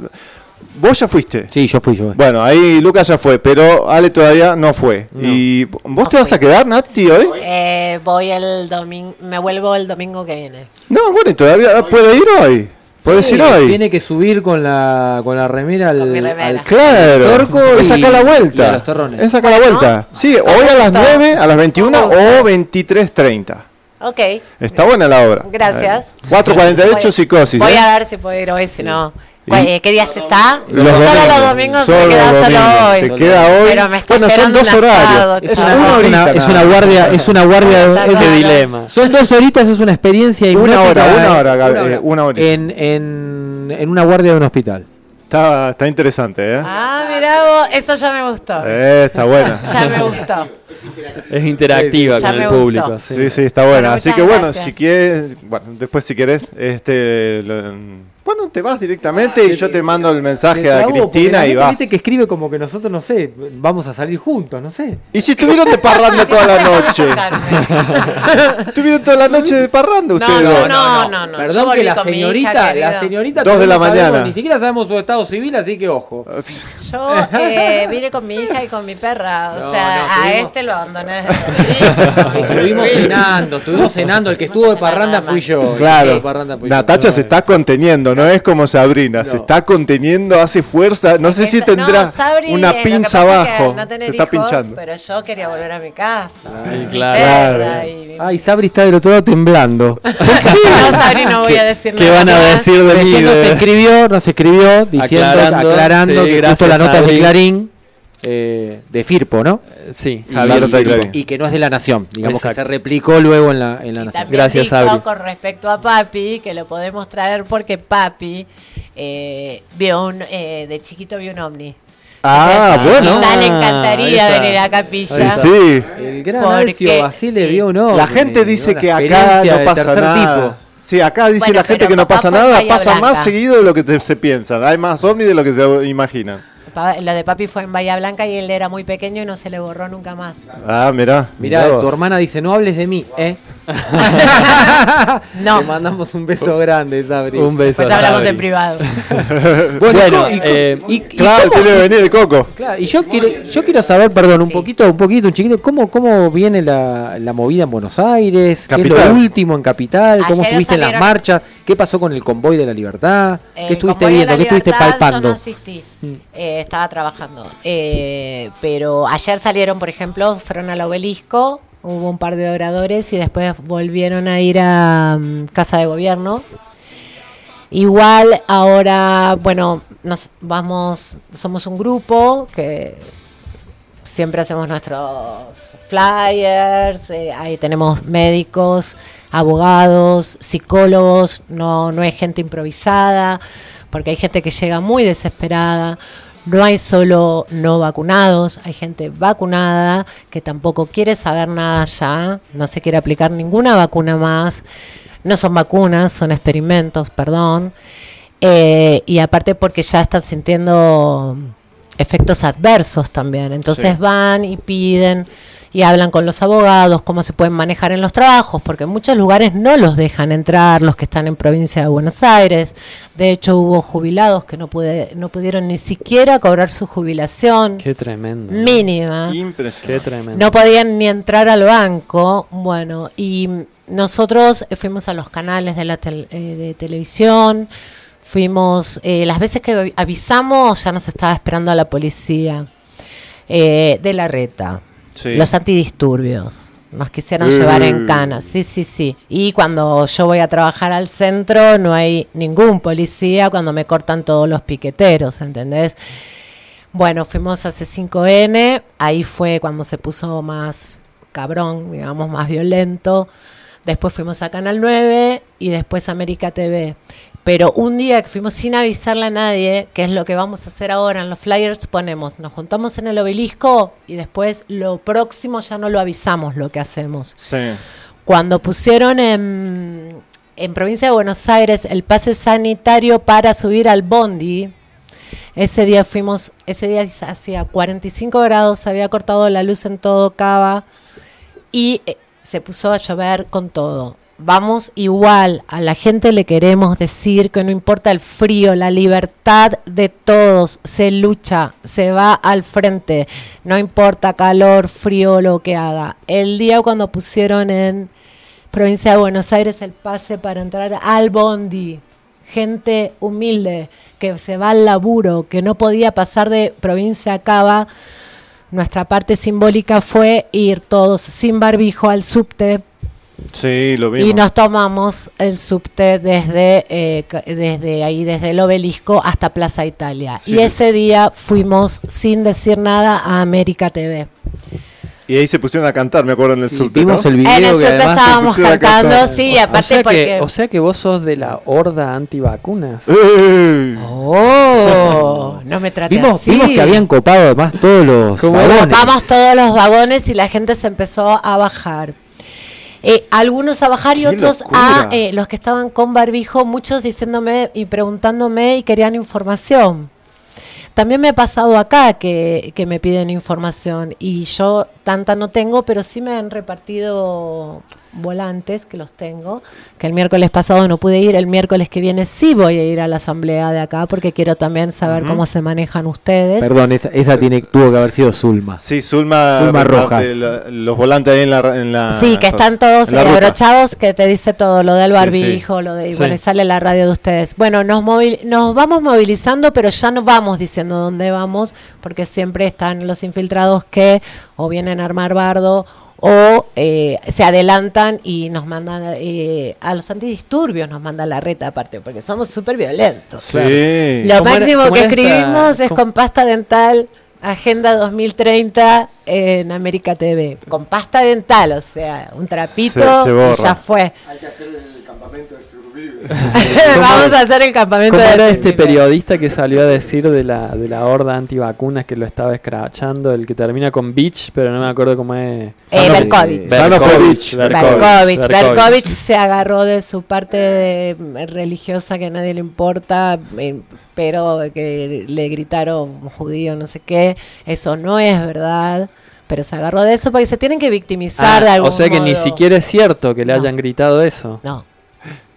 ¿Vos ya fuiste? Sí, yo fui, yo fui. Bueno, ahí Lucas ya fue, pero Ale todavía no fue. ¿Y vos te vas a quedar, Nati, hoy? Eh, voy el domingo, me vuelvo el domingo que viene. No, bueno, y todavía puede ir hoy. Puedes Sí, ir hoy. Tiene que subir con la, con la remera al, al Claro, torco es sacar la y a vuelta. los terrones. Es sacar la vuelta. Sí, hoy a las 9, a las 21 o 23.30. Ok, Está buena la obra. gracias. Eh, 448 Voy- psicosis. Voy ¿eh? a ver si puedo ir hoy, si no. ¿Y? ¿Cuál- eh, ¿Qué días está? Los solo domingos. los domingos Solo me queda solo hoy. Te queda hoy. Pero me está Bueno, son dos horarios. Es una, horita es guardia, es una guardia es claro. dilema. Son dos horitas, es una experiencia Una hora, hipnótica, una eh, hora, Gaby, eh, una horita. en, en, en una guardia de un hospital. Está, está interesante, ¿eh? Ah, mirá vos, eso ya me gustó. Eh, está buena. Ya me gustó. Es interactiva con el gustó. público. Sí. Sí, sí, está buena. Bueno, Así que bueno, si quieres, bueno, después si quieres, este, lo- bueno, te vas directamente y yo te mando el mensaje a Cristina y vas. Viste que escribe como que nosotros, no sé, vamos a salir juntos, no sé. Y si estuvieron de parranda toda la noche. Estuvieron toda la noche de parranda No, ustedes. yo dos. no, no, no. Yo Perdón que la hija, señorita, la señorita Dos de la no sabemos, mañana. Ni siquiera sabemos su estado civil, así que ojo. Yo eh, vine con mi hija y con mi perra. O No, sea, no, a tuvimos- este lo abandoné desde Estuvimos cenando, estuvimos cenando. El que estuvo de parranda fui yo. Claro, parranda fui yo. Natacha se está conteniendo, no es como Sabrina, se está conteniendo, hace fuerza, no sé si tendrá no, Sabri, una pinza pasa es que abajo, no tener se está hijos, pinchando. Pero yo quería volver a mi casa. Ay, claro. y- Ay, Sabri está del otro lado temblando. No, Sabri, no voy a decir ¿Qué nada van a decir de mí? Nos de- escribió, nos escribió diciendo, aclarando, Aclarando, sí, que gracias, justo la nota de. Clarín, eh, de Firpo, ¿no? Sí, Y, Javier que no es de la Nación, digamos que se replicó luego en la, en la Nación. También Gracias, Sabri. con respecto a Papi, que lo podemos traer porque Papi eh, vio un, eh, de chiquito vio un ovni. Ah, Entonces, bueno. Quizá le Ah, encantaría venir a Capilla. sí. El gran Alfio Basile sí. vio no. La gente dice que acá no pasa nada. tipo. Sí, acá dice Bueno, la gente que no pasa nada, pasa más seguido de lo que te- se piensa. Hay más ovnis de lo que se imaginan. Lo de Papi fue en Bahía Blanca y él era muy pequeño y no se le borró nunca más. Ah, mirá. Mirá, mirá tu hermana dice, no hables de mí, ¿eh? No. Te mandamos un beso grande, Sabri. Un beso. Pues hablamos Sabri. en privado. Bueno, Bueno, y- eh, y- y Claro, cómo- tiene que venir el coco. Claro, y yo quiero, yo quiero saber, perdón, un Sí. poquito, un poquito, un chiquito, ¿cómo, cómo viene la, la movida en Buenos Aires? ¿Qué es Capital. lo último en Capital? ¿Cómo Ayer estuviste en las marchas? ¿Qué pasó con el convoy de la libertad? El ¿Qué estuviste viendo? ¿Qué estuviste palpando? Yo no asistí, eh, estaba trabajando. Eh, pero ayer salieron, por ejemplo, fueron al obelisco, hubo un par de oradores y después volvieron a ir a mm, Casa de Gobierno. Igual ahora, bueno, nos vamos, somos un grupo que siempre hacemos nuestros flyers, eh, ahí tenemos médicos, abogados, psicólogos, no, no es gente improvisada, porque hay gente que llega muy desesperada. No hay solo no vacunados, hay gente vacunada que tampoco quiere saber nada ya, no se quiere aplicar ninguna vacuna más. No son vacunas, son experimentos, perdón. Eh, y aparte porque ya están sintiendo efectos adversos también. Entonces Sí. van y piden y hablan con los abogados cómo se pueden manejar en los trabajos, porque en muchos lugares no los dejan entrar, los que están en provincia de Buenos Aires. De hecho, hubo jubilados que no, pude, no pudieron ni siquiera cobrar su jubilación Qué tremendo. mínima. Impresionante. Qué tremendo. No podían ni entrar al banco. Bueno, y nosotros fuimos a los canales de la tel- eh, de televisión, fuimos, eh, las veces que avi- avisamos ya nos estaba esperando a la policía eh, de la reta, Sí. los antidisturbios. Nos quisieron Eh. llevar en cana, sí, sí, sí. Y cuando yo voy a trabajar al centro, no hay ningún policía cuando me cortan todos los piqueteros, ¿entendés? Bueno, fuimos a C5N, ahí fue cuando se puso más cabrón, digamos, más violento. Después fuimos a Canal 9 y después América TV. Pero un día que fuimos sin avisarle a nadie, que es lo que vamos a hacer ahora en los flyers, ponemos, nos juntamos en el obelisco y después lo próximo ya no lo avisamos lo que hacemos. Sí. Cuando pusieron en, en provincia de Buenos Aires el pase sanitario para subir al bondi, Ese día fuimos, ese día hacía 45 grados, se había cortado la luz en todo Cava y eh, se puso a llover con todo. Vamos igual, a la gente le queremos decir que no importa el frío, la libertad de todos, se lucha, se va al frente, no importa calor, frío, lo que haga. El día cuando pusieron en provincia de Buenos Aires el pase para entrar al Bondi, gente humilde que se va al laburo, que no podía pasar de provincia a Cava, nuestra parte simbólica fue ir todos sin barbijo al subte Sí, lo vimos. y nos tomamos el subte desde, eh, desde ahí, desde el obelisco hasta Plaza Italia. Sí. Y ese día fuimos sin decir nada a América TV. Y ahí se pusieron a cantar, me acuerdo en el subte, vimos ¿no? el video En el que subte además estábamos cantando, sí, O aparte sea, porque... que, o sea que vos sos de la horda antivacunas. ¡Eh! Oh, no me trates Vimos, así. vimos que habían copado además todos los ¿Cómo vagones. Vamos todos los vagones y la gente se empezó a bajar. Eh, algunos a bajar y ¡Qué otros locura! a eh, los que estaban con barbijo, muchos diciéndome y preguntándome y querían información. También me ha pasado acá que, que me piden información y yo tanta no tengo, pero sí me han repartido volantes, que los tengo, que el miércoles pasado no pude ir, el miércoles que viene sí voy a ir a la asamblea de acá porque quiero también saber cómo se manejan ustedes. Perdón, esa, esa tiene, tuvo que haber sido Zulma. Sí, Zulma, Zulma Rojas. la- los volantes ahí en la... En la Sí, que están todos abrochados, que te dice todo lo del Sí, barbijo, lo de, y Sí. bueno, y sale la radio de ustedes. Bueno, nos, movil- nos vamos movilizando, pero ya no vamos diciendo dónde vamos, porque siempre están los infiltrados que o vienen a armar bardo o eh, se adelantan y nos mandan eh, a los antidisturbios, nos mandan la reta aparte, porque somos súper violentos. Sí. Lo ¿Cómo era- máximo que esta- escribimos es cómo- con pasta dental, Agenda 2030 en América TV. Con pasta dental, o sea, un trapito Se- se y ya fue. Hay que hacer el Vamos a hacer el campamento ¿Cómo de era este periodista que salió a decir de la, de la horda antivacunas que lo estaba escrachando? El que termina con Beach, pero no me acuerdo cómo es. Eh, Berkovich. Sanovich. Berkovich. Berkovich se agarró de su parte de- religiosa que a nadie le importa, eh, pero que le gritaron judío, no sé qué. Eso no es verdad. Pero se agarró de eso porque se tienen que victimizar Ah, de algún o sea que ni modo. siquiera es cierto que le No. hayan gritado eso. No.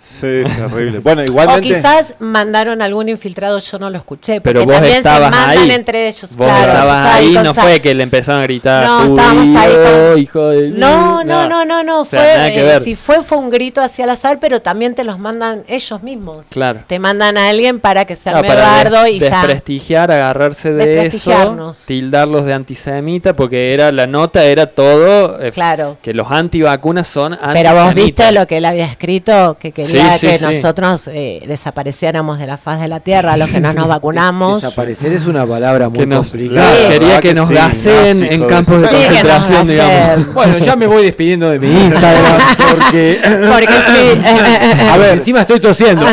Sí, terrible. Bueno, O igualmente... quizás mandaron algún infiltrado, yo no lo escuché. Pero vos también se estabas mandan ahí. entre ellos. Vos claro, estabas estaba ahí, no fue que le empezaron a gritar. No, estábamos ahí "Judío, con- hijo de... No, no, no, no, no. O sea, fue, eh, si fue, fue un grito hacia el azar, pero también te los mandan ellos mismos. Claro. Te mandan a alguien para que se arme para bardo des- y ya. desprestigiar, agarrarse de eso, Desprestigiarnos. tildarlos de antisemita, porque era la nota era todo eh, Claro. que los antivacunas son Pero antisemitas. vos viste lo que él había escrito, que quería Sí, sí, que sí. nosotros eh, desapareciéramos de la faz de la tierra, los que no nos vacunamos. Desaparecer es una palabra muy Que nos- complicada. Sí, quería ¿verdad que que nos sí? Nazi, en de campos de Sí, concentración, digamos. Bueno, ya me voy despidiendo de mi Instagram porque, Porque sí. a ver, encima estoy tosiendo.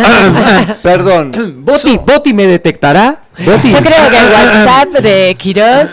Perdón. Boti, Boti me detectará. Boti. Yo creo que el WhatsApp de Quirós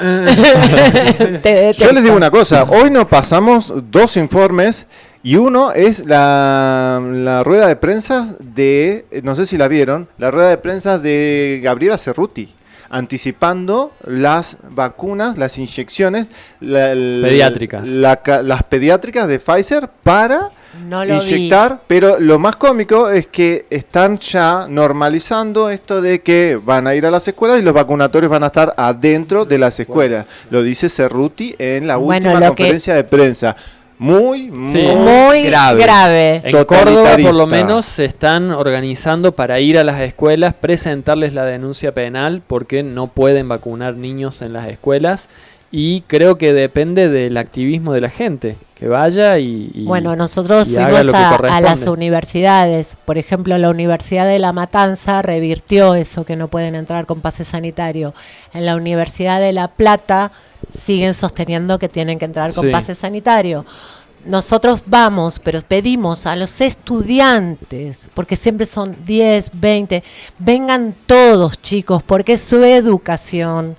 te. Yo les digo una cosa, hoy nos pasamos dos informes y uno es la, la rueda de prensa de, eh, no sé si la vieron, la rueda de prensa de Gabriela Cerruti, anticipando las vacunas, las inyecciones la- Pediátricas. la ca- las pediátricas de Pfizer para No lo vi. inyectar, pero lo más cómico es que están ya normalizando esto de que van a ir a las escuelas y los vacunatorios van a estar adentro de las escuelas. Lo dice Cerruti en la Bueno, última que- conferencia de prensa. Muy, muy, Muy grave. En Córdoba, por lo menos, se están organizando para ir a las escuelas, presentarles la denuncia penal porque no pueden vacunar niños en las escuelas. Y creo que depende del activismo de la gente, que vaya y. y- Bueno, nosotros y haga fuimos a, a las universidades. Por ejemplo, la Universidad de La Matanza revirtió eso que no pueden entrar con pase sanitario. En la Universidad de La Plata siguen sosteniendo que tienen que entrar con Sí. pase sanitario. Nosotros vamos, pero pedimos a los estudiantes, porque siempre son 10, 20, vengan todos chicos, porque es su educación.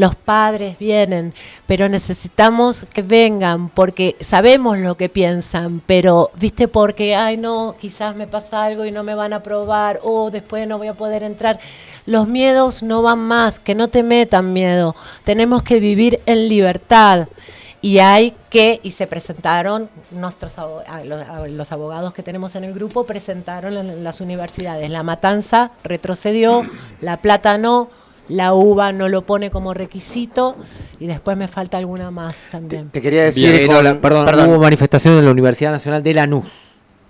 Los padres vienen, pero necesitamos que vengan porque sabemos lo que piensan, pero viste porque, ay no, quizás me pasa algo y no me van a probar, o después no voy a poder entrar. Los miedos no van más, que no te metan miedo. Tenemos que vivir en libertad y hay que, y se presentaron, nuestros los abogados que tenemos en el grupo presentaron en las universidades. La matanza retrocedió, la plata no, la uva no lo pone como requisito y después me falta alguna más también. Te quería decir. Bien, no, con- la- perdón, perdón. hubo manifestación en la Universidad Nacional de Lanús.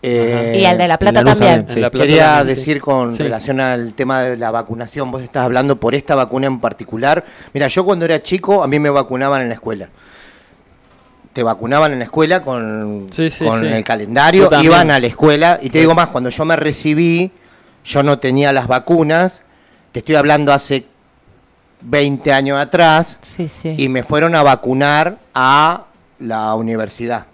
Eh, Y el de La Plata también. sí. En La Plata Quería también, sí. decir con Sí. relación al tema de la vacunación, vos estás hablando por esta vacuna en particular. Mira, yo cuando era chico, a mí me vacunaban en la escuela. Te vacunaban en la escuela con, Sí, sí, con sí. el calendario, iban a la escuela. Y te digo más, cuando yo me recibí, yo no tenía las vacunas. Te estoy hablando hace 20 años atrás. Sí, sí. Y me fueron a vacunar a la universidad.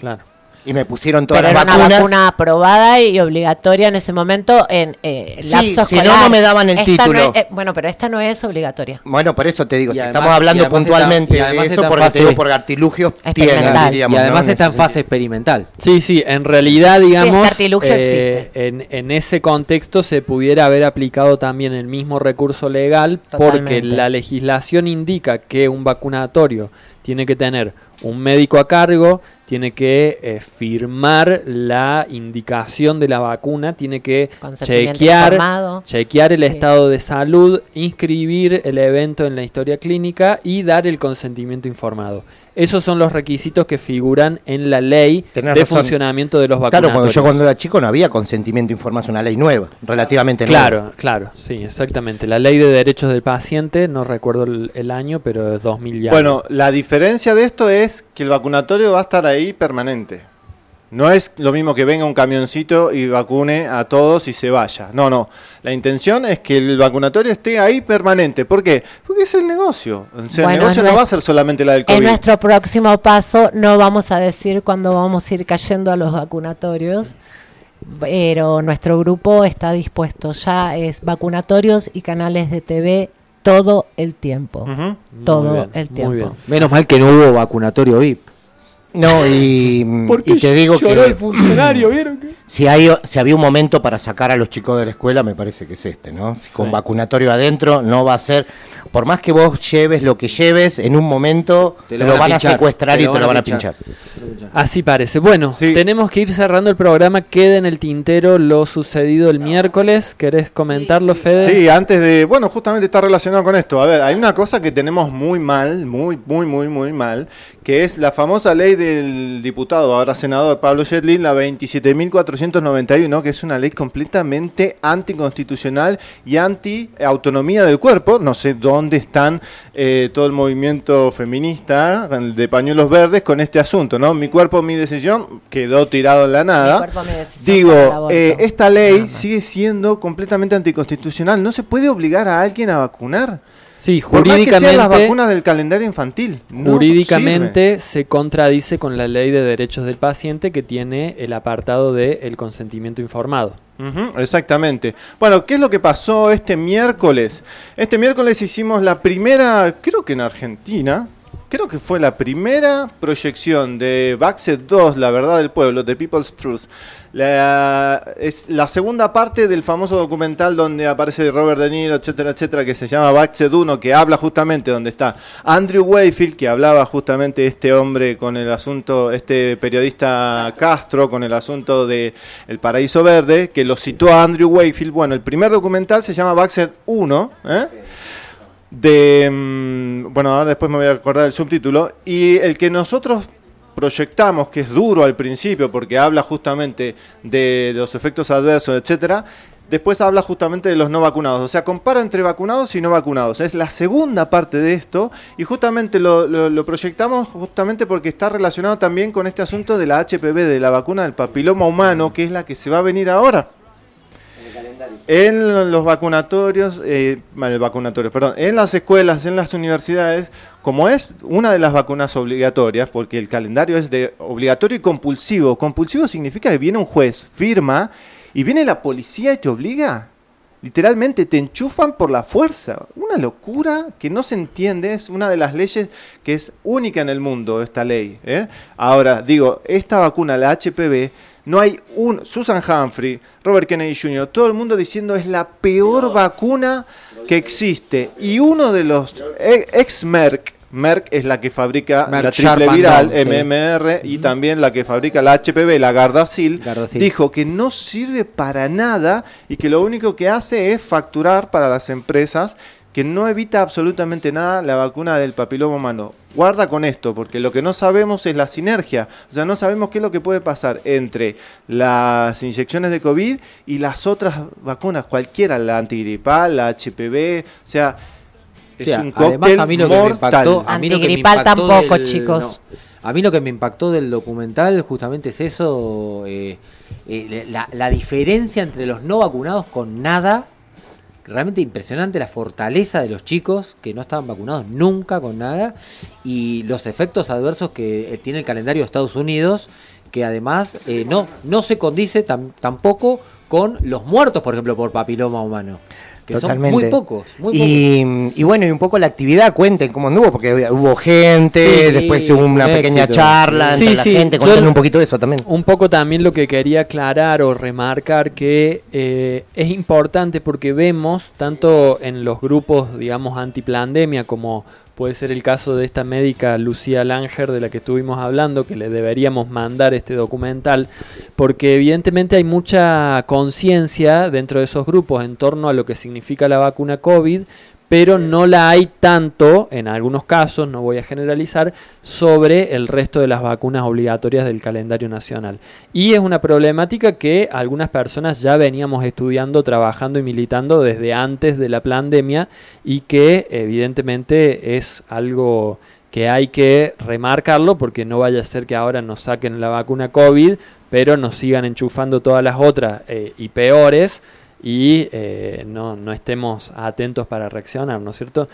Claro. Y me pusieron todas Pero era las una vacunas. vacuna aprobada y obligatoria en ese momento en eh, Sí, lapso si no, escolar. no me daban el Esta título. no es- eh, bueno, pero esta no es obligatoria. Bueno, por eso te digo, Y si además- estamos hablando puntualmente está- de eso, porque fase- te digo por artilugios tienen, Experimental. diríamos. y además ¿no? está en fase sentido. experimental. Sí, sí, en realidad, digamos, este artilugio eh, en, en ese contexto se pudiera haber aplicado también el mismo recurso legal porque la legislación indica que un vacunatorio tiene que tener un médico a cargo, tiene que eh, firmar la indicación de la vacuna, tiene que chequear, informado. chequear el Sí. estado de salud, inscribir el evento en la historia clínica y dar el consentimiento informado. Esos son los requisitos que figuran en la ley Tenés de razón. funcionamiento de los Claro, vacunatorios. cuando yo cuando era chico no había consentimiento informado, es una ley nueva, relativamente nueva. Claro, claro, sí, exactamente. La ley de derechos del paciente, no recuerdo el, el año, pero es 2000 ya. Bueno, la diferencia de esto es que el vacunatorio va a estar ahí permanente. No es lo mismo que venga un camioncito y vacune a todos y se vaya. No, no. La intención es que el vacunatorio esté ahí permanente. ¿Por qué? Porque es el negocio. O sea, Bueno, el negocio no va a ser solamente la del En COVID. nuestro próximo paso no vamos a decir cuándo vamos a ir cayendo a los vacunatorios, pero nuestro grupo está dispuesto. Ya es vacunatorios y canales de TV todo el tiempo. Todo bien, el tiempo. Menos mal que no hubo vacunatorio VIP. No, y, y te digo que funcionario, ¿vieron? si, hay, si había un momento para sacar a los chicos de la escuela, me parece que es este, ¿no? Si Con Sí. vacunatorio adentro no va a ser, por más que vos lleves lo que lleves, en un momento te, lo, van a pinchar, secuestrar y te lo van a pinchar. Así parece. Bueno, Sí. tenemos que ir cerrando el programa. Queda en el tintero lo sucedido el miércoles. ¿Querés comentarlo, Fede? Sí, antes de, bueno, justamente está relacionado con esto. A ver, hay una cosa que tenemos muy mal, muy, muy, muy, muy mal, que es la famosa ley del diputado, ahora senador Pablo Shetlin, la 27.491, que es una ley completamente anticonstitucional y anti-autonomía del cuerpo. No sé dónde están eh, todo el movimiento feminista de pañuelos verdes con este asunto, ¿no? Mi cuerpo, mi decisión, quedó tirado en la Mi nada. cuerpo, mi decisión Digo, eh, esta ley sigue siendo completamente anticonstitucional. No se puede obligar a alguien a vacunar. Sí, Por más que sean las jurídicamente, vacunas del calendario infantil. no jurídicamente se contradice con la ley de derechos del paciente que tiene el apartado de el consentimiento informado. exactamente. Bueno, ¿qué es lo que pasó este miércoles? Este miércoles hicimos la primera, creo que en Argentina, creo que fue la primera proyección de Baxet 2, La Verdad del Pueblo, de People's Truth. La, es la segunda parte del famoso documental donde aparece Robert De Niro, etcétera, etcétera, que se llama Baxet 1, que habla justamente donde está Andrew Wayfield, que hablaba justamente este hombre con el asunto, este periodista Castro, con el asunto de El Paraíso Verde, que lo citó a Andrew Wayfield. Bueno, el primer documental se llama Baxet 1, ¿eh? De mm, bueno ahora después me voy a acordar del subtítulo y el que nosotros proyectamos que es duro al principio porque habla justamente de, los efectos adversos etcétera después habla justamente de los no vacunados. O sea compara entre vacunados y no vacunados. Es la segunda parte de esto y justamente lo, lo- lo proyectamos justamente porque está relacionado también con este asunto de la HPV de la vacuna del papiloma humano que es la que se va a venir ahora en los vacunatorios, eh, perdón, en las escuelas, en las universidades, como es una de las vacunas obligatorias, porque el calendario es de obligatorio y compulsivo. Compulsivo significa que viene un juez, firma, y viene la policía y te obliga. literalmente te enchufan por la fuerza. Una locura que no se entiende, es una de las leyes que es única en el mundo, esta ley. ¿eh? Ahora, digo, esta vacuna, la HPV, no hay un. Susan Humphrey, Robert Kennedy Jr., todo el mundo diciendo es la peor vacuna que existe. Y uno de los e- ex Merck, Merck es la que fabrica Merck la triple viral, sí. MMR, y también la que fabrica la HPV, la Gardasil, Gardasil. dijo que no sirve para nada y que lo único que hace es facturar para las empresas que no evita absolutamente nada la vacuna del papiloma humano. Guarda con esto, porque lo que no sabemos es la sinergia. O sea, no sabemos qué es lo que puede pasar entre las inyecciones de COVID y las otras vacunas, cualquiera, la antigripal, la HPV, o sea, es un además a mí lo que me impactó, a mí lo que me Antigripal impactó tampoco, del- chicos. no. A mí lo que me impactó del documental justamente es eso, eh, eh, la, la diferencia entre los no vacunados con nada. Realmente impresionante la fortaleza de los chicos que no estaban vacunados nunca con nada y los efectos adversos que eh, tiene el calendario de Estados Unidos que además eh, no, no se condice tam- tampoco con los muertos, por ejemplo, por papiloma humano. Que Totalmente. son muy pocos, muy pocos. y, bueno, y un poco la actividad, cuenten cómo anduvo, porque hubo gente, Sí, después hubo una un pequeña charla Sí, entre la gente, cuenten un poquito de eso también. Un poco también lo que quería aclarar o remarcar que eh, es importante porque vemos tanto en los grupos, digamos, antiplandemia como puede ser el caso de esta médica Lucía Langer de la que estuvimos hablando, que le deberíamos mandar este documental, porque evidentemente hay mucha conciencia dentro de esos grupos en torno a lo que significa la vacuna COVID, pero no la hay tanto, en algunos casos, no voy a generalizar, sobre el resto de las vacunas obligatorias del calendario nacional. Y es una problemática que algunas personas ya veníamos estudiando, trabajando y militando desde antes de la pandemia y que evidentemente es algo que hay que remarcarlo porque no vaya a ser que ahora nos saquen la vacuna COVID, pero nos sigan enchufando todas las otras eh, y peores y eh, no, no estemos atentos para reaccionar, ¿no es cierto?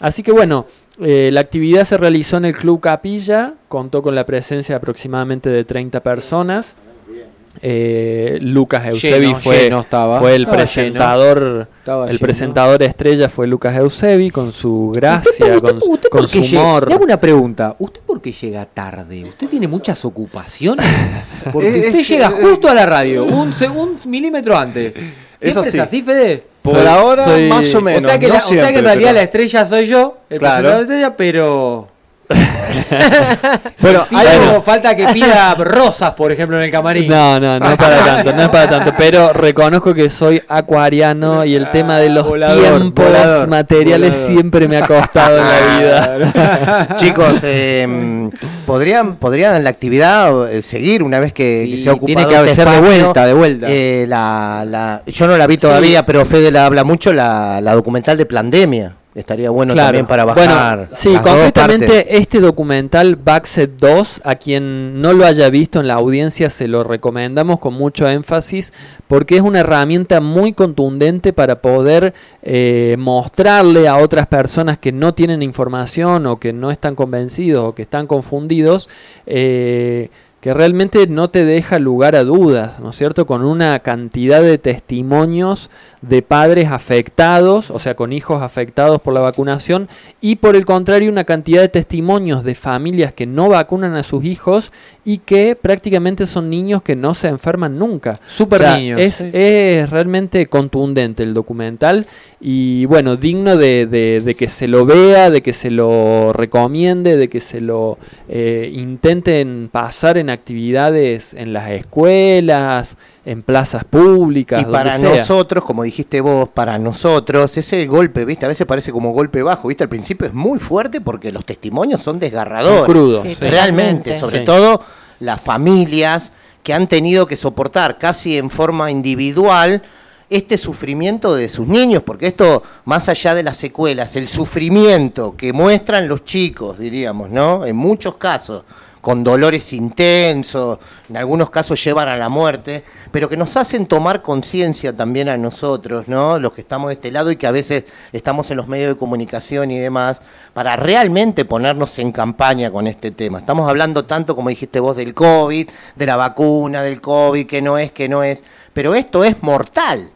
Así que bueno, eh, la actividad se realizó en el Club Capilla, contó con la presencia de aproximadamente de 30 personas. Eh, Lucas Eusebi Lleno, fue, lleno estaba. fue el Estaba presentador, Estaba el lleno. presentador estrella fue Lucas Eusebi con su gracia, con, su- ¿Usted con su llega? humor. Le hago una pregunta. ¿Usted por qué llega tarde? ¿Usted tiene muchas ocupaciones? Porque usted llega justo a la radio, un, un milímetro antes. ¿Siempre así. es así, Fede? Por ahora, más o menos. O sea que, no la- o sea que siempre, en realidad pero- la estrella soy yo, el Claro. presentador de estrella, pero... Bueno, hay- falta que pida rosas, por ejemplo, en el camarín. No, no, no es para tanto, no es para tanto. Pero reconozco que soy acuariano y el tema de los Volador, tiempos volador, materiales volador. siempre me ha costado en la vida. Chicos, eh, ¿podrían, ¿podrían la actividad eh, seguir una vez que, Sí, que se ha ocupado tiene que este ser de vuelta, de vuelta. Eh, la, la- yo no la vi todavía, pero Fede la habla mucho, la, la documental de Plandemia. Estaría bueno Claro. también para Bueno, bajar. sí, las dos partes. concretamente este documental Backset 2, a quien no lo haya visto en la audiencia se lo recomendamos con mucho énfasis porque es una herramienta muy contundente para poder eh, mostrarle a otras personas que no tienen información o que no están convencidos o que están confundidos. eh, que realmente no te deja lugar a dudas, ¿no es cierto? Con una cantidad de testimonios de padres afectados, o sea, con hijos afectados por la vacunación, y por el contrario, una cantidad de testimonios de familias que no vacunan a sus hijos y que prácticamente son niños que no se enferman nunca. Super O sea, niños. Es, Sí. es realmente contundente el documental y bueno, digno de, de- de que se lo vea, de que se lo recomiende, de que se lo eh, intenten pasar en actividades en las escuelas, en plazas públicas. Y para sea. nosotros, como dijiste vos, para nosotros, ese golpe, ¿viste? A veces parece como golpe bajo, ¿viste? Al principio es muy fuerte porque los testimonios son desgarradores. Son crudos, Sí. Realmente, sobre Sí. todo las familias que han tenido que soportar casi en forma individual este sufrimiento de sus niños, porque esto, más allá de las secuelas, el sufrimiento que muestran los chicos, diríamos, ¿no? En muchos casos, con dolores intensos, en algunos casos llevan a la muerte, pero que nos hacen tomar conciencia también a nosotros, ¿no? Los que estamos de este lado y que a veces estamos en los medios de comunicación y demás, para realmente ponernos en campaña con este tema. Estamos hablando tanto, como dijiste vos, del COVID, de la vacuna, del COVID, que no es, que no es, pero esto es mortal.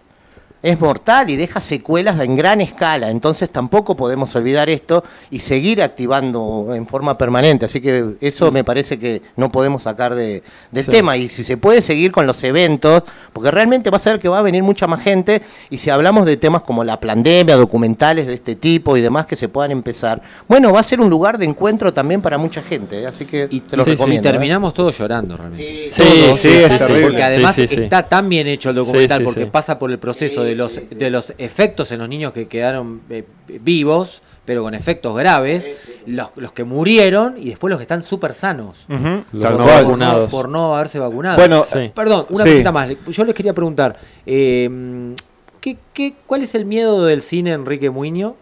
Es mortal y deja secuelas en gran escala. Entonces tampoco podemos olvidar esto y seguir activando en forma permanente. Así que eso me parece que no podemos sacar de, del Sí. tema. Y si se puede seguir con los eventos, porque realmente va a ser que va a venir mucha más gente. Y si hablamos de temas como la pandemia, documentales de este tipo y demás que se puedan empezar, bueno, va a ser un lugar de encuentro también para mucha gente. ¿eh? Así que te lo Sí, sí, recomiendo. y ¿eh? terminamos todos llorando realmente. Sí, Todos, sí, es terrible. Porque además Sí, sí, sí. está tan bien hecho el documental, Sí, sí, porque sí. pasa por el proceso de los de los efectos en los niños que quedaron eh, vivos, pero con efectos graves, los, los que murieron y después los que están súper sanos. Los tal no vacunados. Por no haberse vacunado. Bueno, Sí. Perdón, una Sí. cosita más. Yo les quería preguntar, eh, ¿qué, qué, cuál es el miedo del cine Enrique Muño?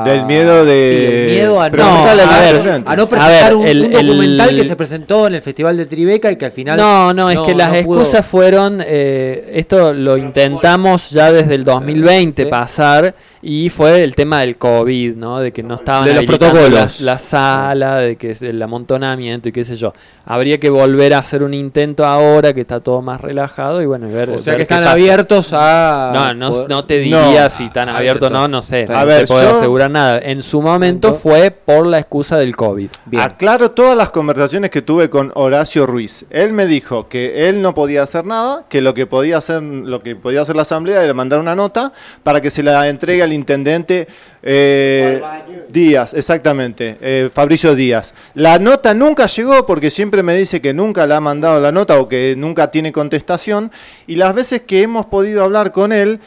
A- Del miedo de- Sí, el miedo a no, Preguntale a, al ver, estudiante. a no A presentar ver, un, el- un documental el- que se presentó en el Festival de Tribeca y que al final... No, no, es que las pudo- excusas fueron, eh, esto lo intentamos ya desde el 2020 Sí. pasar y fue el tema del COVID, ¿no? De que no estaban De los protocolos. La, la sala, de que es el amontonamiento y qué sé yo. Habría que volver a hacer un intento ahora que está todo más relajado y bueno, y ver. O sea ver que están abiertos a... No, no, poder- no te diría No. si están Ah, abiertos o no, no sé. A no ver, te puedo yo- asegurar nada. En su momento fue por la excusa del COVID. Bien. Aclaro todas las conversaciones que tuve con Horacio Ruiz. Él me dijo que él no podía hacer nada, que lo que podía hacer, lo que podía hacer la asamblea era mandar una nota para que se la entregue al intendente eh, Díaz, exactamente, eh, Fabricio Díaz. La nota nunca llegó porque siempre me dice que nunca la ha mandado la nota o que nunca tiene contestación. Y las veces que hemos podido hablar con él,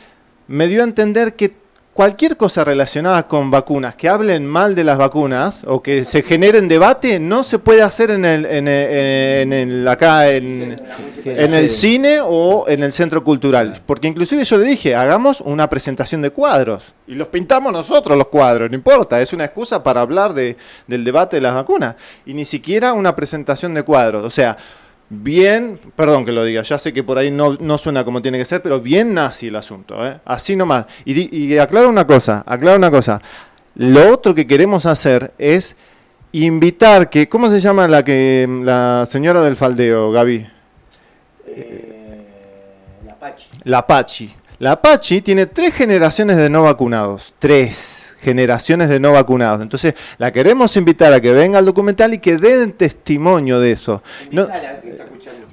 me dio a entender que cualquier cosa relacionada con vacunas, que hablen mal de las vacunas o que se generen debate, no se puede hacer en el, en el- en el- acá en, Sí, en sí. el cine o en el centro cultural. Porque inclusive yo le dije, hagamos una presentación de cuadros. Y los pintamos nosotros los cuadros, no importa, es una excusa para hablar de, del debate de las vacunas. Y ni siquiera una presentación de cuadros. O sea, bien, perdón que lo diga, ya sé que por ahí no, no suena como tiene que ser, pero bien nazi el asunto, ¿eh? así nomás. Y, y aclaro una cosa, aclaro una cosa. Lo otro que queremos hacer es invitar que, ¿cómo se llama la que la señora del faldeo, Gaby? La Pachi. La Pachi tiene tres generaciones de no vacunados. Tres generaciones de no vacunados. Entonces, la queremos invitar a que venga al documental y que den testimonio de eso. No-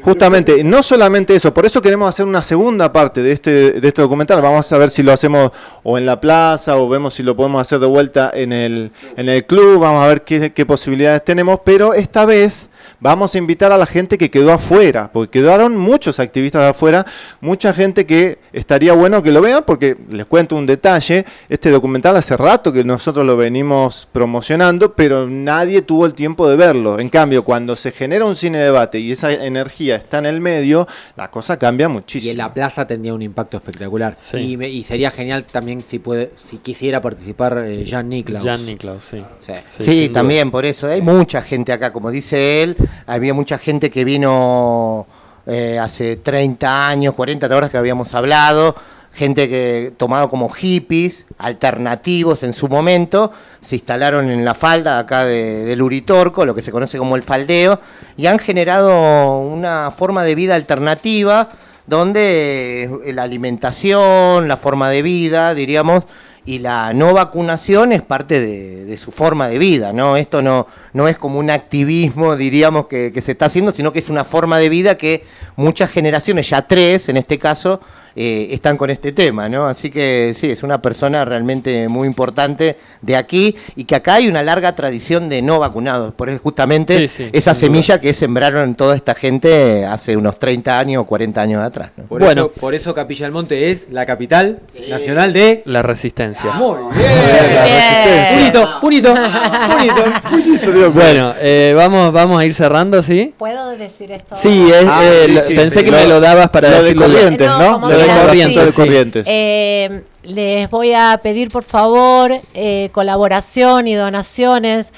Justamente, no solamente eso, por eso queremos hacer una segunda parte de este, de este documental. Vamos a ver si lo hacemos o en la plaza o vemos si lo podemos hacer de vuelta en el, en el club. Vamos a ver qué, qué posibilidades tenemos, pero esta vez vamos a invitar a la gente que quedó afuera, porque quedaron muchos activistas de afuera, mucha gente que estaría bueno que lo vean, porque les cuento un detalle, este documental hace rato que nosotros lo venimos promocionando, pero nadie tuvo el tiempo de verlo. En cambio, cuando se genera un cine debate y esa energía está en el medio, la cosa cambia Y muchísimo. en la plaza tendría un impacto espectacular. Sí. Y, me- y sería genial también si puede, si quisiera participar eh, Jan Niklaus. Jan Niklaus, sí. Sí. Sí, sin duda. también por eso. Hay mucha gente acá, como dice él, había mucha gente que vino eh, hace 30 años, 40, ¿te acuerdas que habíamos hablado? Gente que tomado como hippies, alternativos en su momento, se instalaron en la falda acá de- del Uritorco, lo que se conoce como el faldeo, y han generado una forma de vida alternativa donde eh, la alimentación, la forma de vida, diríamos, y la no vacunación es parte de, su forma de vida, ¿no? Esto no, no es como un activismo, diríamos, que, que se está haciendo, sino que es una forma de vida que muchas generaciones, ya tres en este caso, eh, están con este tema, ¿no? Así que sí, es una persona realmente muy importante de aquí y que acá hay una larga tradición de no vacunados, por eso justamente Sí, sí, esa duda. semilla que sembraron toda esta gente hace unos 30 años o 40 años atrás, ¿no? Por, Bueno. eso, por eso Capilla del Monte es la capital nacional de... La resistencia. Muy La resistencia. Punito, punito, punito. Bueno, eh, vamos, vamos a ir cerrando, ¿sí? ¿Puedo decir esto? Sí, es, Ah, eh, sí, lo- sí, pensé sí. que Lo- me lo dabas para lo de decirlo. Corrientes, No, ¿no? De Corrientes, sí. de Corrientes. Eh, les voy a pedir por favor eh, colaboración y donaciones.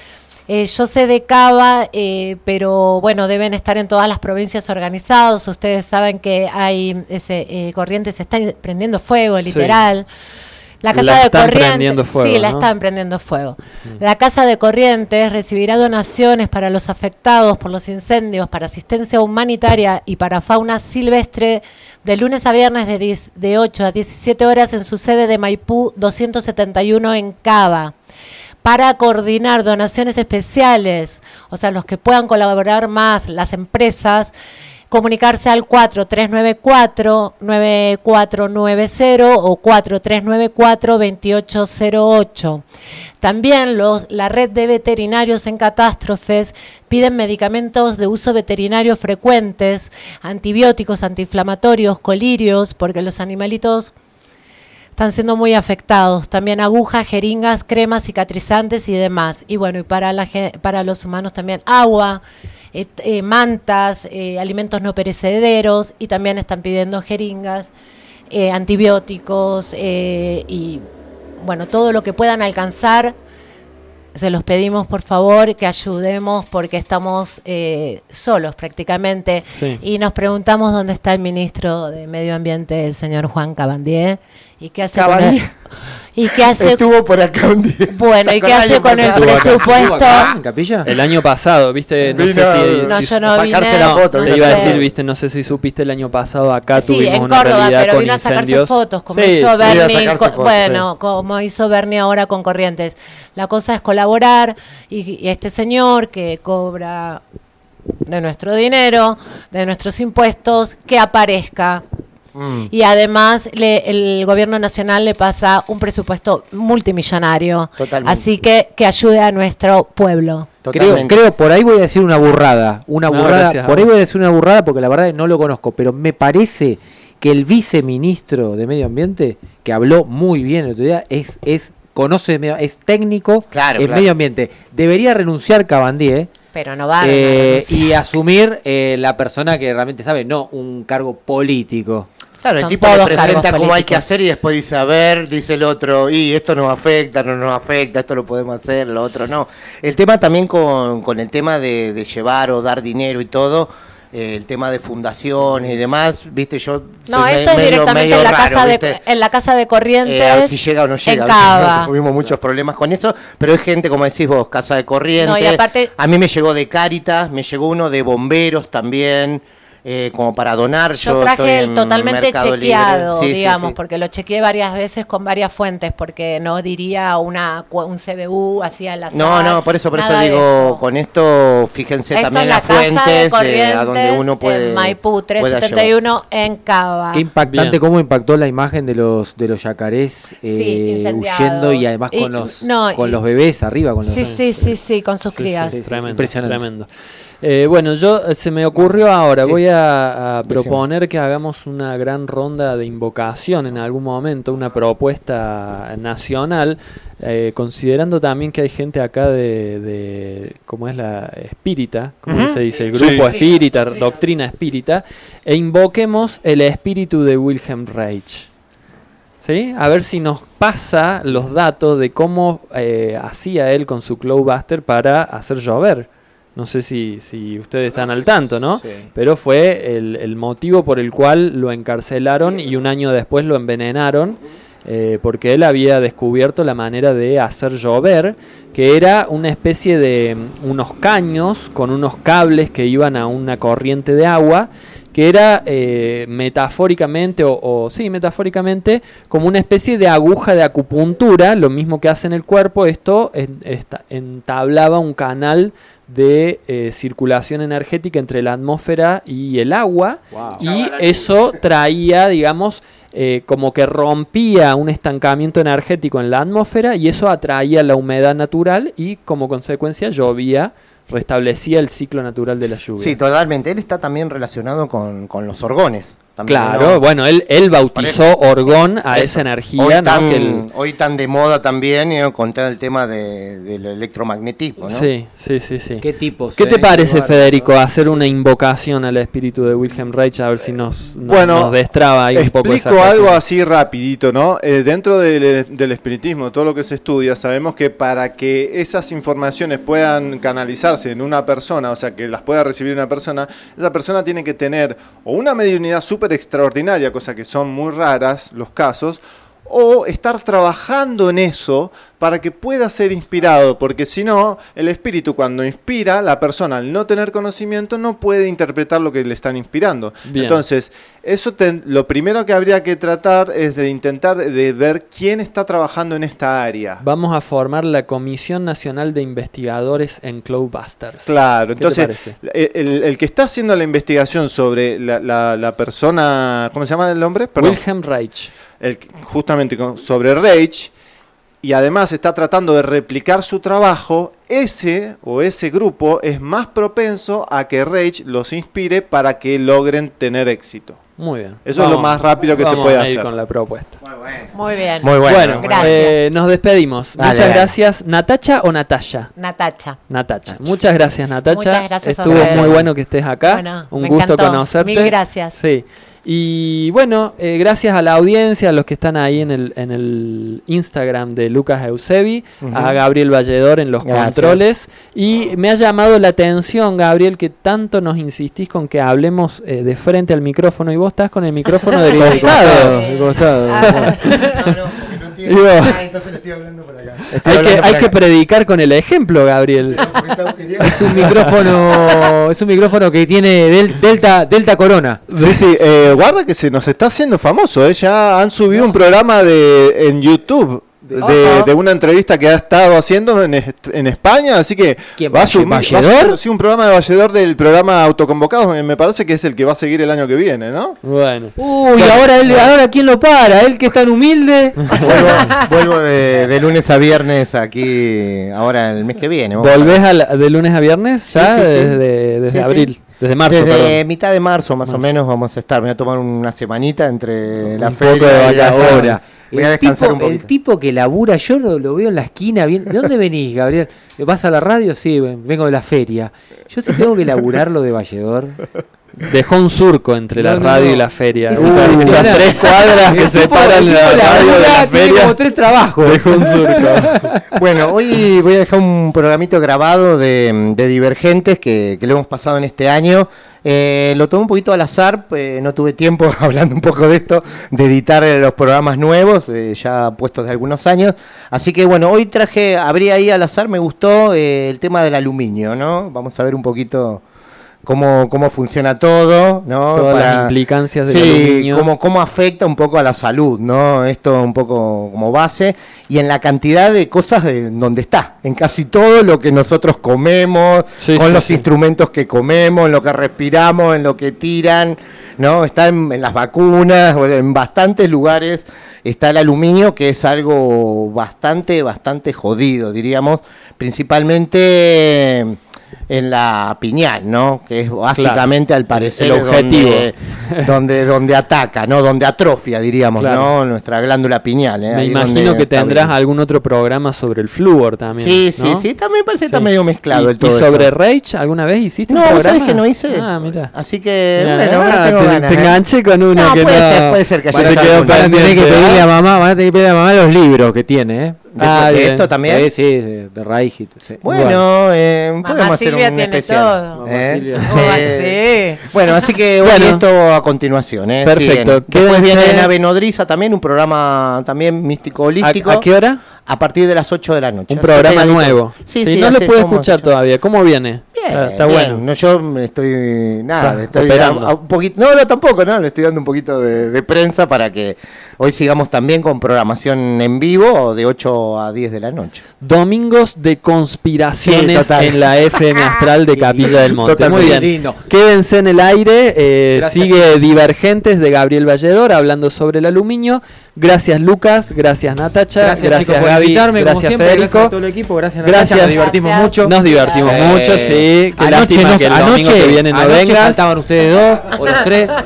Eh, yo sé de Cava, eh, pero bueno, deben estar en todas las provincias organizados. Ustedes saben que hay ese eh, Corrientes se está prendiendo fuego, literal. La Casa La de están Corrientes, fuego, sí, la ¿no? están prendiendo fuego. La Casa de Corrientes recibirá donaciones para los afectados por los incendios, para asistencia humanitaria y para fauna silvestre de lunes a viernes de, 10 de 8 a 17 horas en su sede de Maipú 271 en Cava para coordinar donaciones especiales, o sea, los que puedan colaborar más, las empresas, comunicarse al 4394-9490 o 4394-2808. También la red de veterinarios en catástrofes piden medicamentos de uso veterinario frecuentes, antibióticos, antiinflamatorios, colirios, porque los animalitos están siendo muy afectados. También agujas, jeringas, cremas, cicatrizantes y demás. Y bueno, y para, la, para los humanos también agua, eh, eh, mantas, eh, alimentos no perecederos y también están pidiendo jeringas, eh, antibióticos y bueno, todo lo que puedan alcanzar. Se los pedimos por favor que ayudemos porque estamos eh, solos prácticamente Sí. y nos preguntamos dónde está el ministro de Medio Ambiente, el señor Juan Cabandier, y qué hace con el, y qué hace Estuvo por acá un día. bueno y qué hace con el acá. presupuesto. ¿En capilla? El año pasado, ¿viste? No Vino sé si, No, si- yo no sacarse la foto, Te vino iba a decir, viste, no sé si supiste el año pasado acá Sí, tuvimos en una Córdoba, realidad pero con vino a sacarse incendios. fotos, como Sí, hizo sí. Vino a Bernie, co- fotos, bueno, como hizo Bernie ahora con Corrientes. La cosa es colaborar y, y este señor que cobra de nuestro dinero, de nuestros impuestos, que aparezca. Mm. Y además le- el gobierno nacional le pasa un presupuesto multimillonario. Totalmente. Así que que ayude a nuestro pueblo. Creo, Totalmente. creo, por ahí voy a decir una burrada. Una No, burrada. gracias, por ahí voy a decir una burrada porque la verdad es que no lo conozco. Pero me parece que el viceministro de Medio Ambiente, que habló muy bien el otro día, es, es, conoce de medio- es técnico Claro, en claro. medio ambiente. Debería renunciar Cabandier Pero no va a eh, y asumir eh, la persona que realmente sabe, no un cargo político. Claro, el tipo todos presenta cómo hay que hacer y después dice, a ver, dice el otro, y esto nos afecta, no nos afecta, esto lo podemos hacer, lo otro no. El tema también con, con el tema de, de llevar o dar dinero y todo, eh, el tema de fundaciones y demás, viste, yo No, soy me- esto es medio- directamente medio en la, raro, casa de, en la casa de Corrientes. Eh, a ver si llega o no llega. Cava. Tuvimos muchos problemas con eso, pero es gente, como decís vos, Casa de Corrientes. No, y aparte- A mí me llegó de Cáritas, me llegó uno de bomberos también, eh, como para donar. Yo estoy traje el en totalmente chequeado, Sí, digamos, sí. porque lo chequeé varias veces con varias fuentes, porque no diría una un CBU hacia la No, no, por eso, por eso digo, con esto, fíjense Esto también la las fuentes eh, a donde uno puede. en Maipú pueda llevar. 371 en Cava. Qué impactante Bien. cómo impactó la imagen de los de los yacarés eh, huyendo y además Y- con los no, con y- los bebés arriba con los Sí, sí, sí, sí, con sus crías. sí, sí. Tremendo, Impresionante. tremendo. Eh, bueno, yo eh, se me ocurrió ahora, Sí. voy a, a Decime. proponer que hagamos una gran ronda de invocación en algún momento, una propuesta nacional, eh, considerando también que hay gente acá de, de ¿cómo es la espírita? ¿Cómo se dice? El Sí. grupo espírita, doctrina espírita, e invoquemos el espíritu de Wilhelm Reich. ¿Sí? A ver si nos pasa los datos de cómo eh, hacía él con su Cloudbuster para hacer llover. No sé si, si ustedes están al tanto, ¿no? Sí. Pero fue el, el motivo por el cual lo encarcelaron y un año después lo envenenaron, eh, porque él había descubierto la manera de hacer llover, que era una especie de mm, unos caños con unos cables que iban a una corriente de agua, que era eh, metafóricamente, o, o sí, metafóricamente, como una especie de aguja de acupuntura, lo mismo que hace en el cuerpo, esto en- esta- entablaba un canal de eh, circulación energética entre la atmósfera y el agua. Y eso traía, digamos, eh, como que rompía un estancamiento energético en la atmósfera y eso atraía la humedad natural y como consecuencia llovía, restablecía el ciclo natural de la lluvia. Sí, totalmente. Él está también relacionado con, con los orgones. También, Claro, ¿no? bueno, él, él bautizó Orgón a Eso. esa energía, hoy ¿no? tan, Que el- hoy tan de moda también, eh, con todo el tema de- del electromagnetismo, ¿no? Sí, sí, sí, sí. Qué tipos. ¿Qué eh, te parece. Federico, hacer una invocación al espíritu de Wilhelm Reich a ver si nos, nos- Bueno, nos destraba ahí un poco Explico algo así rapidito, ¿no? Eh, dentro del, del espiritismo, todo lo que se estudia, sabemos que para que esas informaciones puedan canalizarse en una persona, o sea, que las pueda recibir una persona, esa persona tiene que tener o una mediunidad súper extraordinaria, cosa que son muy raras los casos, o estar trabajando en eso para que pueda ser inspirado, porque si no, el espíritu cuando inspira, la persona al no tener conocimiento no puede interpretar lo que le están inspirando. Bien. Entonces, eso te- lo primero que habría que tratar es de intentar de ver quién está trabajando en esta área. Vamos a formar la Comisión Nacional de Investigadores en Cloudbusters. Claro, ¿Qué te entonces parece? el, el- el que está haciendo la investigación sobre la, la- la persona, ¿cómo se llama el nombre? Perdón. Wilhelm Reich. El- justamente sobre Reich y además está tratando de replicar su trabajo, ese o ese grupo es más propenso a que Reich los inspire para que logren tener éxito. Muy bien. Eso es lo más rápido que se puede a ir hacer. con la propuesta. Muy bien. Muy bueno. Bueno, Gracias. eh, nos despedimos. Dale, Muchas dale. gracias. ¿Natacha o Natacha? Natacha. Natacha. Muchas gracias, Natacha. Muchas gracias a Estuvo muy bueno que estés acá. Bueno, Un me gusto encantó. conocerte. Mil gracias. Sí. Y bueno, eh, gracias a la audiencia, a los que están ahí en el, en el Instagram de Lucas Eusebi, a Gabriel Valledor en los Gracias. controles. Y me ha llamado la atención, Gabriel, que tanto nos insistís con que hablemos eh, de frente al micrófono y vos estás con el micrófono del De costado. de costado. Digo, entonces le estoy hablando por acá. hay que, hay que predicar con el ejemplo, Gabriel. Es un micrófono, es un micrófono que tiene del- Delta, Delta Corona. Sí, sí, eh, guarda que se nos está haciendo famoso, ¿eh? ya han subido un programa de en YouTube de, Ajá. de una entrevista que ha estado haciendo en, est- en España, así que ¿Quién, va a Valle- sumir- va a Valledor? ser- sí, un programa de Valledor del programa Autoconvocados, me- parece que es el que va a seguir el año que viene, ¿no? Bueno. Uy, ahora él, ahora quién lo para, él que es tan humilde. Vuelvo, vuelvo de, de lunes a viernes aquí, ahora el mes que viene. ¿Volvés a la- de lunes a viernes? Ya sí, sí. desde, desde Sí, sí. abril, desde marzo, Desde perdón. mitad de marzo más o menos vamos a estar. Me voy a tomar una semanita entre la Un feria poco de y la hora. Voy a El descansar tipo, un el tipo que labura, yo lo, lo veo en la esquina. Bien, ¿De dónde venís, Gabriel? ¿Vas a la radio? Sí, ven- vengo de la feria. Yo si tengo que laburar lo de Valledor. Dejó un surco entre la No, radio no. y la feria. Esas tres cuadras que separan la radio de la feria. como tres trabajos. Dejó un surco. Bueno, hoy voy a dejar un programito grabado de, de Divergentes que, que lo hemos pasado en este año. Eh, lo tomé un poquito al azar, pues, no tuve tiempo, hablando un poco de esto, de editar eh, los programas nuevos, eh, ya puestos de algunos años. Así que bueno, hoy traje, abrí ahí al azar, me gustó eh, el tema del aluminio, ¿no? Vamos a ver un poquito cómo, cómo funciona todo, ¿no? Todas las implicancias del sí. Cómo, cómo afecta un poco a la salud, ¿no? Esto un poco como base y en la cantidad de cosas de donde está, en casi todo lo que nosotros comemos, Sí, con sí, los sí. instrumentos que comemos, en lo que respiramos, en lo que tiran, ¿no? Está en, en las vacunas, en bastantes lugares está el aluminio, que es algo bastante, bastante jodido, diríamos, principalmente en la piñal, ¿no? Que es básicamente al parecer El objetivo. donde, donde, donde ataca, ¿no? Donde atrofia, diríamos, Claro. ¿no? Nuestra glándula piñal. ¿eh? Me Ahí imagino que tendrás bien. algún otro programa sobre el flúor también. Sí, sí, ¿no? sí, también parece que está medio mezclado ¿Y, el todo ¿Y sobre esto. Rage alguna vez hiciste No, un programa? sabés que no hice. Ah, mira. Así que, bueno, ahora ah, tengo te, ganas, te ¿eh? enganché con una No, que puede no... ser, puede ser que te haya quedó alguna. Van a tener que pedirle a ¿ah? mamá, van a tener que pedirle a mamá los libros que tiene, ¿eh? Ah, ¿De bien. esto también? Sí, sí, de, sí. Bueno, eh, Mamá podemos hacer un tiene especial. ¿eh? Silvia. Oh, Eh, sí. Bueno, así que Bueno. esto a continuación. ¿eh? Perfecto. Siguen. Después viene Nave Nodriza también, un programa también místico holístico. ¿A, a qué hora? A partir de las 8 de la noche. Un Así programa nuevo. Sí, sí, no lo como- escuchar todavía. ¿Cómo viene? Bien, está está bien. bueno. No, yo me estoy nada, Está estoy a- a un poquito, no, no tampoco, no, le estoy dando un poquito de, de prensa para que hoy sigamos también con programación en vivo de 8 a 10 de la noche. Domingos de conspiraciones Sí, en la FM Astral de Capilla del Monte. Total, Muy bien. lindo. Quédense en el aire. eh, sigue Divergentes de Gabriel Valledor hablando sobre el aluminio. Gracias Lucas, gracias Natacha, Gracias, gracias, chicos por Gaby, invitarme, como gracias siempre, Federico. gracias a todo el equipo, gracias Natacha, Gracias. nos divertimos Gracias. mucho. Nos divertimos Eh, mucho, sí. Qué lástima nos- que el domingo que viene no anoche vengas. faltaban ustedes dos o los tres.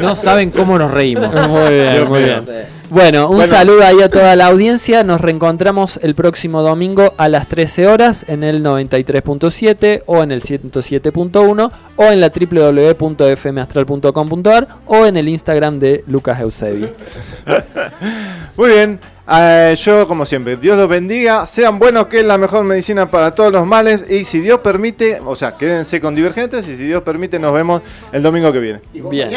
No saben cómo nos reímos. Muy bien, Dios muy bien. Bueno, un Bueno. saludo ahí a toda la audiencia. Nos reencontramos el próximo domingo a las 13 horas en el 93.7 o en el 107.1 o en la www.fmastral.com.ar o en el Instagram de Lucas Eusebi. Muy bien, eh, yo como siempre, Dios los bendiga, sean buenos que es la mejor medicina para todos los males y si Dios permite, o sea, quédense con Divergentes y si Dios permite nos vemos el domingo que viene. Bien.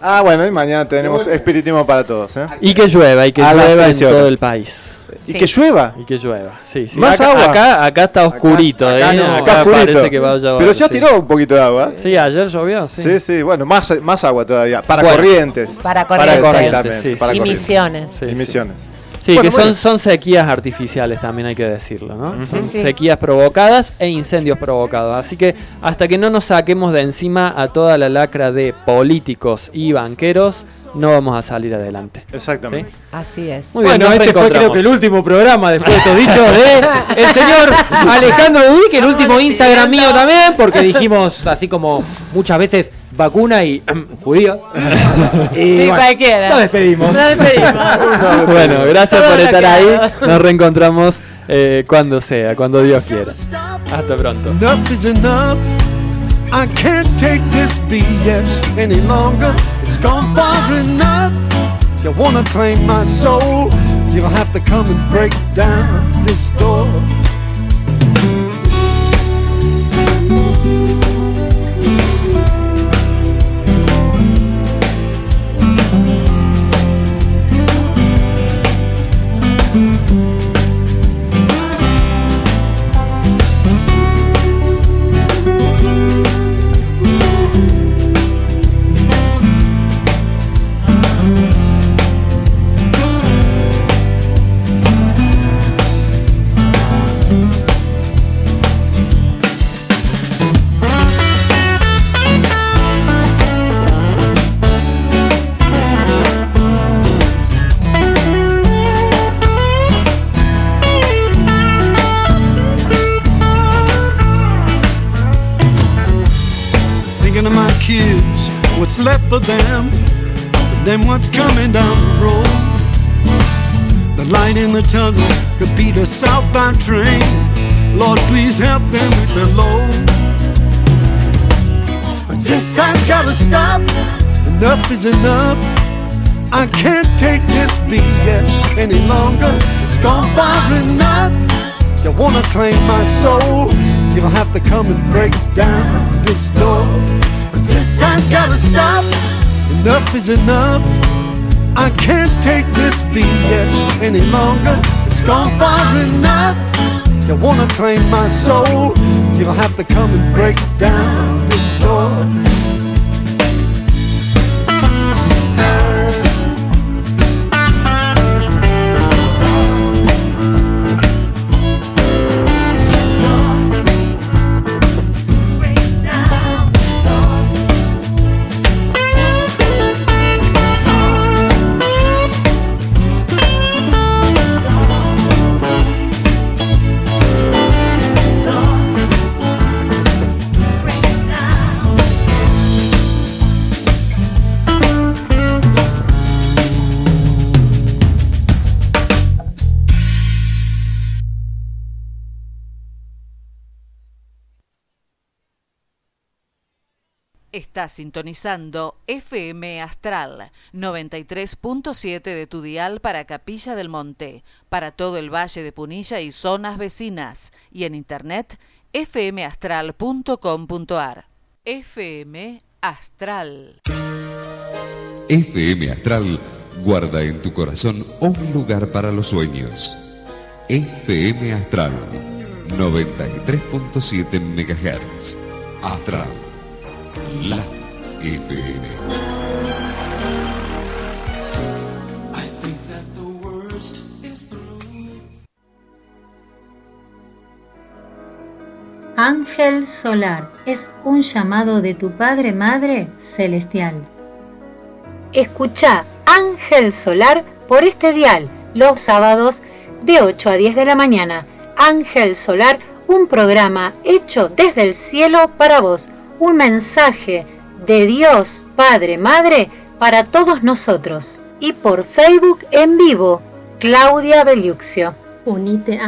Ah, bueno, y mañana tenemos espiritismo para todos. ¿eh? Y que llueva, y que A llueva en 13 horas. todo el país. Y Sí. que llueva. Y que llueva, sí, sí. Más acá, agua. Acá, acá está oscurito, Acá ¿eh? no. Acá, Acá oscurito. parece que va a llover. Pero ya sí. tiró un poquito de agua. Sí, ayer llovió, sí. Sí, sí, bueno, más, más agua todavía. Para Bueno. corrientes. Para Para corrientes. corrientes, para. Y corrientes. misiones. Sí, Y sí. misiones. Sí, Bueno, que bueno. son, son sequías artificiales también hay que decirlo, ¿no? Son Sí, sí. sequías provocadas e incendios provocados. Así que hasta que no nos saquemos de encima a toda la lacra de políticos y banqueros, no vamos a salir adelante. Exactamente. Así es. Muy bien, bueno, este fue creo que el último programa después de estos dichos de el señor Alejandro Dudí, que el último Instagram mío también, porque dijimos así como muchas veces vacuna y judíos. Y Sí, bueno, cualquiera. Nos despedimos. Nos despedimos. Bueno, gracias Todo por estar ahí. Nos reencontramos eh, cuando sea, cuando Dios quiera. Hasta pronto. Enough is enough. I can't take this BS any longer. It's gone far enough. You wanna claim my soul? You'll have to come and break down this door. Of them, and then what's coming down the road. The light in the tunnel could be the southbound train. Lord, please help them with their load. This has gotta stop. Enough is enough. I can't take this BS any longer. It's gone far enough. You wanna claim my soul? You'll have to come and break down this door. This has gotta stop. Enough is enough. I can't take this BS any longer. It's gone far enough. You wanna claim my soul? You'll have to come and break down this door. Está sintonizando FM Astral 93.7 de tu dial para Capilla del Monte, para todo el Valle de Punilla y zonas vecinas, y en internet fmastral.com.ar. FM Astral. FM Astral guarda en tu corazón un lugar para los sueños. FM Astral 93.7 MHz. Astral. La FM. Ángel Solar es un llamado de tu Padre Madre Celestial. Escucha Ángel Solar por este dial los sábados de 8 a 10 de la mañana. Ángel Solar, un programa hecho desde el cielo para vos, un mensaje de Dios Padre Madre para todos nosotros. Y por Facebook en vivo, Claudia Beliuxio. Unite